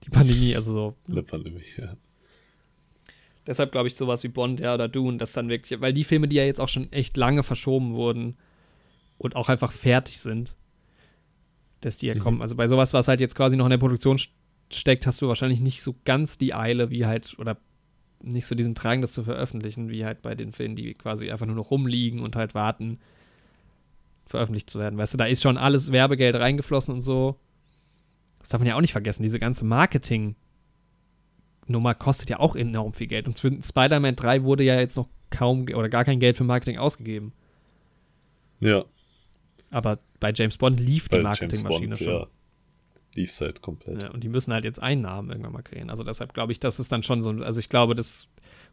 die Pandemie, also so. Eine Pandemie, ja. Deshalb glaube ich sowas wie Bond, ja, oder Dune, das dann wirklich, weil die Filme, die ja jetzt auch schon echt lange verschoben wurden und auch einfach fertig sind, dass die ja mhm. kommen. Also bei sowas, was halt jetzt quasi noch in der Produktion steckt, hast du wahrscheinlich nicht so ganz die Eile, wie halt, oder nicht so diesen Drang, das zu veröffentlichen, wie halt bei den Filmen, die quasi einfach nur noch rumliegen und halt warten, veröffentlicht zu werden. Weißt du, da ist schon alles Werbegeld reingeflossen und so. Das darf man ja auch nicht vergessen. Diese ganze Marketing-Nummer kostet ja auch enorm viel Geld. Und für Spider-Man 3 wurde ja jetzt noch kaum oder gar kein Geld für Marketing ausgegeben. Ja. Aber bei James Bond lief bei die Marketingmaschine schon. Ja. Lief es halt komplett. Ja, und die müssen halt jetzt Einnahmen irgendwann mal kriegen. Also deshalb glaube ich, das ist dann schon so, also ich glaube, das,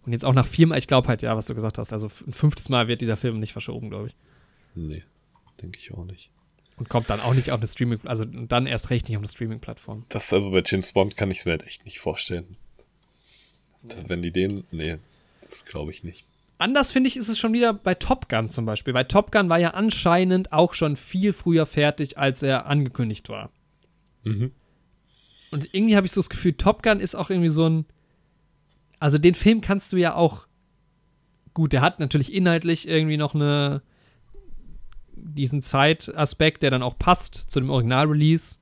und jetzt auch nach viermal, ich glaube halt, ja, was du gesagt hast, also ein fünftes Mal wird dieser Film nicht verschoben, glaube ich. Nee, denke ich auch nicht. Und kommt dann auch nicht auf eine Streaming, also dann erst recht nicht auf eine Streaming-Plattform. Das also bei James Bond kann ich es mir halt echt nicht vorstellen. Nee. Wenn die den, nee, das glaube ich nicht. Anders finde ich, ist es schon wieder bei Top Gun zum Beispiel. Weil Top Gun war ja anscheinend auch schon viel früher fertig, als er angekündigt war. Mhm. Und irgendwie habe ich so das Gefühl, Top Gun ist auch irgendwie so ein. Also den Film kannst du ja auch. Gut, der hat natürlich inhaltlich irgendwie noch eine. diesen Zeitaspekt, der dann auch passt zu dem Original-Release.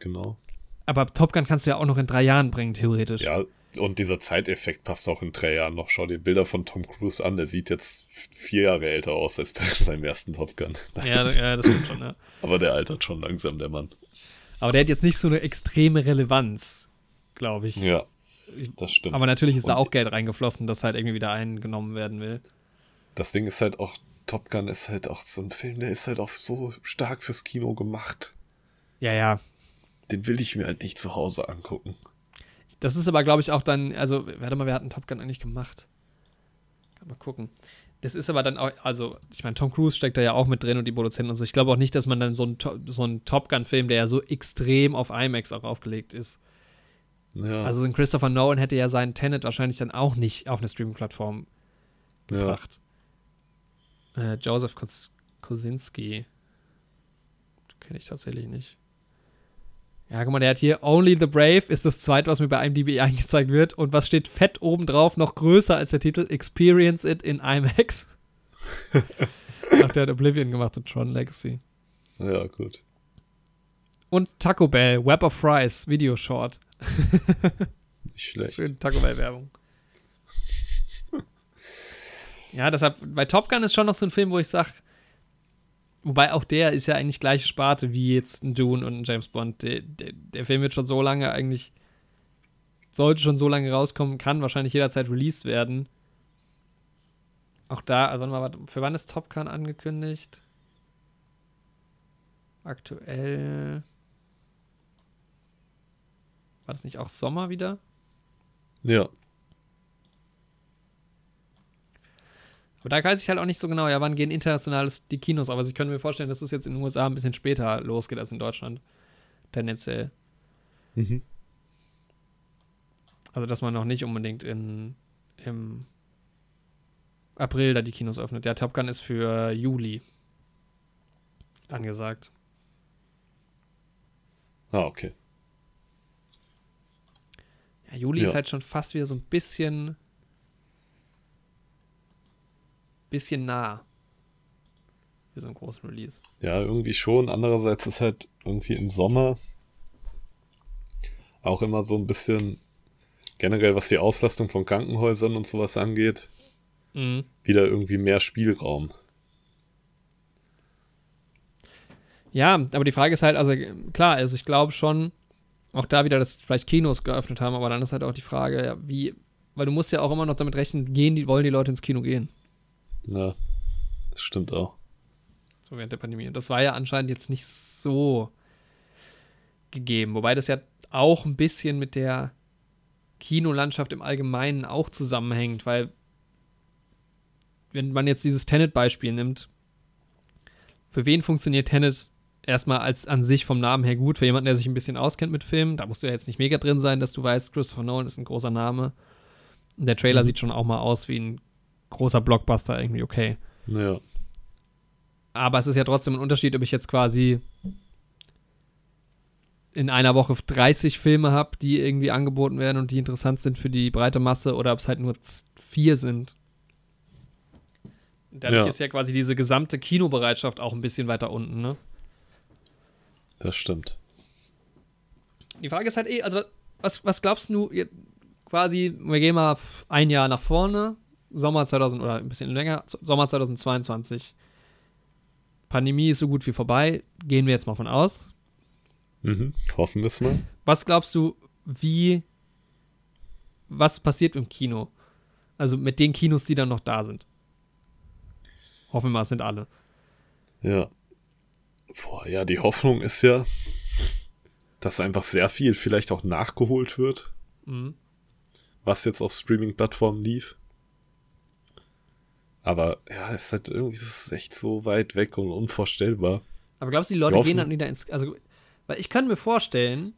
Genau. Aber Top Gun kannst du ja auch noch in drei Jahren bringen, theoretisch. Ja, und dieser Zeiteffekt passt auch in drei Jahren noch. Schau dir Bilder von Tom Cruise an. Der sieht jetzt vier Jahre älter aus als bei seinem ersten Top Gun. Ja, ja das stimmt schon, ja. Aber der altert schon langsam, der Mann. Aber der hat jetzt nicht so eine extreme Relevanz, glaube ich. Ja, das stimmt. Aber natürlich ist und da auch Geld reingeflossen, das halt irgendwie wieder eingenommen werden will. Das Ding ist halt auch, Top Gun ist halt auch so ein Film, der ist halt auch so stark fürs Kino gemacht. Ja, ja. Den will ich mir halt nicht zu Hause angucken. Das ist aber, glaube ich, auch dann, also, warte mal, wir hatten Top Gun eigentlich gemacht. Kann mal gucken. Das ist aber dann auch, also, ich meine, Tom Cruise steckt da ja auch mit drin und die Produzenten und so. Ich glaube auch nicht, dass man dann so einen so einen Top Gun-Film, der ja so extrem auf IMAX auch aufgelegt ist. Ja. Also, ein Christopher Nolan hätte ja seinen Tenet wahrscheinlich dann auch nicht auf eine Streaming-Plattform gebracht. Ja. Äh, Joseph Kosinski. Kenne ich tatsächlich nicht. Ja, guck mal, der hat hier Only the Brave ist das zweite, was mir bei IMDb angezeigt wird. Und was steht fett oben drauf, noch größer als der Titel, Experience it in IMAX. Ach, der hat Oblivion gemacht und Tron Legacy. Ja, gut. Und Taco Bell, Web of Fries, Video Short. Nicht schlecht. Schön Taco Bell Werbung. ja, deshalb, bei Top Gun ist schon noch so ein Film, wo ich sage, Wobei auch der ist ja eigentlich gleiche Sparte wie jetzt ein Dune und ein James Bond. Der, der, der, Film wird schon so lange eigentlich, sollte schon so lange rauskommen, kann wahrscheinlich jederzeit released werden. Auch da, also mal, für wann ist Top Gun angekündigt? Aktuell. War das nicht auch Sommer wieder? Ja. Aber da weiß ich halt auch nicht so genau, ja, wann gehen international die Kinos auf. Also ich könnte mir vorstellen, dass es jetzt in den USA ein bisschen später losgeht als in Deutschland. Tendenziell. Mhm. Also, dass man noch nicht unbedingt in, im April da die Kinos öffnet. Der Top Gun ist für Juli angesagt. Ah, okay. Ja, Juli ja. ist halt schon fast wieder so ein bisschen bisschen nah für so einen großen Release. Ja, irgendwie schon. Andererseits ist halt irgendwie im Sommer auch immer so ein bisschen generell, was die Auslastung von Krankenhäusern und sowas angeht, mhm. wieder irgendwie mehr Spielraum. Ja, aber die Frage ist halt, also klar, also ich glaube schon, auch da wieder, dass vielleicht Kinos geöffnet haben, aber dann ist halt auch die Frage, ja, wie, weil du musst ja auch immer noch damit rechnen, gehen die, wollen die Leute ins Kino gehen. Ja, das stimmt auch. So während der Pandemie. Und das war ja anscheinend jetzt nicht so gegeben. Wobei das ja auch ein bisschen mit der Kinolandschaft im Allgemeinen auch zusammenhängt, weil wenn man jetzt dieses Tenet-Beispiel nimmt, für wen funktioniert Tenet erstmal als an sich vom Namen her gut? Für jemanden, der sich ein bisschen auskennt mit Filmen, da musst du ja jetzt nicht mega drin sein, dass du weißt, Christopher Nolan ist ein großer Name. Und der Trailer mhm. sieht schon auch mal aus wie ein großer Blockbuster irgendwie okay. Ja. Aber es ist ja trotzdem ein Unterschied, ob ich jetzt quasi in einer Woche 30 Filme habe, die irgendwie angeboten werden und die interessant sind für die breite Masse oder ob es halt nur vier sind. Dadurch ja. ist ja quasi diese gesamte Kinobereitschaft auch ein bisschen weiter unten, ne? Das stimmt. Die Frage ist halt eh, also was, was glaubst du, quasi, wir gehen mal ein Jahr nach vorne, Sommer 2000 oder ein bisschen länger, Sommer 2022. Pandemie ist so gut wie vorbei, gehen wir jetzt mal von aus. Mhm, hoffen wir es mal. Was glaubst du, wie, was passiert im Kino? Also mit den Kinos, die dann noch da sind. Hoffen wir mal, es sind alle. Ja. Boah, ja, die Hoffnung ist ja, dass einfach sehr viel vielleicht auch nachgeholt wird. Mhm. Was jetzt auf Streaming-Plattformen lief. Aber ja, es ist halt irgendwie ist echt so weit weg und unvorstellbar. Aber glaubst du, die Leute gehen dann wieder ins. Also, weil ich kann mir vorstellen,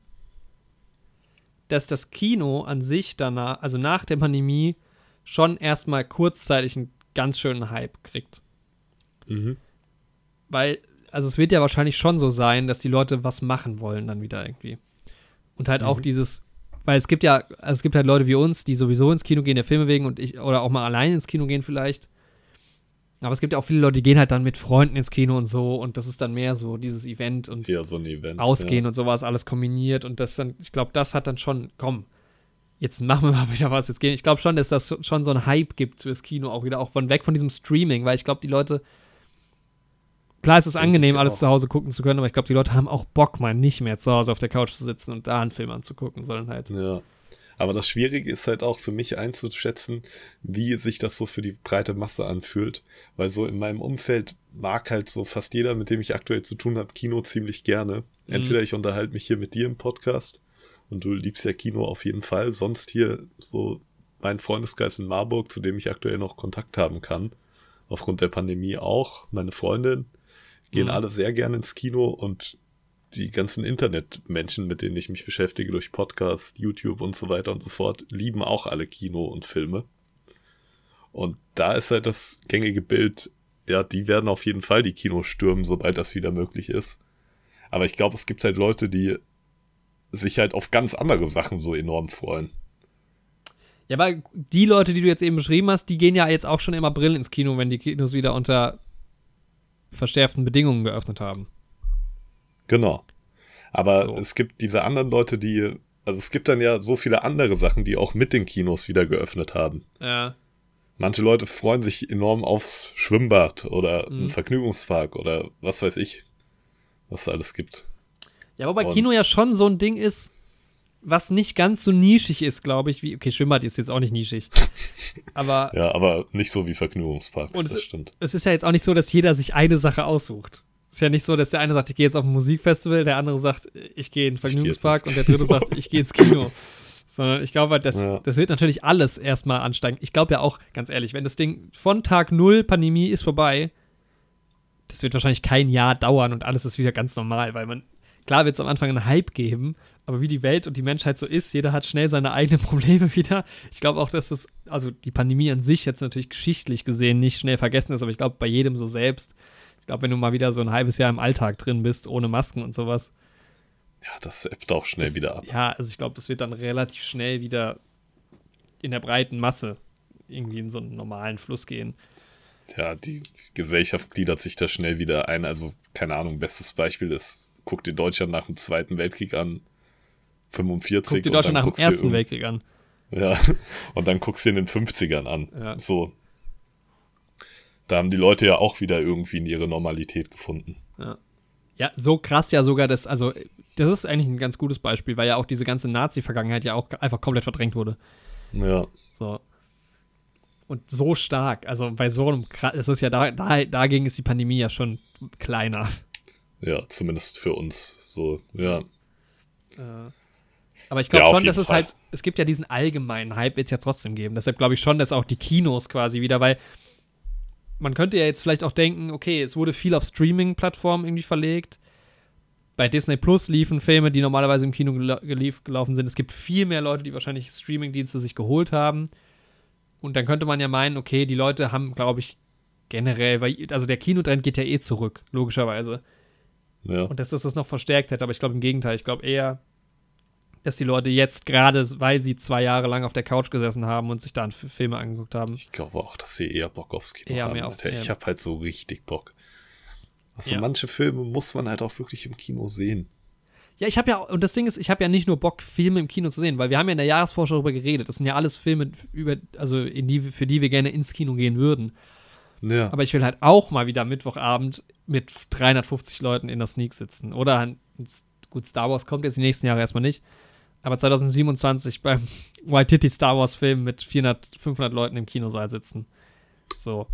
dass das Kino an sich danach, also nach der Pandemie, schon erstmal kurzzeitig einen ganz schönen Hype kriegt. Mhm. Weil, also es wird ja wahrscheinlich schon so sein, dass die Leute was machen wollen dann wieder irgendwie. Und halt mhm. auch dieses, weil es gibt ja, also es gibt halt Leute wie uns, die sowieso ins Kino gehen, der Filme wegen und ich, oder auch mal allein ins Kino gehen vielleicht. Aber es gibt ja auch viele Leute, die gehen halt dann mit Freunden ins Kino und so und das ist dann mehr so dieses Event und ja, so ein Event, Ausgehen ja. und sowas alles kombiniert und das dann, ich glaube, das hat dann schon, komm, jetzt machen wir mal wieder was, jetzt gehen. Ich glaube schon, dass das schon so ein Hype gibt fürs Kino auch wieder, auch von weg von diesem Streaming, weil ich glaube, die Leute, klar ist es angenehm, alles auch. zu Hause gucken zu können, aber ich glaube, die Leute haben auch Bock, mal nicht mehr zu Hause auf der Couch zu sitzen und da einen Film anzugucken, sondern halt. Ja. Aber das Schwierige ist halt auch für mich einzuschätzen, wie sich das so für die breite Masse anfühlt. Weil so in meinem Umfeld mag halt so fast jeder, mit dem ich aktuell zu tun habe, Kino ziemlich gerne. Mhm. Entweder ich unterhalte mich hier mit dir im Podcast und du liebst ja Kino auf jeden Fall. Sonst hier so mein Freundeskreis in Marburg, zu dem ich aktuell noch Kontakt haben kann. Aufgrund der Pandemie auch. Meine Freundin gehen mhm. alle sehr gerne ins Kino und die ganzen Internetmenschen, mit denen ich mich beschäftige, durch Podcast, YouTube und so weiter und so fort, lieben auch alle Kino und Filme. Und da ist halt das gängige Bild, ja, die werden auf jeden Fall die Kinos stürmen, sobald das wieder möglich ist. Aber ich glaube, es gibt halt Leute, die sich halt auf ganz andere Sachen so enorm freuen. Ja, aber die Leute, die du jetzt eben beschrieben hast, die gehen ja jetzt auch schon immer Brillen ins Kino, wenn die Kinos wieder unter verschärften Bedingungen geöffnet haben. Genau. Aber so. es gibt diese anderen Leute, die, also es gibt dann ja so viele andere Sachen, die auch mit den Kinos wieder geöffnet haben. Ja. Manche Leute freuen sich enorm aufs Schwimmbad oder mhm. einen Vergnügungspark oder was weiß ich, was es alles gibt. Ja, wobei Und Kino ja schon so ein Ding ist, was nicht ganz so nischig ist, glaube ich, wie, okay, Schwimmbad ist jetzt auch nicht nischig. aber. ja, aber nicht so wie Vergnügungsparks, das es, stimmt. Es ist ja jetzt auch nicht so, dass jeder sich eine Sache aussucht. Ist ja nicht so, dass der eine sagt, ich gehe jetzt auf ein Musikfestival, der andere sagt, ich gehe in den Vergnügungspark und der dritte sagt, ich gehe ins Kino. Sondern ich glaube halt, das, ja. das wird natürlich alles erstmal ansteigen. Ich glaube ja auch, ganz ehrlich, wenn das Ding von Tag null Pandemie ist vorbei, das wird wahrscheinlich kein Jahr dauern und alles ist wieder ganz normal, weil man, klar wird es am Anfang einen Hype geben, aber wie die Welt und die Menschheit so ist, jeder hat schnell seine eigenen Probleme wieder. Ich glaube auch, dass das, also die Pandemie an sich jetzt natürlich geschichtlich gesehen nicht schnell vergessen ist, aber ich glaube bei jedem so selbst glaube, wenn du mal wieder so ein halbes Jahr im Alltag drin bist, ohne Masken und sowas. Ja, das ebbt auch schnell das, wieder ab. Ja, also ich glaube, das wird dann relativ schnell wieder in der breiten Masse irgendwie in so einen normalen Fluss gehen. Ja, die Gesellschaft gliedert sich da schnell wieder ein. Also, keine Ahnung, bestes Beispiel ist, guck dir Deutschland nach dem Zweiten Weltkrieg an, 45. Guck dir Deutschland nach dem Ersten Weltkrieg an. Ja, und dann guckst du in den 50ern an. Ja. So, da haben die Leute ja auch wieder irgendwie in ihre Normalität gefunden. Ja. Ja, so krass ja sogar, dass, also, das ist eigentlich ein ganz gutes Beispiel, weil ja auch diese ganze Nazi-Vergangenheit ja auch einfach komplett verdrängt wurde. Ja. So. Und so stark, also bei so einem, es ist ja da, da, dagegen ist die Pandemie ja schon kleiner. Ja, zumindest für uns, so, ja. Äh, aber ich glaube ja, schon, dass es halt, es gibt ja diesen allgemeinen Hype, wird es ja trotzdem geben. Deshalb glaube ich schon, dass auch die Kinos quasi wieder, weil man könnte ja jetzt vielleicht auch denken, okay, es wurde viel auf Streaming-Plattformen irgendwie verlegt. Bei Disney Plus liefen Filme, die normalerweise im Kino gelief, gelaufen sind. Es gibt viel mehr Leute, die wahrscheinlich Streaming-Dienste sich geholt haben. Und dann könnte man ja meinen, okay, die Leute haben, glaube ich, generell, weil, also der Kinotrend geht ja eh zurück, logischerweise. Ja. Und dass das das noch verstärkt hätte, aber ich glaube im Gegenteil, ich glaube eher, dass die Leute jetzt gerade, weil sie zwei Jahre lang auf der Couch gesessen haben und sich dann Filme angeguckt haben. Ich glaube auch, dass sie eher Bock aufs Kino eher haben. Mehr aufs, ich habe halt so richtig Bock. Also Ja. manche Filme muss man halt auch wirklich im Kino sehen. Ja, ich habe ja, und das Ding ist, ich habe ja nicht nur Bock, Filme im Kino zu sehen, weil wir haben ja in der Jahresvorschau darüber geredet. Das sind ja alles Filme, über, also die, für die wir gerne ins Kino gehen würden. Ja, Aber ich will halt auch mal wieder Mittwochabend mit 350 Leuten in der Sneak sitzen. Oder halt, gut, Star Wars kommt jetzt die nächsten Jahre erstmal nicht. Aber 2027 beim White Titty Star Wars Film mit 400, 500 Leuten im Kinosaal sitzen. So.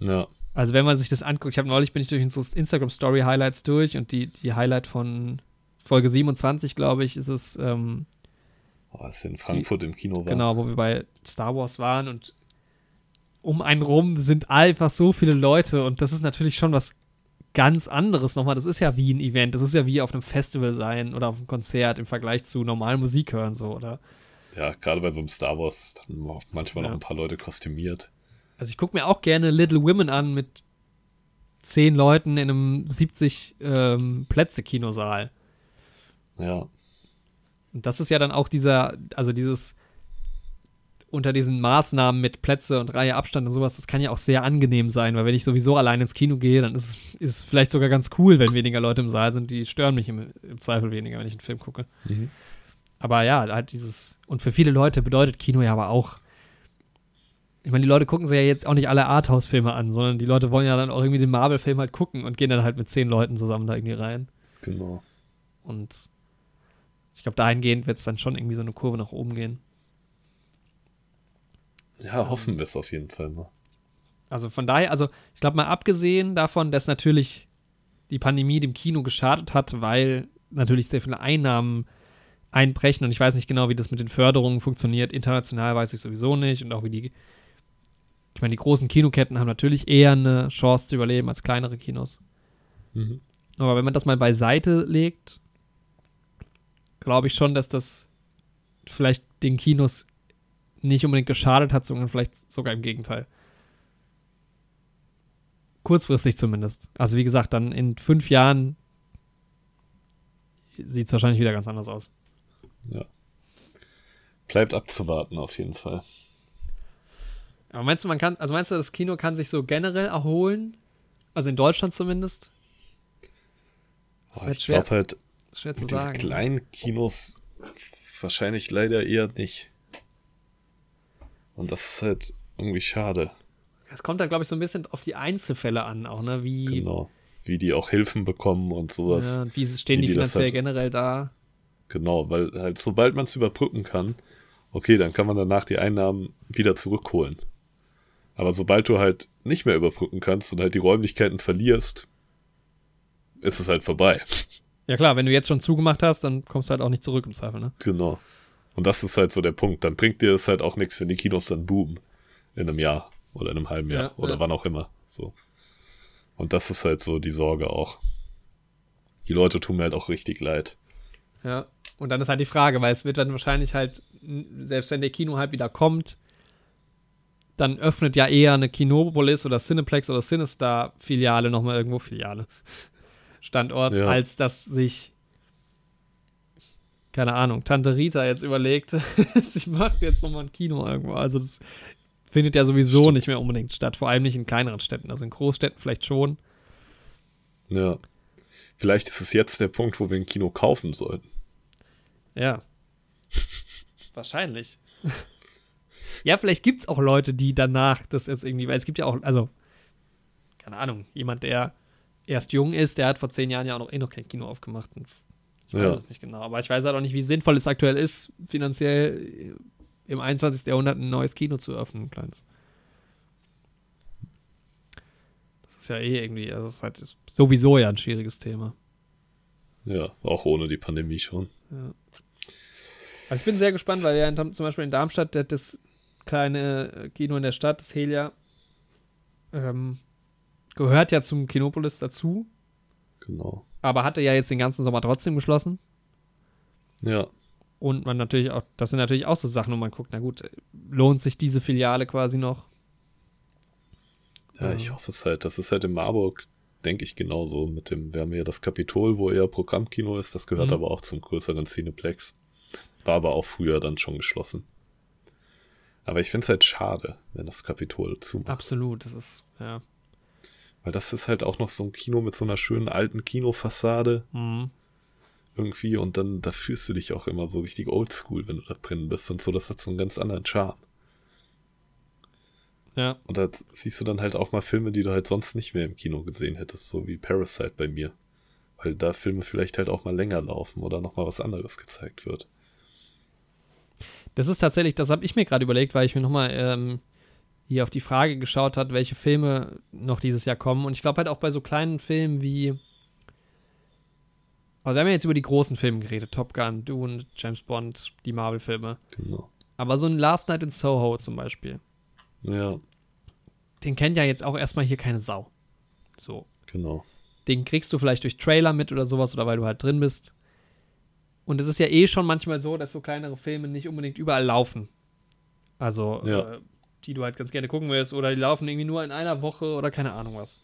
ja, Also wenn man sich das anguckt, ich habe neulich bin ich durch unsere Instagram Story Highlights durch und die, die Highlight von Folge 27, glaube ich, ist es, ähm, oh, ich in Frankfurt im Kino war. genau, wo wir bei Star Wars waren und um einen rum sind einfach so viele Leute und das ist natürlich schon was ganz anderes nochmal. Das ist ja wie ein Event, das ist ja wie auf einem Festival sein oder auf einem Konzert im Vergleich zu normal Musik hören, so, oder? Ja, gerade bei so einem Star Wars, dann auch manchmal Ja. noch ein paar Leute kostümiert. Also ich gucke mir auch gerne Little Women an mit zehn Leuten in einem 70 ähm, Plätze Kinosaal. Ja, Und das ist ja dann auch dieser, also dieses unter diesen Maßnahmen mit Plätze und Reihe Abstand und sowas, das kann ja auch sehr angenehm sein, weil wenn ich sowieso allein ins Kino gehe, dann ist es vielleicht sogar ganz cool, wenn weniger Leute im Saal sind, die stören mich im, im Zweifel weniger, wenn ich einen Film gucke. Mhm. Aber ja, halt dieses, und für viele Leute bedeutet Kino ja aber auch, ich meine, die Leute gucken sich ja jetzt auch nicht alle Arthouse-Filme an, sondern die Leute wollen ja dann auch irgendwie den Marvel-Film halt gucken und gehen dann halt mit zehn Leuten zusammen da irgendwie rein. genau. Und ich glaube, dahingehend wird es dann schon irgendwie so eine Kurve nach oben gehen. Ja, hoffen wir es auf jeden Fall mal. Also von daher, also ich glaube mal abgesehen davon, dass natürlich die Pandemie dem Kino geschadet hat, weil natürlich sehr viele Einnahmen einbrechen und ich weiß nicht genau, wie das mit den Förderungen funktioniert. International weiß ich sowieso nicht und auch wie die, ich meine, die großen Kinoketten haben natürlich eher eine Chance zu überleben als kleinere Kinos. Mhm. Aber wenn man das mal beiseite legt, glaube ich schon, dass das vielleicht den Kinos nicht unbedingt geschadet hat, sondern vielleicht sogar im Gegenteil. Kurzfristig zumindest. Also wie gesagt, dann in fünf Jahren sieht es wahrscheinlich wieder ganz anders aus. Ja. Bleibt abzuwarten auf jeden Fall. Aber meinst du, man kann, also meinst du, das Kino kann sich so generell erholen? Also in Deutschland zumindest? Wird ich glaube halt, Schwer zu mit diesen kleinen Kinos wahrscheinlich leider eher nicht. Und das ist halt irgendwie schade. Es kommt da, glaube ich, so ein bisschen auf die Einzelfälle an, auch, ne? Wie, Genau. Wie die auch Hilfen bekommen und sowas. ja, wie stehen wie die die finanziell halt- generell da? Genau, weil halt sobald man es überbrücken kann, okay, dann kann man danach die Einnahmen wieder zurückholen. Aber sobald du halt nicht mehr überbrücken kannst und halt die Räumlichkeiten verlierst, ist es halt vorbei. Ja klar, wenn du jetzt schon zugemacht hast, dann kommst du halt auch nicht zurück im Zweifel, ne? Genau. Und das ist halt so der Punkt. Dann bringt dir das halt auch nichts, wenn die Kinos dann boomen. In einem Jahr oder in einem halben Jahr Ja, oder ja. wann auch immer. So. Und das ist halt so die Sorge auch. Die Leute tun mir halt auch richtig leid. Ja. Und dann ist halt die Frage, weil es wird dann wahrscheinlich halt, selbst wenn der Kino halt wieder kommt, dann öffnet ja eher eine Kinopolis oder Cineplex oder Cinestar Filiale nochmal irgendwo, Filiale, Standort, Ja. als dass sich, keine Ahnung, Tante Rita jetzt überlegt, sie macht jetzt nochmal ein Kino irgendwo. Also das findet ja sowieso Stimmt. nicht mehr unbedingt statt, vor allem nicht in kleineren Städten. Also in Großstädten vielleicht schon. Ja. Vielleicht ist es jetzt der Punkt, wo wir ein Kino kaufen sollten. Ja. Wahrscheinlich. ja, vielleicht gibt es auch Leute, die danach das jetzt irgendwie, weil es gibt ja auch, also, keine Ahnung, jemand, der erst jung ist, der hat vor zehn Jahren ja auch noch eh noch kein Kino aufgemacht. Und ich weiß Ja. es nicht genau. Aber ich weiß halt auch nicht, wie sinnvoll es aktuell ist, finanziell im 21. Jahrhundert ein neues Kino zu öffnen, ein kleines. Das ist ja eh irgendwie, also es ist halt sowieso ja ein schwieriges Thema. Ja, auch ohne die Pandemie schon. Also ich bin sehr gespannt, weil ja in, zum Beispiel in Darmstadt der- das kleine äh, Kino in der Stadt, das Helia, ähm, gehört ja zum Kinopolis dazu, Genau. Aber hatte ja jetzt den ganzen Sommer trotzdem geschlossen. Ja. Und man natürlich auch, das sind natürlich auch so Sachen, wo man guckt, na gut, lohnt sich diese Filiale quasi noch? Ja, Ja. ich hoffe es halt. Das ist halt in Marburg, denke ich, genauso. Mit dem, wir haben ja das Kapitol, wo eher Programmkino ist. Das gehört Mhm. aber auch zum größeren Cineplex. War aber auch früher dann schon geschlossen. Aber ich finde es halt schade, wenn das Kapitol zumacht. Absolut, das ist, ja. Weil das ist halt auch noch so ein Kino mit so einer schönen alten Kinofassade Mhm. irgendwie und dann, da fühlst du dich auch immer so richtig oldschool, wenn du da drin bist und so. Das hat so einen ganz anderen Charme. Ja. Und da siehst du dann halt auch mal Filme, die du halt sonst nicht mehr im Kino gesehen hättest, so wie Parasite bei mir. Weil da Filme vielleicht halt auch mal länger laufen oder nochmal was anderes gezeigt wird. Das ist tatsächlich, das habe ich mir gerade überlegt, weil ich mir nochmal ähm, hier auf die Frage geschaut hat, welche Filme noch dieses Jahr kommen. Und ich glaube halt auch bei so kleinen Filmen wie. Also wir haben ja jetzt über die großen Filme geredet: Top Gun, Dune, James Bond, die Marvel-Filme. Genau. Aber so ein Last Night in Soho zum Beispiel, Ja, den kennt ja jetzt auch erstmal hier keine Sau. So. genau. Den kriegst du vielleicht durch Trailer mit oder sowas oder weil du halt drin bist. Und es ist ja eh schon manchmal so, dass so kleinere Filme nicht unbedingt überall laufen. Also, Ja. äh, die du halt ganz gerne gucken willst oder die laufen irgendwie nur in einer Woche oder keine Ahnung was.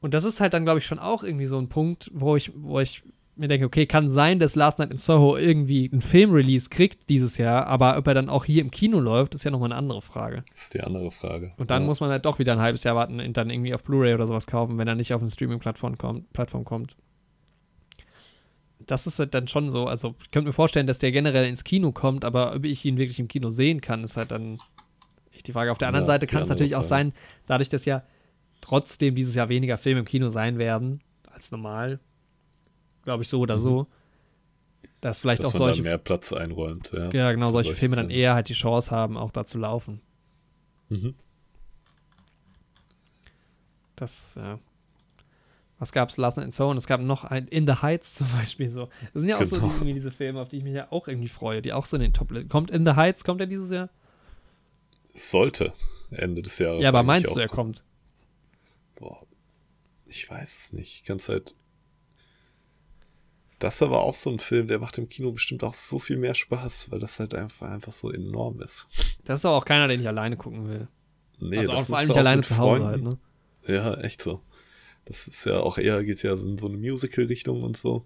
Und das ist halt dann, glaube ich, schon auch irgendwie so ein Punkt, wo ich, wo ich mir denke, okay, kann sein, dass Last Night in Soho irgendwie einen Filmrelease kriegt dieses Jahr, aber ob er dann auch hier im Kino läuft, ist ja nochmal eine andere Frage. Das ist die andere Frage. Und dann ja. muss man halt doch wieder ein halbes Jahr warten und dann irgendwie auf Blu-ray oder sowas kaufen, wenn er nicht auf eine Streaming-Plattform kommt, Plattform kommt. Das ist halt dann schon so. Also, ich könnte mir vorstellen, dass der generell ins Kino kommt, aber ob ich ihn wirklich im Kino sehen kann, ist halt dann echt die Frage. Auf der anderen Ja, Seite kann es natürlich auch sein, dadurch, dass ja trotzdem dieses Jahr weniger Filme im Kino sein werden als normal, glaube ich so oder Mhm. so, dass vielleicht dass auch man solche, mehr Platz einräumt. Ja, ja genau, solche, solche Filme dann eher halt die Chance haben, auch da zu laufen. Mhm. Das, ja. Was gab's? Last Night in und es gab noch ein In the Heights zum Beispiel so. Das sind ja auch so Genau. die, irgendwie diese Filme, auf die ich mich ja auch irgendwie freue, die auch so in den Top Kommt In the Heights, kommt er dieses Jahr? Es sollte Ende des Jahres. ja, aber meinst du, er kommt? Boah, ich weiß es nicht. Ich kann's halt. Das ist aber auch so ein Film, der macht im Kino bestimmt auch so viel mehr Spaß, weil das halt einfach, einfach so enorm ist. Das ist aber auch keiner, den ich alleine gucken will. Nee, also auch das vor allem nicht alleine zu Hause halt, ne? Ja, echt so. Das ist ja auch eher, geht ja in so eine Musical-Richtung und so.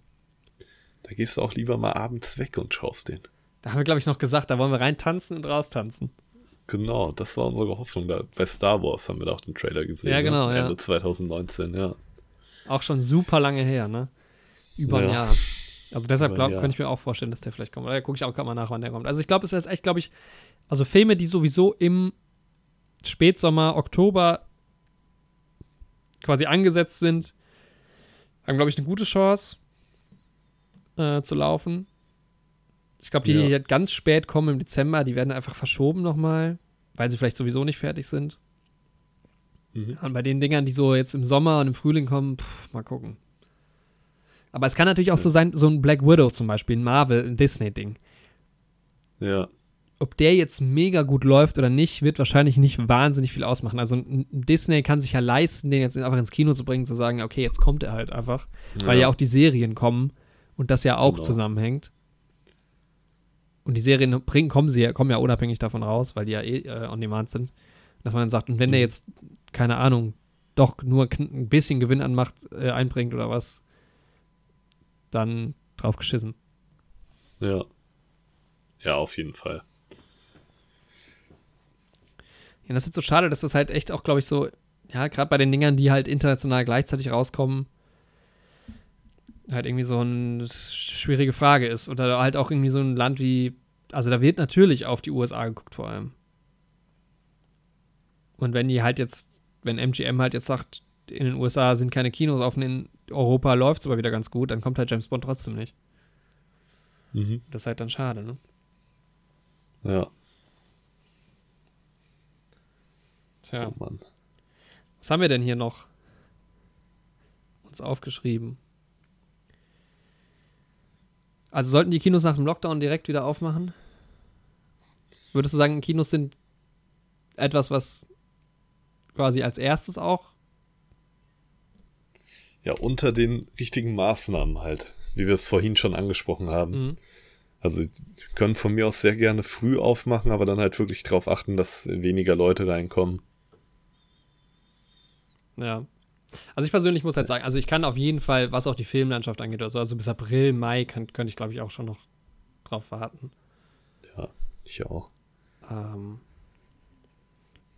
Da gehst du auch lieber mal abends weg und schaust den. Da haben wir, glaube ich, noch gesagt, da wollen wir rein tanzen und raus tanzen. Genau, das war unsere Hoffnung. Da, bei Star Wars haben wir da auch den Trailer gesehen. Ja, genau, ne? ja. Ende 2019, ja. Auch schon super lange her, ne? Über ein Ja. Jahr. Also deshalb ein glaub, Jahr. könnte ich mir auch vorstellen, dass der vielleicht kommt. Oder gucke ich auch gerade mal nach, wann der kommt. Also ich glaube, es ist echt, glaube ich, also Filme, die sowieso im Spätsommer, Oktober quasi angesetzt sind, haben, glaube ich, eine gute Chance äh, zu laufen. Ich glaube, die, die Ja. jetzt ganz spät kommen im Dezember, die werden einfach verschoben nochmal, weil sie vielleicht sowieso nicht fertig sind. Mhm. Und bei den Dingern, die so jetzt im Sommer und im Frühling kommen, pff, mal gucken. Aber es kann natürlich auch so sein, so ein Black Widow zum Beispiel, ein Marvel, ein Disney-Ding. Ja, Ob der jetzt mega gut läuft oder nicht, wird wahrscheinlich nicht wahnsinnig viel ausmachen. Also Disney kann sich ja leisten, den jetzt einfach ins Kino zu bringen, zu sagen, okay, jetzt kommt er halt einfach. Weil ja auch die Serien kommen und das ja auch Genau. zusammenhängt. Und die Serien bringen, kommen, sie ja, kommen ja unabhängig davon raus, weil die ja eh äh, on demand sind. Dass man dann sagt, und wenn der Mhm. jetzt, keine Ahnung, doch nur ein bisschen Gewinn an Macht äh, einbringt oder was, dann drauf geschissen. Ja. Ja, auf jeden Fall. Ja, das ist jetzt so schade, dass das halt echt auch, glaube ich, so, ja, gerade bei den Dingern, die halt international gleichzeitig rauskommen, halt irgendwie so eine schwierige Frage ist. Oder halt auch irgendwie so ein Land wie, also da wird natürlich auf die USA geguckt vor allem. Und wenn die halt jetzt, wenn MGM halt jetzt sagt, in den USA sind keine Kinos offen, in Europa läuft es aber wieder ganz gut, dann kommt halt James Bond trotzdem nicht. Mhm. Das ist halt dann schade, ne? Ja, Tja. oh Mann. Was haben wir denn hier noch uns aufgeschrieben? Also sollten die Kinos nach dem Lockdown direkt wieder aufmachen? Würdest du sagen, Kinos sind etwas, was quasi als erstes auch? Ja, unter den richtigen Maßnahmen halt, wie wir es vorhin schon angesprochen haben. Mhm. Also können von mir aus sehr gerne früh aufmachen, aber dann halt wirklich darauf achten, dass weniger Leute reinkommen. Ja. Also ich persönlich muss halt sagen, also ich kann auf jeden Fall, was auch die Filmlandschaft angeht, also, also bis April, Mai kann, könnte ich glaube ich auch schon noch drauf warten. Ja, ich auch. Ähm,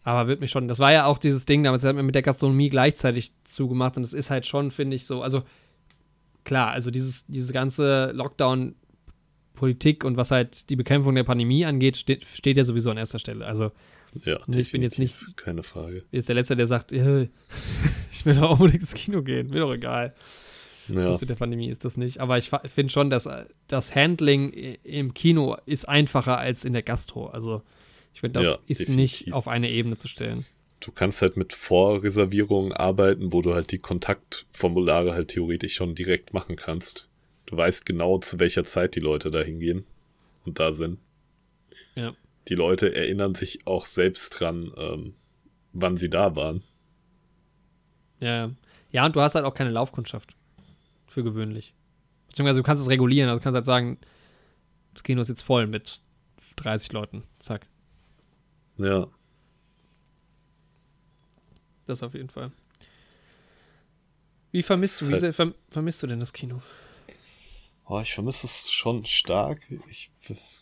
Aber wird mich schon, das war ja auch dieses Ding, damals hat man mit der Gastronomie gleichzeitig zugemacht und es ist halt schon, finde ich, so, also klar, also dieses, diese ganze Lockdown-Politik und was halt die Bekämpfung der Pandemie angeht, steht, steht ja sowieso an erster Stelle. Also Ja, ich bin jetzt nicht, Keine Frage. jetzt der Letzte, der sagt, ich will doch unbedingt ins Kino gehen, mir doch egal. Ja, Das mit der Pandemie ist das nicht. Aber ich finde schon, dass das Handling im Kino ist einfacher als in der Gastro. Also ich finde, das Ja, ist definitiv. nicht auf eine Ebene zu stellen. du kannst halt mit Vorreservierungen arbeiten, wo du halt die Kontaktformulare halt theoretisch schon direkt machen kannst. Du weißt genau, zu welcher Zeit die Leute da hingehen und da sind. Ja. Die Leute erinnern sich auch selbst dran, ähm, wann sie da waren. Ja, ja, und du hast halt auch keine Laufkundschaft. Für gewöhnlich. Beziehungsweise du kannst es regulieren. Also du kannst halt sagen, das Kino ist jetzt voll mit 30 Leuten. Zack. Ja, Das auf jeden Fall. Wie vermisst du, wie Halt- vermisst du denn das Kino? Oh, ich vermisse es schon stark. Ich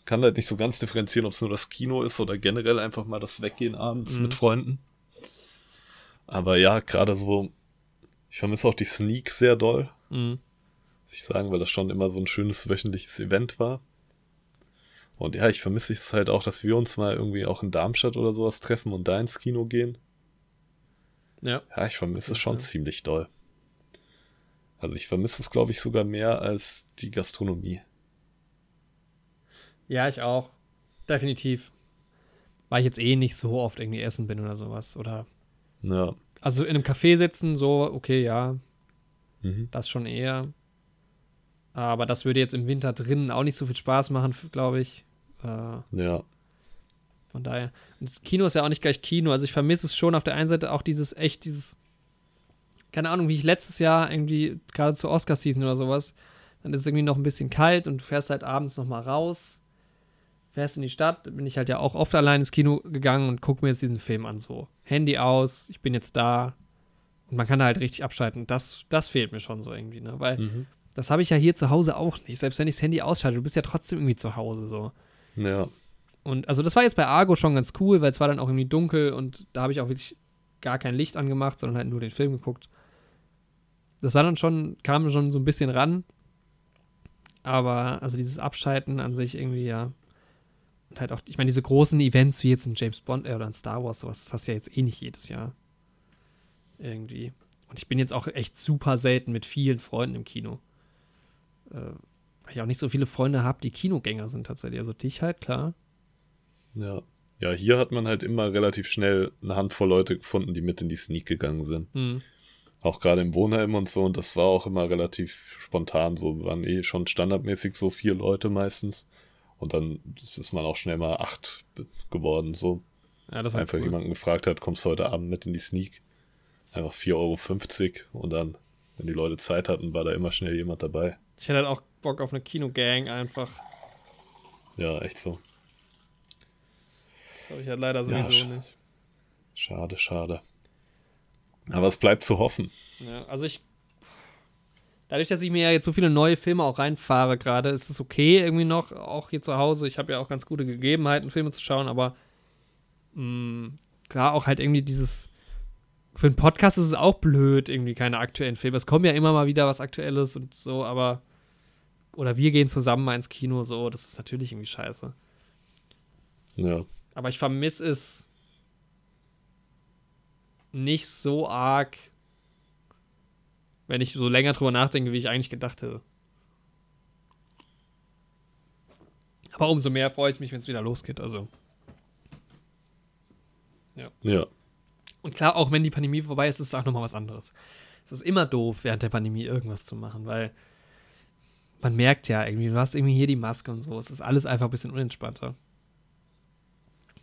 kann halt nicht so ganz differenzieren, ob es nur das Kino ist oder generell einfach mal das Weggehen abends Mhm. mit Freunden. Aber ja, gerade so, ich vermisse auch die Sneak sehr doll, Mhm. muss ich sagen, weil das schon immer so ein schönes wöchentliches Event war. Und ja, ich vermisse es halt auch, dass wir uns mal irgendwie auch in Darmstadt oder sowas treffen und da ins Kino gehen. Ja. Ja, ich vermisse es schon Okay. ziemlich doll. Also ich vermisse es, glaube ich, sogar mehr als die Gastronomie. Ja, ich auch. Definitiv. Weil ich jetzt eh nicht so oft irgendwie essen bin oder sowas. Oder. Ja. Also in einem Café sitzen, so, okay, ja, Mhm. das schon eher. Aber das würde jetzt im Winter drinnen auch nicht so viel Spaß machen, glaube ich. Äh, Ja. von daher. Und das Kino ist ja auch nicht gleich Kino. Also ich vermisse es schon auf der einen Seite auch dieses, echt dieses, keine Ahnung, wie ich letztes Jahr irgendwie, gerade zur Oscar-Season oder sowas, dann ist es irgendwie noch ein bisschen kalt und du fährst halt abends nochmal raus, fährst in die Stadt, bin ich halt ja auch oft allein ins Kino gegangen und guck mir jetzt diesen Film an, so. Handy aus, ich bin jetzt da und man kann da halt richtig abschalten. Das, das fehlt mir schon so irgendwie, ne? Weil Mhm. das habe ich ja hier zu Hause auch nicht. Selbst wenn ich das Handy ausschalte, du bist ja trotzdem irgendwie zu Hause, so. Ja. Und also das war jetzt bei Argo schon ganz cool, weil es war dann auch irgendwie dunkel und da habe ich auch wirklich gar kein Licht angemacht, sondern halt nur den Film geguckt. Das war dann schon, kam schon so ein bisschen ran. Aber also dieses Abschalten an sich irgendwie, ja. Und halt auch, ich meine, diese großen Events wie jetzt ein James Bond äh, oder ein Star Wars, sowas, das hast du ja jetzt eh nicht jedes Jahr. Irgendwie. Und ich bin jetzt auch echt super selten mit vielen Freunden im Kino. Äh, weil ich auch nicht so viele Freunde habe, die Kinogänger sind tatsächlich. Also dich halt, klar. Ja. Ja, hier hat man halt immer relativ schnell eine Handvoll Leute gefunden, die mit in die Sneak gegangen sind. Hm. Auch gerade im Wohnheim und so. Und das war auch immer relativ spontan. So waren eh schon standardmäßig so vier Leute meistens. Und dann ist man auch schnell mal acht geworden. So Ja, einfach cool. jemanden gefragt hat, kommst du heute Abend mit in die Sneak? Einfach 4,50 Euro. Und dann, wenn die Leute Zeit hatten, war da immer schnell jemand dabei. Ich hätte halt auch Bock auf eine Kinogang einfach. Ja, echt so. Habe ich halt leider Ja, sowieso sch- nicht. Schade, schade. Aber es bleibt zu hoffen. Ja, also ich. Dadurch, dass ich mir ja jetzt so viele neue Filme auch reinfahre gerade, ist es okay irgendwie noch, auch hier zu Hause. Ich habe ja auch ganz gute Gegebenheiten, Filme zu schauen, aber mh, klar, auch halt irgendwie dieses. Für einen Podcast ist es auch blöd, irgendwie keine aktuellen Filme. Es kommt ja immer mal wieder was Aktuelles und so, aber. Oder wir gehen zusammen mal ins Kino, so, das ist natürlich irgendwie scheiße. Ja. Aber ich vermisse es nicht so arg, wenn ich so länger drüber nachdenke, wie ich eigentlich gedacht hätte. Aber umso mehr freue ich mich, wenn es wieder losgeht. Also. Ja. Und klar, auch wenn die Pandemie vorbei ist, ist es auch nochmal was anderes. Es ist immer doof, während der Pandemie irgendwas zu machen, weil man merkt ja irgendwie, du hast irgendwie hier die Maske und so. Es ist alles einfach ein bisschen unentspannter.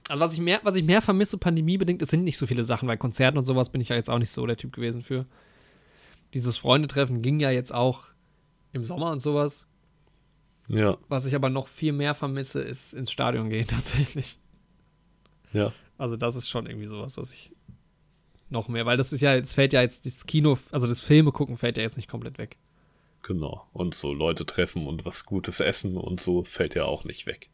Also was ich mehr, was ich mehr vermisse, pandemiebedingt, es sind nicht so viele Sachen, weil Konzerten und sowas bin ich ja jetzt auch nicht so der Typ gewesen für. Dieses Freundetreffen ging ja jetzt auch im Sommer und sowas. Ja. Was ich aber noch viel mehr vermisse, ist ins Stadion gehen tatsächlich. Ja. Also das ist schon irgendwie sowas, was ich noch mehr, weil das ist ja, jetzt fällt ja jetzt das Kino, also das Filme gucken fällt ja jetzt nicht komplett weg. Genau. Und so Leute treffen und was Gutes essen und so fällt ja auch nicht weg.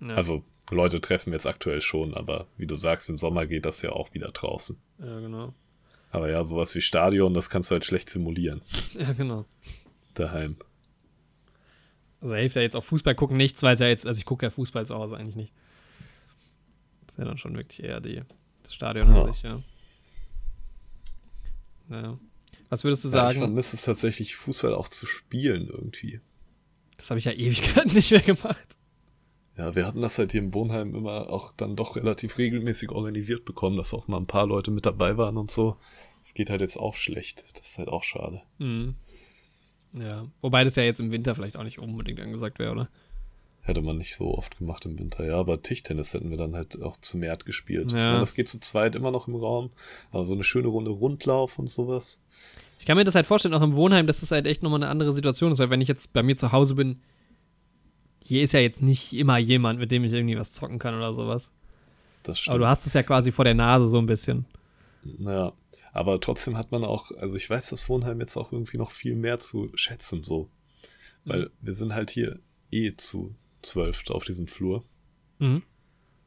Ja. Also Leute treffen jetzt aktuell schon, aber wie du sagst, im Sommer geht das ja auch wieder draußen. Ja, genau. Aber ja, sowas wie Stadion, das kannst du halt schlecht simulieren. Ja, genau. Daheim. Also hilft ja jetzt auch Fußball gucken nichts, weil es ja jetzt, also ich gucke ja Fußball zu Hause eigentlich nicht. Das ist ja dann schon wirklich eher die, das Stadion an Ja. sich, ja. Naja. Was würdest du Ja, ich sagen? vermisse es tatsächlich, Fußball auch zu spielen irgendwie. das habe ich ja Ewigkeiten nicht mehr gemacht. Ja, wir hatten das halt hier in Bonheim immer auch dann doch relativ regelmäßig organisiert bekommen, dass auch mal ein paar Leute mit dabei waren und so. Es geht halt jetzt auch schlecht. Das ist halt auch schade. Mhm. Ja. Wobei das ja jetzt im Winter vielleicht auch nicht unbedingt angesagt wäre, oder? Hätte man nicht so oft gemacht im Winter. Ja, aber Tischtennis hätten wir dann halt auch zu Mert gespielt. Ich Ja. meine, das geht zu zweit immer noch im Raum. Aber so eine schöne Runde Rundlauf und sowas. Ich kann mir das halt vorstellen, auch im Wohnheim, dass das halt echt nochmal eine andere Situation ist, weil wenn ich jetzt bei mir zu Hause bin, hier ist ja jetzt nicht immer jemand, mit dem ich irgendwie was zocken kann oder sowas. Das Aber du stimmt. hast es ja quasi vor der Nase so ein bisschen. Ja. Aber trotzdem hat man auch, also ich weiß das Wohnheim jetzt auch irgendwie noch viel mehr zu schätzen, so. Weil wir sind halt hier eh zu zwölf auf diesem Flur. Mhm.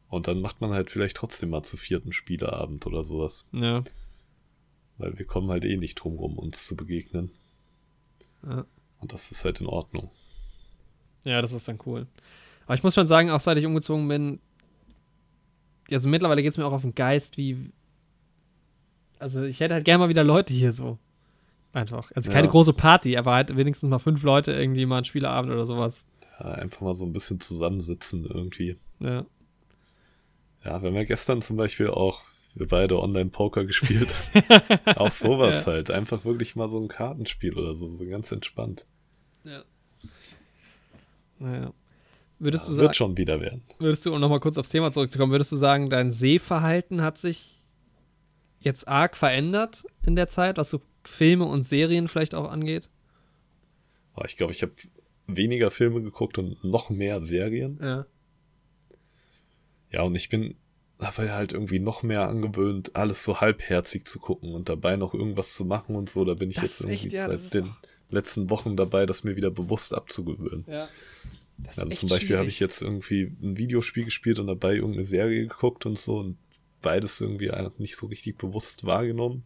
Und dann macht man halt vielleicht trotzdem mal zu vierten Spieleabend oder sowas. Ja. Weil wir kommen halt eh nicht drum rum, uns zu begegnen. Ja. Und das ist halt in Ordnung. Ja, das ist dann cool. Aber ich muss schon sagen, auch seit ich umgezogen bin, also mittlerweile geht es mir auch auf den Geist, wie. Also ich hätte halt gerne mal wieder Leute hier so. Einfach. Also keine Ja. große Party, aber halt wenigstens mal fünf Leute irgendwie mal einen Spieleabend oder sowas. Ja, einfach mal so ein bisschen zusammensitzen irgendwie. Ja. Ja, wir haben ja gestern zum Beispiel auch, wir beide Online-Poker gespielt. auch sowas Ja. halt. Einfach wirklich mal so ein Kartenspiel oder so, so ganz entspannt. ja. Naja. Würdest Ja, du sagen, wird schon wieder werden. würdest du, um nochmal kurz aufs Thema zurückzukommen, würdest du sagen, dein Sehverhalten hat sich jetzt arg verändert in der Zeit, was so Filme und Serien vielleicht auch angeht? Aber ich glaube, ich habe weniger Filme geguckt und noch mehr Serien. Ja. Ja, und ich bin aber halt irgendwie noch mehr angewöhnt, alles so halbherzig zu gucken und dabei noch irgendwas zu machen und so. Da bin ich Das jetzt ist echt, irgendwie ja, seit den letzten Wochen dabei, das mir wieder bewusst abzugewöhnen. Ja. Also zum Beispiel habe ich jetzt irgendwie ein Videospiel gespielt und dabei irgendeine Serie geguckt und so und beides irgendwie nicht so richtig bewusst wahrgenommen.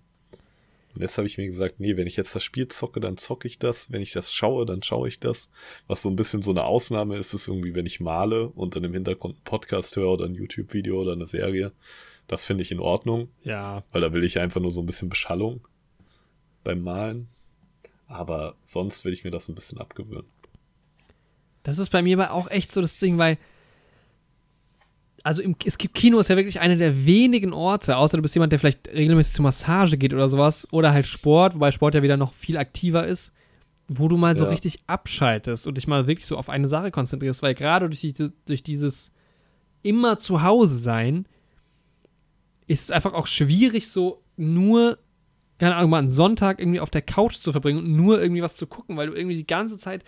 Und jetzt habe ich mir gesagt, nee, wenn ich jetzt das Spiel zocke, dann zocke ich das. Wenn ich das schaue, dann schaue ich das. Was so ein bisschen so eine Ausnahme ist, ist irgendwie, wenn ich male und dann im Hintergrund einen Podcast höre oder ein YouTube-Video oder eine Serie. Das finde ich in Ordnung, Ja. weil da will ich einfach nur so ein bisschen Beschallung beim Malen. Aber sonst will ich mir das ein bisschen abgewöhnen. Das ist bei mir aber auch echt so das Ding, weil. Also im, es gibt Kino ist ja wirklich einer der wenigen Orte, außer du bist jemand, der vielleicht regelmäßig zur Massage geht oder sowas, oder halt Sport, wobei Sport ja wieder noch viel aktiver ist, wo du mal so Ja. richtig abschaltest und dich mal wirklich so auf eine Sache konzentrierst, weil gerade durch, die, durch dieses immer zu Hause sein ist es einfach auch schwierig, so nur, keine Ahnung, mal einen Sonntag irgendwie auf der Couch zu verbringen und nur irgendwie was zu gucken, weil du irgendwie die ganze Zeit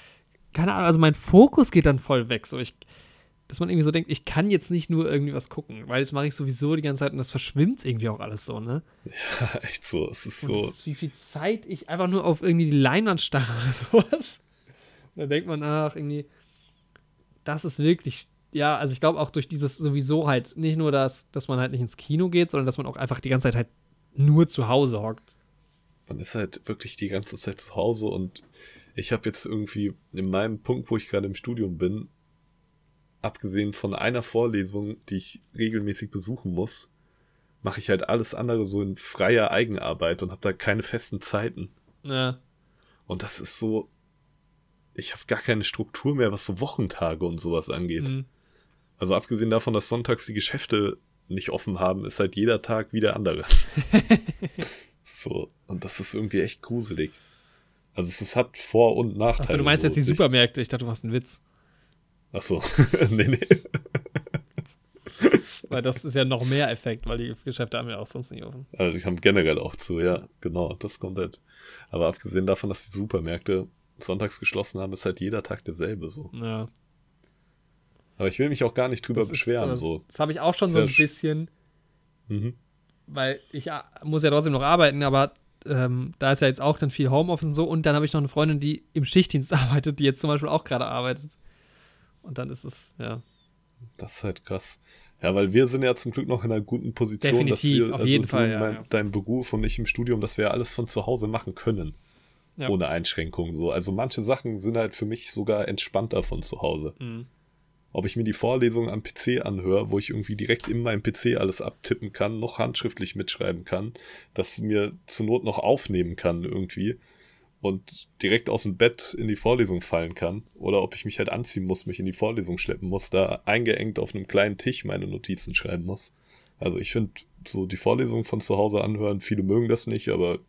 keine Ahnung, also mein Fokus geht dann voll weg. So, ich, dass man irgendwie so denkt, ich kann jetzt nicht nur irgendwie was gucken, weil das mache ich sowieso die ganze Zeit und das verschwimmt irgendwie auch alles so, ne? Echt so, es ist Und so. ist, wie viel Zeit ich einfach nur auf irgendwie die Leinwand starre oder sowas. Und dann denkt man, ach, irgendwie, das ist wirklich, ja, also ich glaube auch durch dieses sowieso halt, nicht nur das, dass man halt nicht ins Kino geht, sondern dass man auch einfach die ganze Zeit halt nur zu Hause hockt. Man ist halt wirklich die ganze Zeit zu Hause und ich habe jetzt irgendwie in meinem Punkt, wo ich gerade im Studium bin, abgesehen von einer Vorlesung, die ich regelmäßig besuchen muss, mache ich halt alles andere so in freier Eigenarbeit und habe da keine festen Zeiten. Ja. Und das ist so, ich habe gar keine Struktur mehr, was so Wochentage und sowas angeht. Mhm. Also abgesehen davon, dass sonntags die Geschäfte nicht offen haben, ist halt jeder Tag wie der andere. so, und das ist irgendwie echt gruselig. Also es, es hat Vor- und Nachteile. Achso, du meinst so. jetzt die Supermärkte, ich dachte, du machst einen Witz. Ach so, nee, nee. Weil das ist ja noch mehr Effekt, weil die Geschäfte haben ja auch sonst nicht offen. Also die haben generell auch zu, ja, genau, das kommt halt. Aber abgesehen davon, dass die Supermärkte sonntags geschlossen haben, ist halt jeder Tag derselbe so. Ja. Aber ich will mich auch gar nicht drüber Das ist- beschweren, das, so. Das habe ich auch schon so ein sch- bisschen, Mhm. Weil ich ja, muss ja trotzdem noch arbeiten, aber ähm, da ist ja jetzt auch dann viel Homeoffice und so. Und dann habe ich noch eine Freundin, die im Schichtdienst arbeitet, die jetzt zum Beispiel auch gerade arbeitet. Und dann ist es, ja. Das ist halt krass. Ja, weil wir sind ja zum Glück noch in einer guten Position, Definitiv, dass wir, auf also jeden Fall, ja, mein, ja. dein Beruf und ich im Studium, dass wir alles von zu Hause machen können. Ja. Ohne Einschränkungen. So. Also manche Sachen sind halt für mich sogar entspannter von zu Hause. Mhm. Ob ich mir die Vorlesung am PC anhöre, wo ich irgendwie direkt in meinem PC alles abtippen kann, noch handschriftlich mitschreiben kann, das mir zur Not noch aufnehmen kann irgendwie und direkt aus dem Bett in die Vorlesung fallen kann. Oder ob ich mich halt anziehen muss, mich in die Vorlesung schleppen muss, da eingeengt auf einem kleinen Tisch meine Notizen schreiben muss. Also ich finde, so die Vorlesung von zu Hause anhören, viele mögen das nicht, aber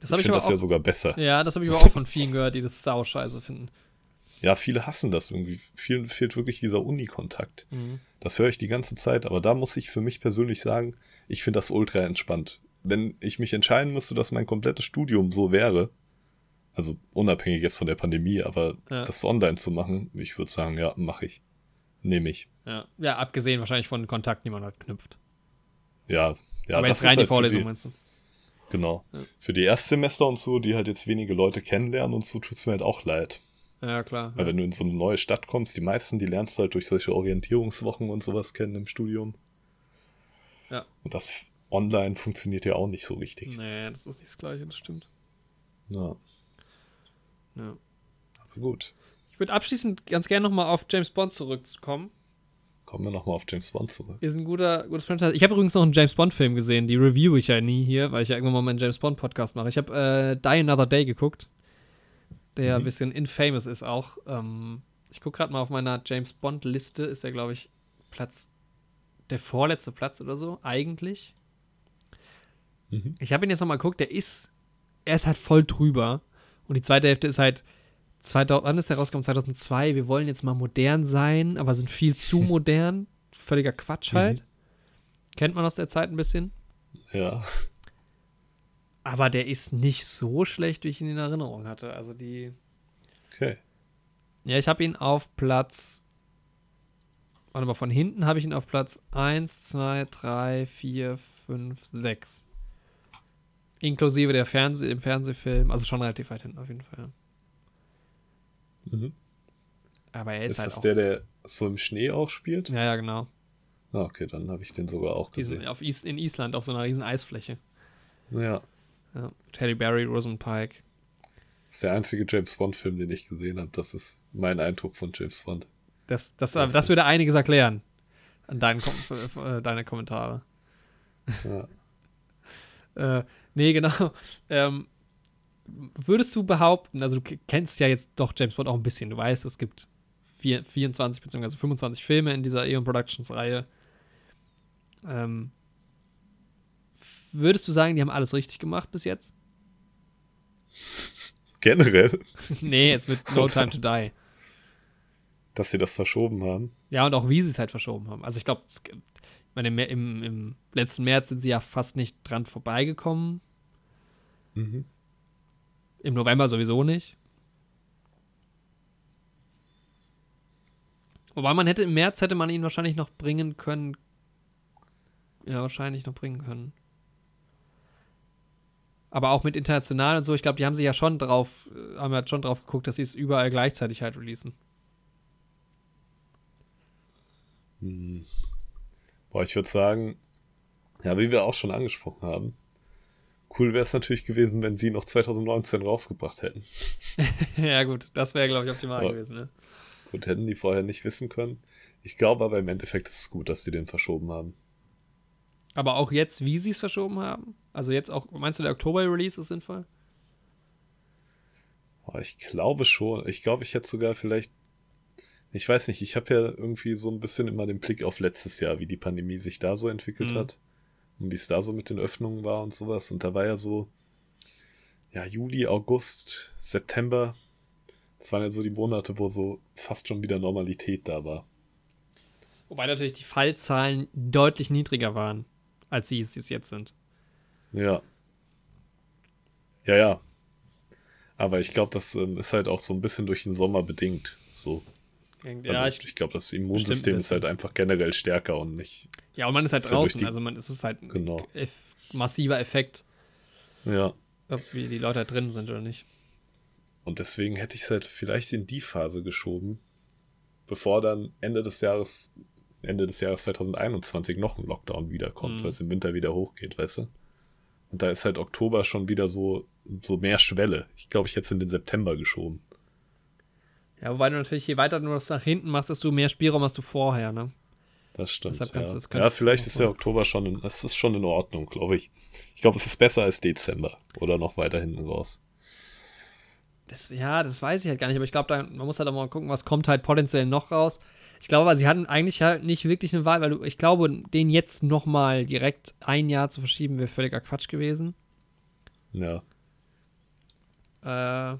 Das ich finde das ja auch, sogar besser. ja, das habe ich aber auch von vielen gehört, die das sau scheiße finden. Ja, viele hassen das irgendwie. Vielen fehlt wirklich dieser Uni-Kontakt. Mhm. Das höre ich die ganze Zeit, aber da muss ich für mich persönlich sagen, ich finde das ultra entspannt. Wenn ich mich entscheiden müsste, dass mein komplettes Studium so wäre, also unabhängig jetzt von der Pandemie, aber Ja. das online zu machen, ich würde sagen, ja, mache ich. Nehme ich. Ja. ja, abgesehen wahrscheinlich von Kontakten, die man halt knüpft. Ja, ja, aber das jetzt rein ist die halt für Vorlesung, die, meinst du? Genau. Für die Erstsemester und so, die halt jetzt wenige Leute kennenlernen und so, tut's mir halt auch leid. Ja, klar. Weil wenn du in so eine neue Stadt kommst, die meisten, die lernst du halt durch solche Orientierungswochen und sowas kennen im Studium. Ja. Und das online funktioniert ja auch nicht so richtig. Nee, das ist nicht das Gleiche, das stimmt. Ja, Ja. aber gut. Ich würde abschließend ganz gerne nochmal auf James Bond zurückkommen. Kommen wir nochmal auf James Bond zurück. Ist ein guter, gutes Franchise. Ich habe übrigens noch einen James Bond-Film gesehen. Die review ich ja nie hier, weil ich ja irgendwann mal meinen James Bond-Podcast mache. Ich habe äh, Die Another Day geguckt, der ja ein Mhm. bisschen infamous ist auch. Ähm, ich gucke gerade mal auf meiner James Bond-Liste. Ist der, glaube ich, Platz, der vorletzte Platz oder so, eigentlich. Mhm. Ich habe ihn jetzt nochmal geguckt. Der ist, er ist halt voll drüber. Und die zweite Hälfte ist halt 2000, wann ist der rausgekommen? 2002. Wir wollen jetzt mal modern sein, aber sind viel zu modern. Völliger Quatsch halt. Kennt man aus der Zeit ein bisschen. Ja. Aber der ist nicht so schlecht, wie ich ihn in Erinnerung hatte. Also die. Okay. Ja, ich habe ihn auf Platz. Warte mal, von hinten habe ich ihn auf Platz 1, 2, 3, 4, 5, 6. Inklusive der Fernseh im Fernsehfilm. Also schon relativ weit hinten auf jeden Fall. Mhm. Aber er ist, Ist, halt das auch. der, der so im Schnee auch spielt? ja, ja, genau. Ah, okay, dann habe ich den sogar auch Diesen, gesehen. auf Is in Island auf so einer riesen Eisfläche. Ja. Ja. Teddy Barry, Rosamund Pike. Das ist der einzige James Bond-Film, den ich gesehen habe. Das ist mein Eindruck von James Bond. Das, das, Ja, das würde einiges erklären. An deinen Kom äh, deine Kommentare. Ja. Äh, nee, genau. Ähm, würdest du behaupten, also du kennst ja jetzt doch James Bond auch ein bisschen, du weißt, es gibt vier, 24 bzw. 25 Filme in dieser Eon Productions Reihe. Ähm, würdest du sagen, die haben alles richtig gemacht bis jetzt? Generell, nee, jetzt mit No Time to Die. dass sie das verschoben haben. Ja, und auch wie sie es halt verschoben haben. Also ich glaube, im, im, im letzten März sind sie ja fast nicht dran vorbeigekommen. Mhm. Im November sowieso nicht. Wobei man hätte im März hätte man ihn wahrscheinlich noch bringen können. Ja, wahrscheinlich noch bringen können. Aber auch mit international und so, ich glaube, die haben sich ja schon drauf, äh, haben ja schon drauf geguckt, dass sie es überall gleichzeitig halt releasen. Hm. Boah, ich würde sagen, ja, wie wir auch schon angesprochen haben, cool wäre es natürlich gewesen, wenn sie noch 2019 rausgebracht hätten. ja, gut, das wäre, glaube ich, optimal Ja. gewesen, ne? Gut, hätten die vorher nicht wissen können. Ich glaube aber im Endeffekt ist es gut, dass die den verschoben haben. Aber auch jetzt, wie sie es verschoben haben? Also jetzt auch, meinst du, der Oktober-Release ist sinnvoll? Ich glaube schon. Ich glaube, ich hätte sogar vielleicht. Ich weiß nicht, ich habe ja irgendwie so ein bisschen immer den Blick auf letztes Jahr, wie die Pandemie sich da so entwickelt Mhm. hat. Und wie es da so mit den Öffnungen war und sowas. Und da war ja so, ja, Juli, August, September. Das waren ja so die Monate, wo so fast schon wieder Normalität da war. Wobei natürlich die Fallzahlen deutlich niedriger waren, als sie es jetzt sind. Ja. Ja, ja. Aber ich glaube, das ähm, ist halt auch so ein bisschen durch den Sommer bedingt. So. Ja, also ich, ich, glaube, das Immunsystem ist halt einfach generell stärker und nicht. ja, und man ist halt ist draußen, die- also man, es ist halt ein Genau. eff massiver Effekt, Ja. ob wie die Leute halt drin sind oder nicht. Und deswegen hätte ich es halt vielleicht in die Phase geschoben, bevor dann Ende des Jahres Ende des Jahres 2021 noch ein Lockdown wiederkommt, Mhm. weil es im Winter wieder hochgeht, weißt du? Und da ist halt Oktober schon wieder so, so mehr Schwelle. Ich glaube, ich hätte es in den September geschoben. Ja, wobei du natürlich, je weiter du das nach hinten machst, desto mehr Spielraum hast du vorher, ne? Das stimmt. Kannst ja. das ja, vielleicht ist der. Oktober schon, in, das ist schon in Ordnung, glaube ich. Ich glaube, es ist besser als Dezember oder noch weiter hinten raus. Das, ja, das weiß ich halt gar nicht, aber ich glaube, man muss halt auch mal gucken, was kommt halt potenziell noch raus. Ich glaube, aber sie hatten eigentlich halt nicht wirklich eine Wahl, weil du, ich glaube, den jetzt nochmal direkt ein Jahr zu verschieben, wäre völliger Quatsch gewesen. Ja. Äh,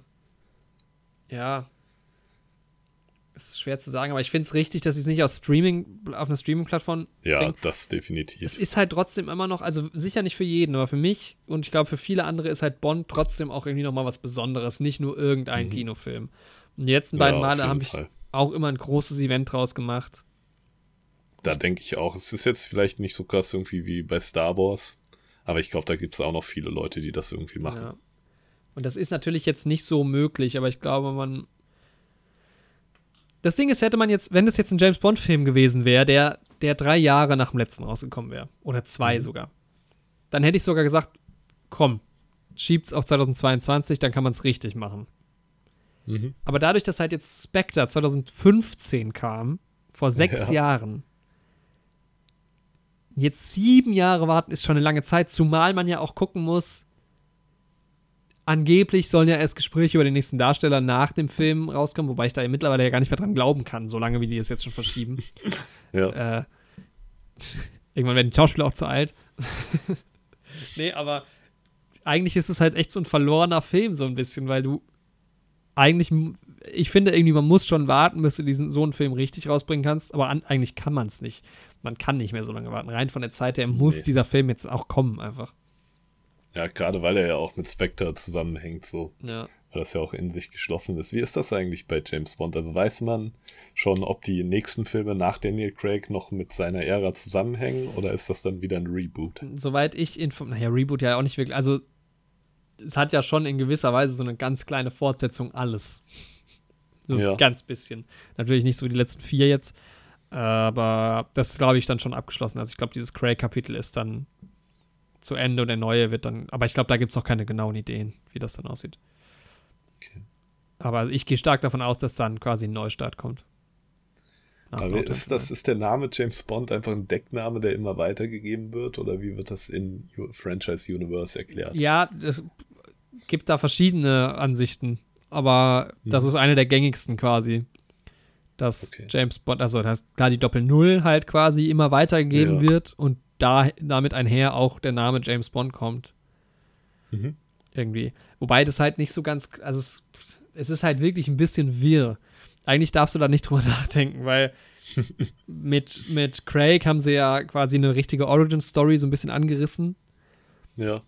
ja. Es ist schwer zu sagen, aber ich finde es richtig, dass sie es nicht aus Streaming, auf einer Streaming-Plattform Ja, bringen. das Es definitiv. ist halt trotzdem immer noch, also sicher nicht für jeden, aber für mich und ich glaube für viele andere ist halt Bond trotzdem auch irgendwie nochmal was Besonderes, nicht nur irgendein Mhm. Kinofilm. Und die letzten beiden ja, Male haben ich Fall. Auch immer ein großes Event draus gemacht. Da denke ich auch. Es ist jetzt vielleicht nicht so krass irgendwie wie bei Star Wars, aber ich glaube, da gibt es auch noch viele Leute, die das irgendwie machen. Ja. Und das ist natürlich jetzt nicht so möglich, aber ich glaube, man. Das Ding ist, hätte man jetzt, wenn das jetzt ein James Bond-Film gewesen wäre, der, der drei Jahre nach dem letzten rausgekommen wäre, oder zwei Mhm. sogar, dann hätte ich sogar gesagt, komm, schiebt's auf 2022, dann kann man es richtig machen. Mhm. Aber dadurch, dass halt jetzt Spectre 2015 kam, vor sechs Ja. Jahren, jetzt sieben Jahre warten ist schon eine lange Zeit, zumal man ja auch gucken muss, angeblich sollen ja erst Gespräche über den nächsten Darsteller nach dem Film rauskommen, wobei ich da ja mittlerweile ja gar nicht mehr dran glauben kann, solange wie die es jetzt schon verschieben. Ja. Äh, irgendwann werden die Schauspieler auch zu alt. nee, aber eigentlich ist es halt echt so ein verlorener Film, so ein bisschen, weil du eigentlich, ich finde irgendwie, man muss schon warten, bis du diesen so einen Film richtig rausbringen kannst, aber an, eigentlich kann man es nicht. Man kann nicht mehr so lange warten. Rein von der Zeit her muss Nee. dieser Film jetzt auch kommen, einfach. ja, gerade weil er ja auch mit Spectre zusammenhängt, so, Ja. weil das ja auch in sich geschlossen ist. Wie ist das eigentlich bei James Bond? Also weiß man schon, ob die nächsten Filme nach Daniel Craig noch mit seiner Ära zusammenhängen oder ist das dann wieder ein Reboot? Soweit ich informiert, naja, Reboot ja auch nicht wirklich, also es hat ja schon in gewisser Weise so eine ganz kleine Fortsetzung alles. So Ja. ein ganz bisschen. Natürlich nicht so wie die letzten vier jetzt, aber das glaube ich dann schon abgeschlossen. Also ich glaube, dieses Craig-Kapitel ist dann zu Ende und der neue wird dann, aber ich glaube, da gibt es noch keine genauen Ideen, wie das dann aussieht. Okay. Aber ich gehe stark davon aus, dass dann quasi ein Neustart kommt. Nach Aber ist, das, ist der Name James Bond einfach ein Deckname, der immer weitergegeben wird oder wie wird das in Franchise Universe erklärt? Ja, es gibt da verschiedene Ansichten, aber das Mhm. ist eine der gängigsten quasi. Dass Okay. James Bond, also dass klar die Doppel-Null halt quasi immer weitergegeben Ja. wird und da damit einher auch der Name James Bond kommt. Mhm. Irgendwie. Wobei das halt nicht so ganz, also es, es ist halt wirklich ein bisschen wirr. Eigentlich darfst du da nicht drüber nachdenken, weil mit, mit Craig haben sie ja quasi eine richtige Origin-Story so ein bisschen angerissen Ja.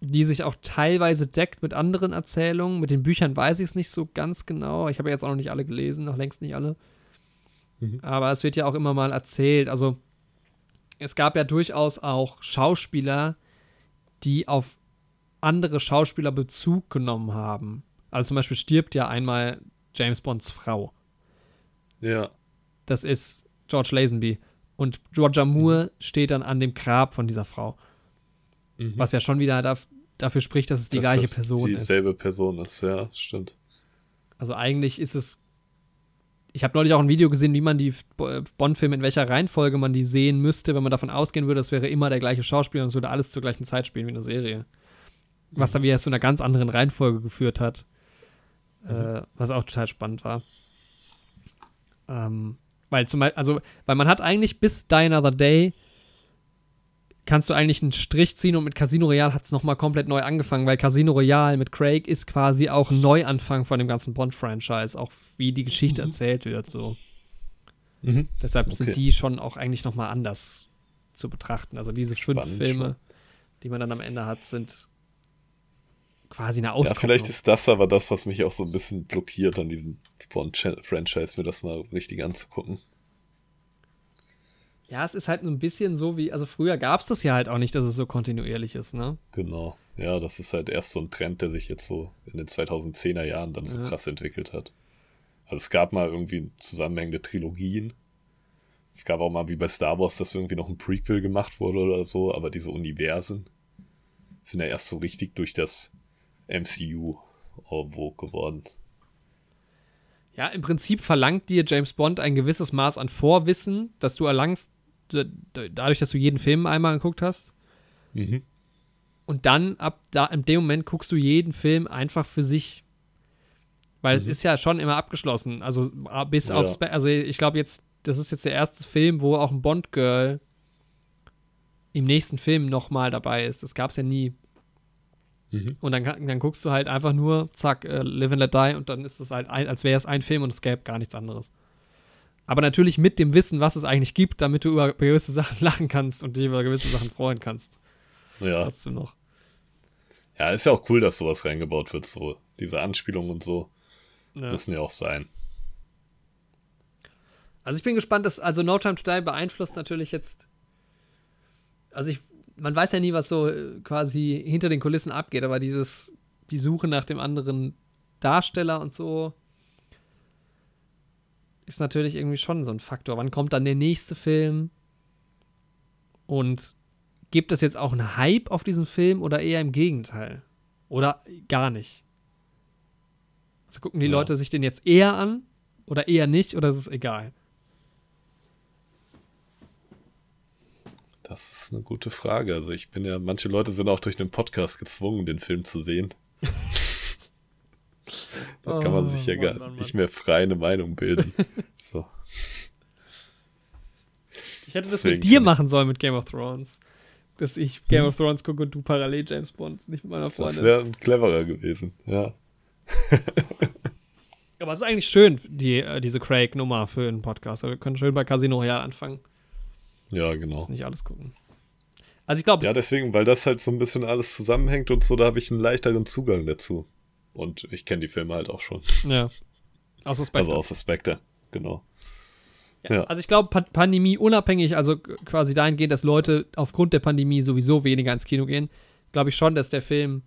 Die sich auch teilweise deckt mit anderen Erzählungen. Mit den Büchern weiß ich es nicht so ganz genau. Ich habe jetzt auch noch nicht alle gelesen, noch längst nicht alle. Mhm. Aber es wird ja auch immer mal erzählt. Also es gab ja durchaus auch Schauspieler, die auf andere Schauspieler Bezug genommen haben. Also zum Beispiel stirbt ja einmal James Bonds Frau. Ja. Das ist George Lazenby. Und Roger Moore steht dann an dem Grab von dieser Frau. Mhm. Was ja schon wieder daf dafür spricht, dass es die Dass gleiche das Person ist. Dieselbe Person ist, ja, stimmt. Also eigentlich ist es. Ich habe neulich auch ein Video gesehen, wie man die Bo- Bond-Filme, in welcher Reihenfolge man die sehen müsste, wenn man davon ausgehen würde, es wäre immer der gleiche Schauspieler und es würde alles zur gleichen Zeit spielen wie eine Serie. Was dann wieder zu einer ganz anderen Reihenfolge geführt hat. Äh, was auch total spannend war. Ähm, weil zum Beispiel, also, weil man hat eigentlich bis Die Another Day kannst du eigentlich einen Strich ziehen und mit Casino Royale hat es nochmal komplett neu angefangen, weil Casino Royale mit Craig ist quasi auch ein Neuanfang von dem ganzen Bond-Franchise, auch wie die Geschichte erzählt wird, so. Mhm. Deshalb Okay. sind die schon auch eigentlich nochmal anders zu betrachten. Also diese fünf Spannend Filme, die man dann am Ende hat, sind quasi eine Ja, Auskopplung. vielleicht ist das aber das, was mich auch so ein bisschen blockiert an diesem Bond-Franchise, mir das mal richtig anzugucken. Ja, es ist halt so ein bisschen so wie, also früher gab es das ja halt auch nicht, dass es so kontinuierlich ist, ne? Genau. Ja, das ist halt erst so ein Trend, der sich jetzt so in den 2010er Jahren dann so Ja. krass entwickelt hat. Also es gab mal irgendwie zusammenhängende Trilogien, Es gab auch mal wie bei Star Wars, dass irgendwie noch ein Prequel gemacht wurde oder so, aber diese Universen sind ja erst so richtig durch das MCU vogue geworden. Ja, im Prinzip verlangt dir James Bond ein gewisses Maß an Vorwissen, das du erlangst, dadurch, dass du jeden Film einmal geguckt hast. Mhm. Und dann, ab da, in dem Moment guckst du jeden Film einfach für sich. Weil mhm. es ist ja schon immer abgeschlossen. Also bis ja. aufs, also ich glaube jetzt, das ist jetzt der erste Film, wo auch ein Bond-Girl im nächsten Film nochmal dabei ist. Das gab es ja nie. Mhm. Und dann, dann guckst du halt einfach nur, zack, uh, Live and Let Die und dann ist es halt, ein, als wäre es ein Film und es gäbe gar nichts anderes. Aber natürlich mit dem Wissen, was es eigentlich gibt, damit du über gewisse Sachen lachen kannst und dich über gewisse Sachen freuen kannst. Ja. Hast du noch. Ja, ist ja auch cool, dass sowas reingebaut wird, so diese Anspielungen und so. Ja. Müssen ja auch sein. Also ich bin gespannt, dass, also No Time to Die beeinflusst natürlich jetzt, also ich man weiß ja nie, was so äh, quasi hinter den Kulissen abgeht, aber dieses, die Suche nach dem anderen Darsteller und so ist natürlich irgendwie schon so ein Faktor. Wann kommt dann der nächste Film? Und gibt es jetzt auch einen Hype auf diesen Film oder eher im Gegenteil? Oder gar nicht? Also gucken die ja. Leute sich den jetzt eher an oder eher nicht oder ist es egal? Das ist eine gute Frage. Also ich bin ja, manche Leute sind auch durch den Podcast gezwungen, den Film zu sehen. da oh, kann man sich ja oh, Mann, gar Mann, Mann. nicht mehr frei eine Meinung bilden. so. Ich hätte das Deswegen mit dir machen sollen mit Game of Thrones. Dass ich Game of Thrones gucke und du parallel James Bond, nicht mit meiner Freundin. Das wäre cleverer gewesen, ja. Aber es ist eigentlich schön, die, äh, diese Craig-Nummer für einen Podcast. Wir können schön bei Casino Royale anfangen. Ja, genau. Muss nicht alles gucken. Also ich glaube. Ja, deswegen, weil das halt so ein bisschen alles zusammenhängt und so, da habe ich einen leichteren Zugang dazu. Und ich kenne die Filme halt auch schon. Ja. Aus Spectre. Also aus Spectre, genau. Ja, ja. Also ich glaube, pa Pandemie unabhängig, also quasi dahingehend, dass Leute aufgrund der Pandemie sowieso weniger ins Kino gehen, glaube ich schon, dass der Film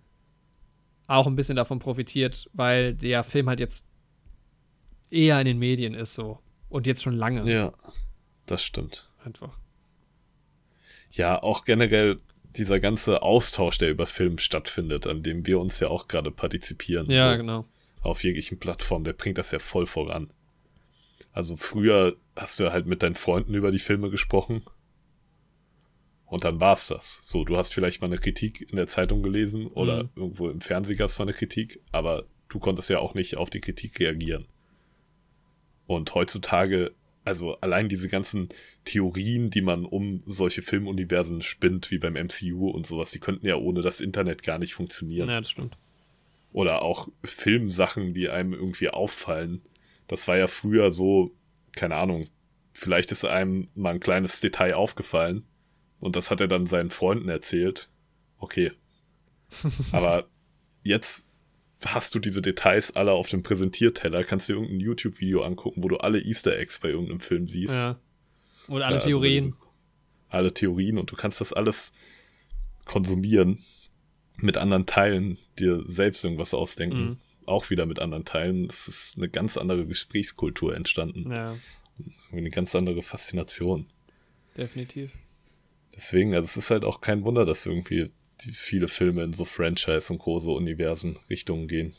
auch ein bisschen davon profitiert, weil der Film halt jetzt eher in den Medien ist so. Und jetzt schon lange. Ja, das stimmt. Einfach ja, auch generell dieser ganze Austausch, der über Film stattfindet, an dem wir uns ja auch gerade partizipieren. Ja, so, genau. Auf jeglichen Plattformen, der bringt das ja voll voran. Also früher hast du halt mit deinen Freunden über die Filme gesprochen. Und dann war's das. So, du hast vielleicht mal eine Kritik in der Zeitung gelesen oder mhm. irgendwo im Fernsehen gab es mal eine Kritik, aber du konntest ja auch nicht auf die Kritik reagieren. Und heutzutage also allein diese ganzen Theorien, die man um solche Filmuniversen spinnt, wie beim MCU und sowas, die könnten ja ohne das Internet gar nicht funktionieren. Ja, das stimmt. Oder auch Filmsachen, die einem irgendwie auffallen. Das war ja früher so, keine Ahnung, vielleicht ist einem mal ein kleines Detail aufgefallen und das hat er dann seinen Freunden erzählt. Okay. Aber jetzt hast du diese Details alle auf dem Präsentierteller, kannst dir irgendein YouTube-Video angucken, wo du alle Easter Eggs bei irgendeinem Film siehst. Ja. Oder alle ja, also Theorien. Also alle Theorien und du kannst das alles konsumieren mit anderen Teilen, dir selbst irgendwas ausdenken. Mhm. Auch wieder mit anderen Teilen. Es ist eine ganz andere Gesprächskultur entstanden. Ja. Eine ganz andere Faszination. Definitiv. Deswegen, also es ist halt auch kein Wunder, dass irgendwie viele Filme in so Franchise und große Universen Richtungen gehen.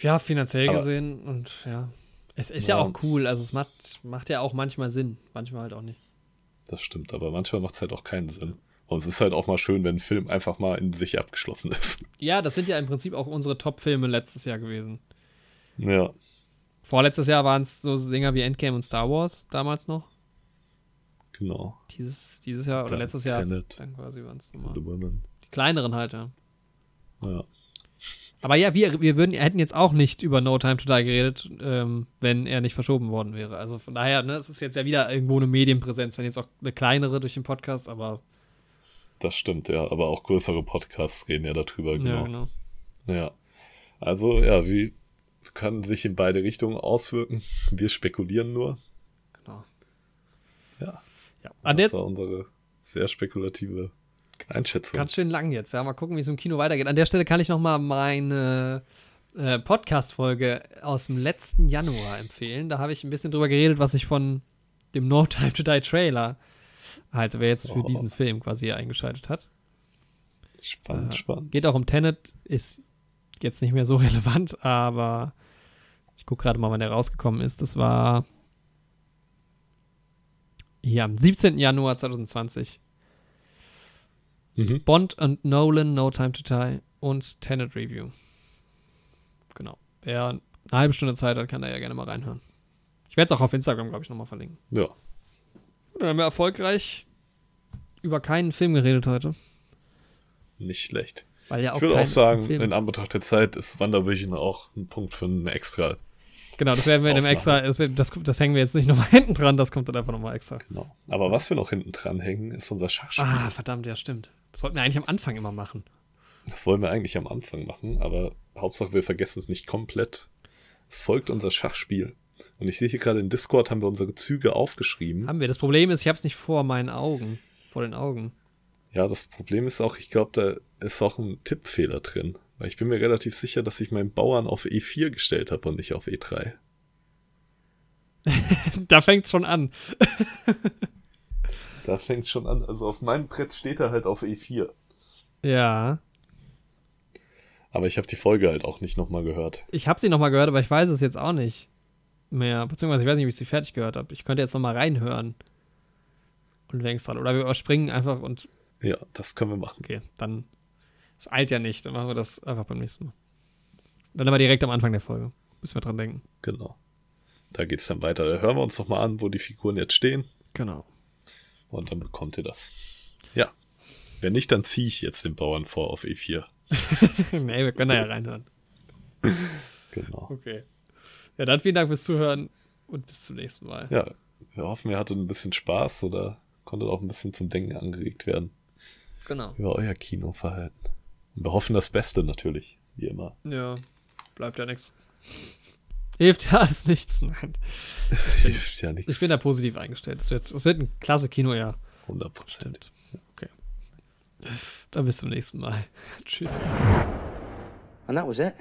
Ja, finanziell Aber, gesehen und ja. Es ist ja, ja auch cool, also es macht, macht ja auch manchmal Sinn, manchmal halt auch nicht. Das stimmt, aber manchmal macht es halt auch keinen Sinn. Und es ist halt auch mal schön, wenn ein Film einfach mal in sich abgeschlossen ist. Ja, das sind ja im Prinzip auch unsere Top-Filme letztes Jahr gewesen. Ja. Vorletztes Jahr waren es so Dinger wie Endgame und Star Wars, damals noch. Genau. Dieses, dieses Jahr oder dann letztes Jahr. Tenet, dann quasi waren es nochmal. Die kleineren halt, ja. Ja. Aber ja, wir, wir würden, hätten jetzt auch nicht über No Time to Die geredet, ähm, wenn er nicht verschoben worden wäre. Also von daher, ne, es ist jetzt ja wieder irgendwo eine Medienpräsenz, wenn jetzt auch eine kleinere durch den Podcast, aber. Das stimmt, ja. Aber auch größere Podcasts reden ja darüber, genau. Ja, genau. Ja. Also, ja, wie kann sich in beide Richtungen auswirken? Wir spekulieren nur. Genau. Ja. Ja, An das war unsere sehr spekulative Einschätzung. Ganz schön lang jetzt. Ja, mal gucken, wie es im Kino weitergeht. An der Stelle kann ich noch mal meine äh, Podcast-Folge aus dem letzten Januar empfehlen. Da habe ich ein bisschen drüber geredet, was ich von dem No Time to Die Trailer. Halt, wer jetzt für Oh. diesen Film quasi hier eingeschaltet hat. Spannend, Äh, spannend. Geht auch um Tenet, ist jetzt nicht mehr so relevant, aber ich gucke gerade mal, wann der rausgekommen ist. Das war hier am 17. Januar 2020. Mhm. Bond und Nolan, No Time to Die und Tenet Review. Genau. Wer eine halbe Stunde Zeit hat, kann da ja gerne mal reinhören. Ich werde es auch auf Instagram, glaube ich, nochmal verlinken. Ja, dann haben wir erfolgreich über keinen Film geredet heute. nicht schlecht. Weil ja auch Ich würde auch sagen, Film in Anbetracht der Zeit ist Wandervision auch ein Punkt für ein extra. Genau, das werden wir Aufnahme. extra, das, das, das hängen wir jetzt nicht nochmal hinten dran, das kommt dann einfach nochmal extra. Genau. Aber was wir noch hinten dran hängen, ist unser Schachspiel. Ah, verdammt, ja, stimmt. Das wollten wir eigentlich am Anfang immer machen. Das wollen wir eigentlich am Anfang machen, aber Hauptsache wir vergessen es nicht komplett. Es folgt unser Schachspiel. Und ich sehe hier gerade in Discord haben wir unsere Züge aufgeschrieben. Haben wir. Das Problem ist, ich habe es nicht vor meinen Augen. Vor den Augen. Ja, das Problem ist auch, ich glaube, da ist auch ein Tippfehler drin. Weil ich bin mir relativ sicher, dass ich meinen Bauern auf E4 gestellt habe und nicht auf E E3. da fängt es schon an. Da fängt schon an. Also auf meinem Brett steht er halt auf E4. Ja. Aber ich habe die Folge halt auch nicht nochmal gehört. Ich habe sie nochmal gehört, aber ich weiß es jetzt auch nicht mehr. Beziehungsweise ich weiß nicht, wie ich sie fertig gehört habe. Ich könnte jetzt nochmal reinhören. Und längst dran. Oder wir überspringen einfach und Ja, das können wir machen. okay, dann. Es eilt ja nicht. Dann machen wir das einfach beim nächsten Mal. Dann aber direkt am Anfang der Folge. Müssen wir dran denken. Genau. Da geht's dann weiter. Da hören wir uns doch mal an, wo die Figuren jetzt stehen. Genau. Und dann bekommt ihr das. Ja. Wenn nicht, dann ziehe ich jetzt den Bauern vor auf E E4. nee, wir können da ja reinhören. Genau. Okay. Ja, dann vielen Dank fürs Zuhören und bis zum nächsten Mal. Ja, wir hoffen, ihr hattet ein bisschen Spaß oder konntet auch ein bisschen zum Denken angeregt werden Genau. über euer Kinoverhalten. Und wir hoffen das Beste natürlich, wie immer. Ja, bleibt ja nichts. Hilft ja alles nichts. Nein. Hilft ja nichts. Ich bin da positiv eingestellt. Es wird, es wird ein klasse Kinojahr. 100 Prozent. Okay. Dann bis zum nächsten Mal. Tschüss. And that was it.